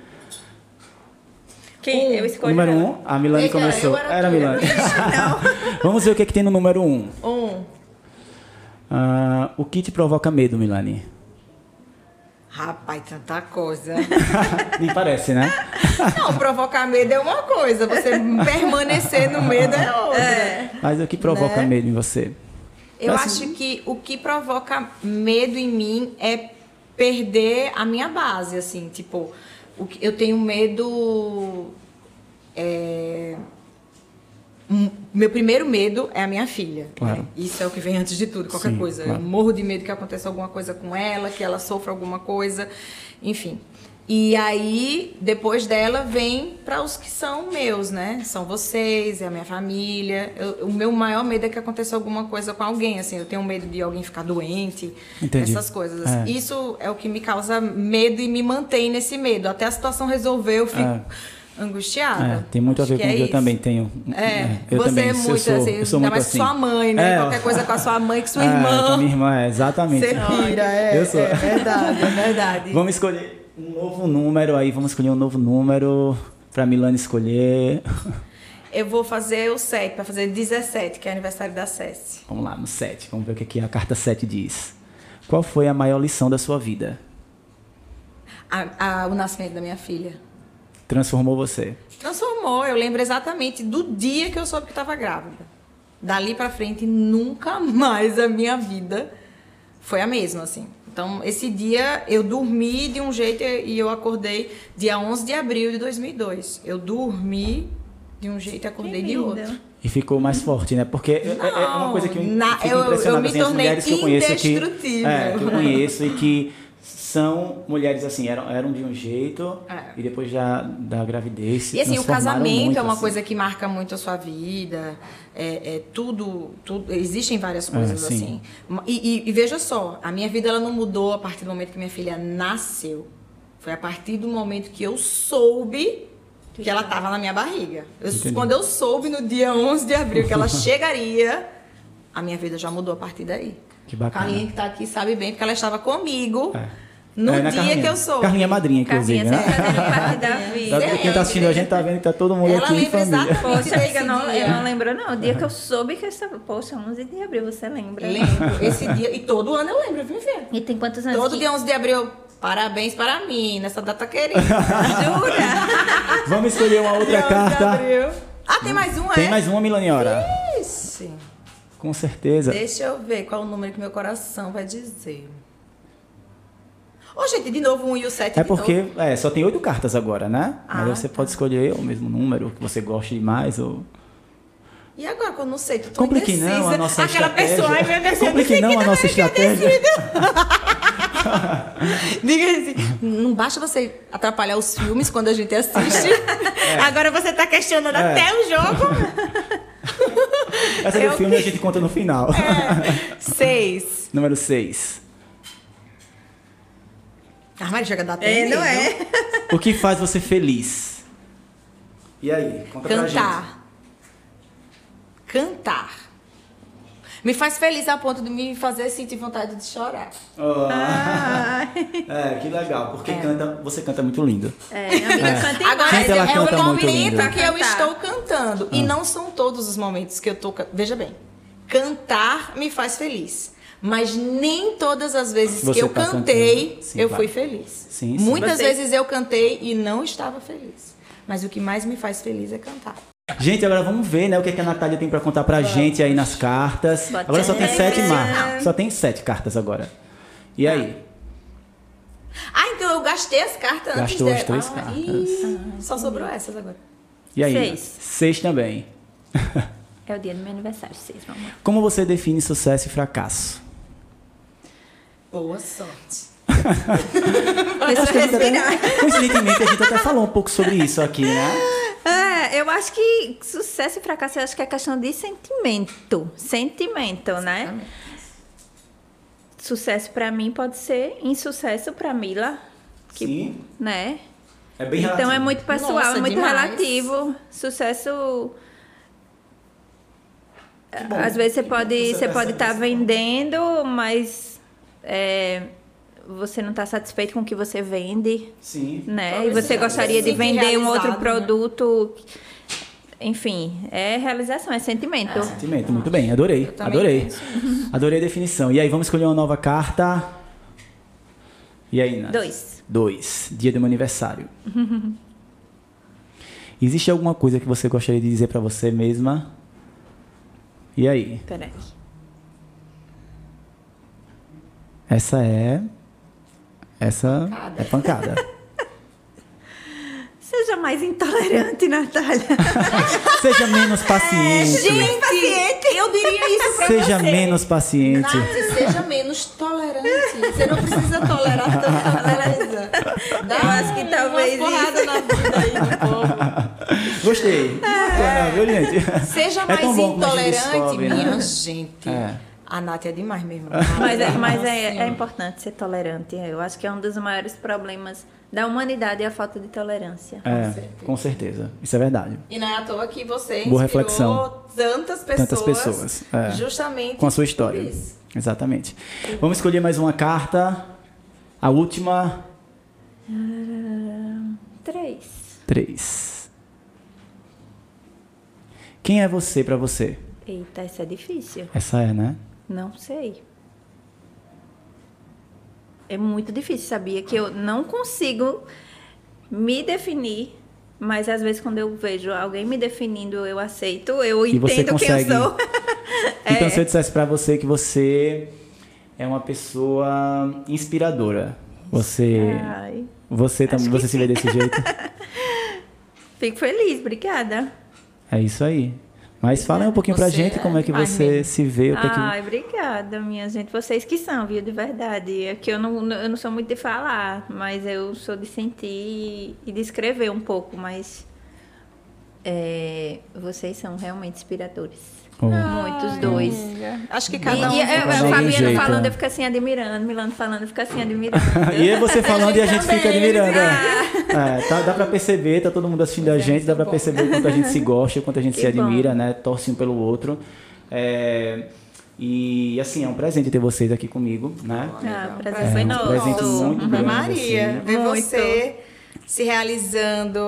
Speaker 2: Quem? Um. Eu escolhi.
Speaker 1: Número um, a Milane Eita, começou. Era, era a Milane. Vamos ver o que, é que tem no número um.
Speaker 3: Um.
Speaker 1: Uh, o que te provoca medo, Milane?
Speaker 3: Rapaz, tanta coisa.
Speaker 1: Nem parece, né?
Speaker 3: Não, provocar medo é uma coisa, você permanecer no medo é outra. É.
Speaker 1: Mas o que provoca né? medo em você?
Speaker 3: Eu assim... acho que o que provoca medo em mim é perder a minha base, assim, tipo, o que, eu tenho medo. É, meu primeiro medo é a minha filha. Claro. Né? Isso é o que vem antes de tudo, qualquer Sim, coisa. Claro. Eu morro de medo que aconteça alguma coisa com ela, que ela sofra alguma coisa, enfim. E aí, depois dela, vem para os que são meus, né? São vocês, é a minha família. Eu, o meu maior medo é que aconteça alguma coisa com alguém, assim. Eu tenho medo de alguém ficar doente, Entendi. essas coisas. É. Isso é o que me causa medo e me mantém nesse medo. Até a situação resolver, eu fico... É angustiada.
Speaker 1: É, tem muito a ver com que eu também tenho.
Speaker 3: É, é eu você também, é muito sou, assim, eu sou muito mais assim. sua mãe, né? É, Qualquer coisa com a sua mãe, com sua é, irmã.
Speaker 1: Com minha irmã, é, exatamente.
Speaker 3: Você pira, é, eu sou. é verdade, é verdade.
Speaker 1: Vamos escolher um novo número aí, vamos escolher um novo número para Milane escolher.
Speaker 3: Eu vou fazer o 7, para fazer 17, que é aniversário da Cessi.
Speaker 1: Vamos lá, no 7. Vamos ver o que aqui a carta 7 diz. Qual foi a maior lição da sua vida?
Speaker 3: A, a, o nascimento da minha filha.
Speaker 1: Transformou você?
Speaker 3: Transformou. Eu lembro exatamente do dia que eu soube que estava grávida. Dali para frente, nunca mais a minha vida foi a mesma, assim. Então, esse dia eu dormi de um jeito e eu acordei dia 11 de abril de 2002. Eu dormi de um jeito e acordei de outro.
Speaker 1: E ficou mais forte, né? Porque
Speaker 3: Não,
Speaker 1: é, é uma coisa que eu,
Speaker 3: na,
Speaker 1: fico
Speaker 3: eu,
Speaker 1: impressionado,
Speaker 3: eu me
Speaker 1: assim, as
Speaker 3: tornei
Speaker 1: mulheres que eu conheço aqui,
Speaker 3: indestrutível.
Speaker 1: é, que eu conheço e que são mulheres assim, eram, eram de um jeito
Speaker 3: É.
Speaker 1: e depois já da gravidez
Speaker 3: E assim, o casamento
Speaker 1: muito,
Speaker 3: é uma
Speaker 1: assim.
Speaker 3: coisa que marca muito a sua vida. É, é tudo, tudo. Existem várias coisas
Speaker 1: É, sim.
Speaker 3: assim. E, e- e veja só, a minha vida ela não mudou a partir do momento que minha filha nasceu. Foi a partir do momento que eu soube que ela estava na minha barriga. Eu- quando eu soube no dia 11 de abril que ela chegaria, a minha vida já mudou a partir daí.
Speaker 1: Que bacana.
Speaker 3: Carlinha que tá aqui sabe bem, porque ela estava comigo
Speaker 1: É.
Speaker 3: no
Speaker 1: É, né,
Speaker 3: dia
Speaker 1: Carlinha?
Speaker 3: que eu soube.
Speaker 1: Carlinha é madrinha, inclusive,
Speaker 2: Carlinha
Speaker 1: né? Tá-
Speaker 2: vida.
Speaker 1: Quem tá assistindo a gente tá vendo que tá todo mundo
Speaker 3: Ela
Speaker 1: aqui em
Speaker 3: lembra
Speaker 1: família.
Speaker 3: exatamente.
Speaker 2: Poxa, amiga, não, eu não lembro, não. O dia que eu soube que eu estava. Poxa, 11 de abril, você lembra?
Speaker 3: Lembro. Esse dia. E todo ano eu lembro, viu?
Speaker 2: E tem quantos anos?
Speaker 3: Todo
Speaker 2: que...
Speaker 3: dia 11 de abril, parabéns para mim, nessa data querida.
Speaker 2: Jura?
Speaker 1: Vamos escolher uma outra
Speaker 3: Dia 11 de
Speaker 1: carta.
Speaker 3: abril. Ah, tem mais uma,
Speaker 1: Tem
Speaker 3: é?
Speaker 1: mais uma, Milaniora?
Speaker 3: Ixi.
Speaker 1: Com certeza.
Speaker 3: Deixa eu ver qual o número que meu coração vai dizer. Ô, gente, de novo um e o 7
Speaker 1: É porque é, só tem oito cartas agora, né?
Speaker 3: Ah,
Speaker 1: Mas você
Speaker 3: tá.
Speaker 1: pode escolher o mesmo número que você goste mais ou
Speaker 3: E agora eu não sei, tu tô
Speaker 1: Complique
Speaker 3: indecisa.
Speaker 1: não a nossa
Speaker 3: Aquela
Speaker 1: estratégia.
Speaker 3: pessoa, ai meu Deus,
Speaker 1: Complique não a nossa estratégia.
Speaker 3: Diga assim, não basta você atrapalhar os filmes quando a gente assiste. Agora você tá questionando
Speaker 1: É.
Speaker 3: até o jogo.
Speaker 1: Essa do
Speaker 3: Eu
Speaker 1: filme a
Speaker 3: que-
Speaker 1: gente conta no final.
Speaker 3: Seis.
Speaker 1: Número 6.
Speaker 3: Ah, mas chega a até
Speaker 2: É, não é?
Speaker 1: O que faz você feliz? E aí? Conta pra gente.
Speaker 3: Cantar. Me faz feliz a ponto de me fazer sentir vontade de chorar.
Speaker 1: Oh.
Speaker 2: Ai.
Speaker 1: É, que legal, porque canta, você canta muito lindo.
Speaker 2: É, amiga, canta
Speaker 3: Agora,
Speaker 2: mais.
Speaker 1: Gente, ela
Speaker 3: é
Speaker 1: canta
Speaker 3: o momento
Speaker 1: lindo.
Speaker 3: que eu estou cantando. E não são todos os momentos que eu tô... Veja bem, cantar me faz feliz. Mas nem todas as vezes
Speaker 1: Você
Speaker 3: que eu
Speaker 1: tá
Speaker 3: cantei.
Speaker 1: Sim,
Speaker 3: eu
Speaker 1: claro.
Speaker 3: fui feliz.
Speaker 1: Sim, sim.
Speaker 3: Muitas
Speaker 2: Você-
Speaker 3: vezes eu cantei e não estava feliz. Mas o que mais me faz feliz é cantar.
Speaker 1: Gente, agora vamos ver, né, o que, é que a Natália tem pra contar pra gente aí nas cartas.
Speaker 2: Bota
Speaker 1: Agora só tem sete marcas. Só tem sete cartas agora. E aí?
Speaker 3: Ah, então eu gastei as cartas antes
Speaker 1: Gastou as três
Speaker 3: ah,
Speaker 1: cartas.
Speaker 3: ih, só sobrou essas agora.
Speaker 1: E aí?
Speaker 2: Seis.
Speaker 1: Seis também.
Speaker 2: É o dia do meu aniversário, seis, vamos lá.
Speaker 1: Como você define sucesso e fracasso?
Speaker 3: Boa sorte.
Speaker 1: Acho que a gente até, coincidentemente, a gente até falou um pouco sobre isso aqui, né?
Speaker 2: É, eu acho que sucesso e fracasso, eu acho que é questão de sentimento. Sentimento, né? Sucesso pra mim pode ser insucesso pra Mila, que,
Speaker 1: Sim.
Speaker 2: né?
Speaker 1: É bem
Speaker 2: Então
Speaker 1: relativo.
Speaker 2: é muito pessoal,
Speaker 3: Nossa,
Speaker 2: é muito
Speaker 3: demais.
Speaker 2: relativo. Sucesso
Speaker 1: bom.
Speaker 2: às vezes você pode você
Speaker 1: percebe
Speaker 2: pode estar
Speaker 1: isso.
Speaker 2: vendendo, mas é, você não está satisfeito com o que você vende,
Speaker 1: Sim.
Speaker 2: né? E você gostaria de vender um outro
Speaker 3: né?
Speaker 2: produto. Enfim, é realização, é sentimento.
Speaker 1: Sentimento, muito bem, adorei. Adorei.
Speaker 3: penso
Speaker 1: Adorei a definição. E aí, vamos escolher uma nova carta. E aí, Nath?
Speaker 2: Dois.
Speaker 1: Dois. Dia do meu aniversário. Existe alguma coisa que você gostaria de dizer pra você mesma? E aí?
Speaker 2: Peraí.
Speaker 1: Essa é. Essa
Speaker 3: Pancada.
Speaker 1: é pancada.
Speaker 2: Seja mais intolerante, Natália.
Speaker 1: Seja menos paciente.
Speaker 3: Gente, eu diria isso pra
Speaker 1: Seja
Speaker 3: você.
Speaker 1: menos paciente.
Speaker 3: Nath, seja menos tolerante. Você não precisa tolerar tanta coisa. Dá
Speaker 2: Eu acho que talvez
Speaker 3: uma porrada na vida aí do povo.
Speaker 1: Gostei. Viu, gente?
Speaker 3: Seja
Speaker 1: É
Speaker 3: mais intolerante,
Speaker 1: descobre, né?
Speaker 3: minha gente.
Speaker 1: É.
Speaker 3: A Nath é demais mesmo.
Speaker 2: Mas, é, mas é,
Speaker 3: Nossa
Speaker 2: é importante ser tolerante. Eu acho que é um dos maiores problemas da humanidade é a falta de tolerância.
Speaker 1: É,
Speaker 3: certeza.
Speaker 1: com certeza. Isso é verdade.
Speaker 3: E não é à toa que você
Speaker 1: Boa
Speaker 3: inspirou
Speaker 1: reflexão.
Speaker 3: tantas pessoas.
Speaker 1: Tantas pessoas, é.
Speaker 3: Justamente
Speaker 1: Com a sua história.
Speaker 3: isso.
Speaker 1: Exatamente. Vamos escolher mais uma carta. A última.
Speaker 2: Três.
Speaker 1: Três. Quem é você para você?
Speaker 2: Eita, essa é difícil.
Speaker 1: Essa é, né?
Speaker 2: Não sei. É muito difícil, sabia? Que eu não consigo me definir, mas às vezes quando eu vejo alguém me definindo, eu aceito, eu
Speaker 1: e
Speaker 2: entendo quem eu sou.
Speaker 1: então, é. se eu dissesse para você que você é uma pessoa inspiradora, você.
Speaker 2: Ai,
Speaker 1: você também, você se vê desse jeito?
Speaker 2: Fico feliz, obrigada.
Speaker 1: É isso aí. Mas fala um pouquinho você pra gente como é que você se vê. O que
Speaker 2: Ai,
Speaker 1: que...
Speaker 2: obrigada, minha gente. Vocês que são, viu, de verdade. É que eu não, eu não sou muito de falar, mas eu sou de sentir e de escrever um pouco, mas é, vocês são realmente inspiradores. Oh. Muitos dois.
Speaker 3: Acho que cada um. E,
Speaker 2: e a Fabiana falando, eu fico assim admirando. Milano falando, eu fico assim admirando.
Speaker 1: e é você falando e a gente fica admirando. É. é, tá, dá pra perceber, tá todo mundo assistindo a gente, dá pra perceber o quanto a gente se gosta, o quanto a gente que se admira, bom. né? Torce um pelo outro. É, e assim, é um presente ter vocês aqui comigo, né?
Speaker 2: Ah, o prazer é, foi nosso. Um presente
Speaker 3: muito grande. Maria, assim. ver você se realizando.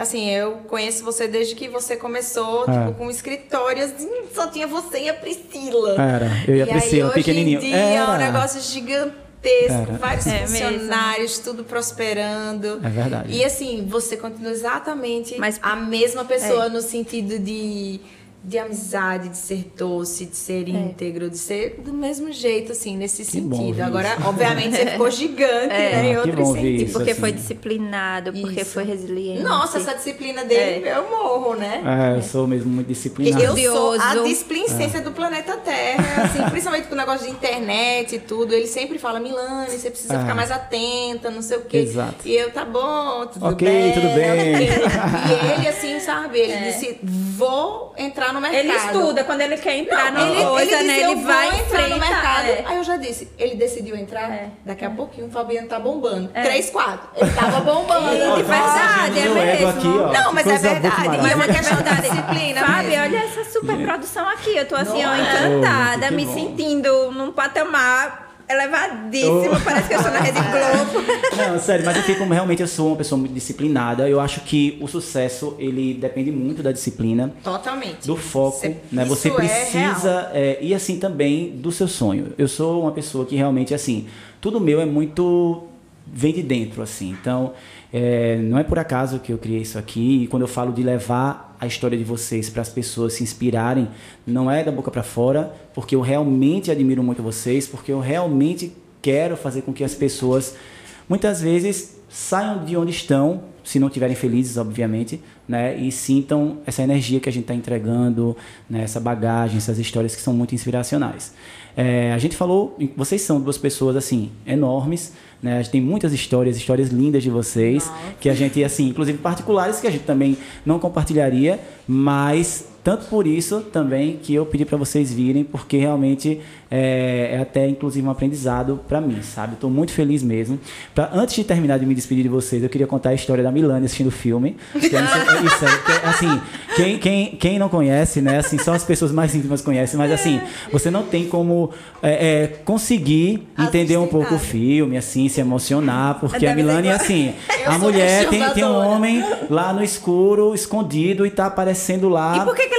Speaker 3: Assim, eu conheço você desde que você começou, é. tipo, com escritório, assim, só tinha você e a Priscila.
Speaker 1: Era, eu e a Priscila,
Speaker 3: aí,
Speaker 1: pequenininho.
Speaker 3: Hoje em dia Era. é um negócio gigantesco. Era. vários é funcionários, mesmo. tudo prosperando.
Speaker 1: É verdade.
Speaker 3: E assim, você continua exatamente Mas, a mesma pessoa é. no sentido de de amizade, de ser doce, de ser é. íntegro, de ser do mesmo jeito, assim, nesse que sentido. Agora, obviamente, você ficou gigante, é. né? Em
Speaker 1: ah, outro sentido.
Speaker 2: Isso, porque assim. foi disciplinado, porque isso. foi resiliente.
Speaker 3: Nossa, essa disciplina dele, é. eu morro, né?
Speaker 1: É, eu sou mesmo muito disciplinado.
Speaker 3: Eu sou a displicência é. do planeta Terra, assim, principalmente com o negócio de internet e tudo. Ele sempre fala, Milane, você precisa é. ficar mais atenta, não sei o quê.
Speaker 1: Exato.
Speaker 3: E eu, tá bom, tudo
Speaker 1: okay,
Speaker 3: bem.
Speaker 1: tudo bem.
Speaker 3: e ele, assim, sabe, ele é. disse, vou entrar no mercado.
Speaker 2: Ele estuda, quando ele quer entrar não, numa coisa, ele, né? Ele vai entrar no mercado.
Speaker 3: É. Aí eu já disse, ele decidiu entrar, é. daqui a pouquinho o Fabiano tá bombando. É. Três, quatro. Ele tava bombando.
Speaker 2: de verdade, é mesmo.
Speaker 1: Aqui, ó,
Speaker 3: não, mas é verdade. E é uma questão da disciplina.
Speaker 2: Sabe, olha essa super produção aqui. Eu tô assim, ó, encantada, me sentindo num patamar elevadíssimo, oh. parece que eu sou na Rede Globo.
Speaker 1: Não, sério, mas eu fico realmente eu sou uma pessoa muito disciplinada. Eu acho que o sucesso ele depende muito da disciplina,
Speaker 3: totalmente,
Speaker 1: do foco, Cê, né? Você é precisa é, e assim também do seu sonho. Eu sou uma pessoa que realmente assim, tudo meu é muito vem de dentro assim. Então, é, não é por acaso que eu criei isso aqui. E quando eu falo de levar a história de vocês para as pessoas se inspirarem, não é da boca para fora, porque eu realmente admiro muito vocês, porque eu realmente quero fazer com que as pessoas, muitas vezes, saiam de onde estão, se não estiverem felizes, obviamente, né, e sintam essa energia que a gente está entregando, né, essa bagagem, essas histórias que são muito inspiracionais. É, a gente falou, vocês são duas pessoas assim enormes, né? A gente tem muitas histórias, histórias lindas de vocês, Nossa. que a gente, assim, inclusive particulares, que a gente também não compartilharia, mas tanto por isso também que eu pedi para vocês virem, porque realmente é, é até inclusive um aprendizado para mim, sabe? Estou muito feliz mesmo. Pra, antes de terminar de me despedir de vocês, eu queria contar a história da Milane assistindo o filme. Que é, isso, é, assim, quem, quem, quem não conhece, né? Assim, só as pessoas mais íntimas conhecem, mas assim, você não tem como é, é conseguir entender um pouco o filme, assim, se emocionar, porque a Milane, assim, a mulher tem, tem um homem lá no escuro, escondido, e tá aparecendo lá.
Speaker 2: E por que, que?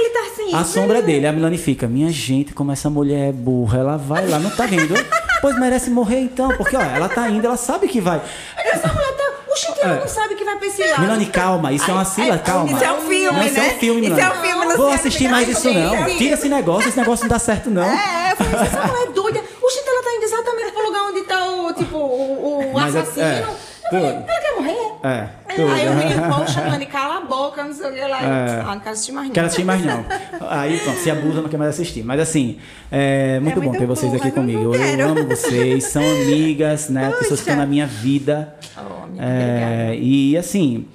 Speaker 1: A sombra dele. A Milani fica, minha gente, como essa mulher é burra. Ela vai lá, não tá vendo? pois merece morrer então, porque ó, ela tá indo, ela sabe que vai.
Speaker 3: Essa mulher tá. O ela é. não sabe que vai pra esse lado.
Speaker 1: Milani, calma, isso é uma sila, calma.
Speaker 2: Isso é um filme, não,
Speaker 1: Isso é um
Speaker 2: né?
Speaker 1: filme, Milani. Isso é um filme, não Vou assistir mais isso não. Tira esse negócio, esse negócio não dá certo não.
Speaker 3: É, eu falei, essa mulher é doida. Oxi, ela tá indo exatamente pro lugar onde tá o, tipo, o, o assassino. É, ela quer morrer?
Speaker 1: É.
Speaker 3: Tudo. Aí o menino, poxa, mano, cala a boca, não sei o que lá. É. Ah, não quero assistir mais não.
Speaker 1: Quero assistir mais não. Aí, pronto, se abusa, não quer mais assistir. Mas assim, é muito, é muito bom ter vocês aqui comigo. Eu, amo vocês, são amigas, né? Puxa. Pessoas que estão na minha vida.
Speaker 3: Oh, amiga, é,
Speaker 1: e assim.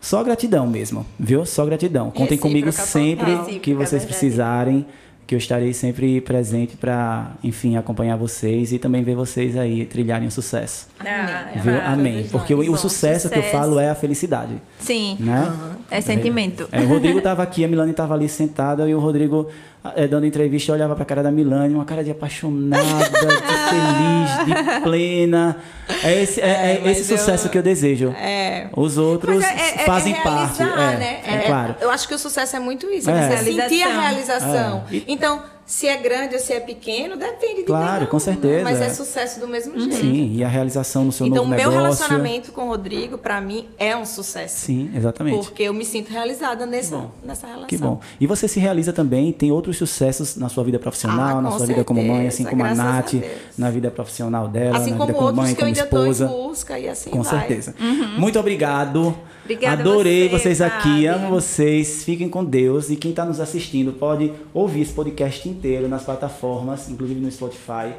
Speaker 1: Só gratidão mesmo, viu? Só gratidão. Contem comigo sempre que vocês precisarem. Que eu estarei sempre presente para, enfim, acompanhar vocês e também ver vocês aí trilharem o sucesso.
Speaker 2: Ah,
Speaker 1: Viu?
Speaker 2: ah,
Speaker 1: Amém. Porque o, o
Speaker 2: Bom,
Speaker 1: sucesso, que eu
Speaker 2: sucesso.
Speaker 1: falo é a felicidade.
Speaker 2: Sim,
Speaker 1: Né?
Speaker 2: é sentimento.
Speaker 1: É, o Rodrigo estava aqui, a Milane estava ali sentada e o Rodrigo é, dando entrevista eu olhava para a cara da Milane, uma cara de apaixonada, de feliz, de plena. É esse, é, é esse sucesso
Speaker 3: eu-
Speaker 1: que eu desejo.
Speaker 3: É.
Speaker 1: Os outros
Speaker 3: é- é-
Speaker 1: fazem parte.
Speaker 3: né?
Speaker 1: é claro.
Speaker 3: Eu acho que o sucesso é muito isso,
Speaker 1: É.
Speaker 3: você sentir a
Speaker 2: Realização.
Speaker 3: Então, se é grande ou se é pequeno, depende de
Speaker 1: Claro,
Speaker 3: cada um,
Speaker 1: com certeza,
Speaker 3: Mas é
Speaker 1: é.
Speaker 3: sucesso do mesmo jeito.
Speaker 1: Sim, e a realização no seu
Speaker 3: Então, o
Speaker 1: novo
Speaker 3: meu
Speaker 1: negócio.
Speaker 3: relacionamento com o Rodrigo, pra mim, é um sucesso.
Speaker 1: Sim, exatamente.
Speaker 3: Porque eu me sinto realizada nessa, nessa relação.
Speaker 1: Que bom. E você se realiza também, tem outros sucessos na sua vida profissional,
Speaker 3: Ah,
Speaker 1: na sua vida como mãe,
Speaker 3: certeza,
Speaker 1: assim como a
Speaker 3: a
Speaker 1: Nath,
Speaker 3: Deus.
Speaker 1: na vida profissional dela,
Speaker 3: Assim
Speaker 1: na
Speaker 3: como
Speaker 1: vida como
Speaker 3: outros
Speaker 1: mãe,
Speaker 3: que eu
Speaker 1: como
Speaker 3: ainda
Speaker 1: esposa.
Speaker 3: estou em busca e assim
Speaker 1: Com
Speaker 3: vai.
Speaker 1: certeza. Muito obrigado.
Speaker 2: Obrigada
Speaker 1: Adorei
Speaker 2: você,
Speaker 1: vocês aqui, amo vocês. Fiquem com Deus. E quem está nos assistindo pode ouvir esse podcast inteiro nas plataformas, inclusive no Spotify.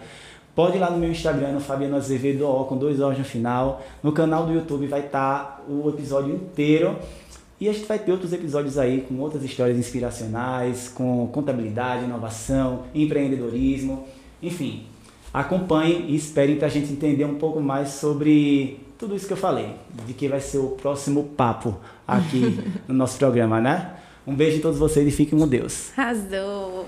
Speaker 1: Pode ir lá no meu Instagram, no Fabiano Azevedo, ó, com dois O's no final. No canal do YouTube vai estar o episódio inteiro. E a gente vai ter outros episódios aí com outras histórias inspiracionais, com contabilidade, inovação, empreendedorismo, enfim. Acompanhem e esperem para a gente entender um pouco mais sobre tudo isso que eu falei, de que vai ser o próximo papo aqui no nosso programa, né? Um beijo em todos vocês e fiquem com Deus.
Speaker 2: Arrasou.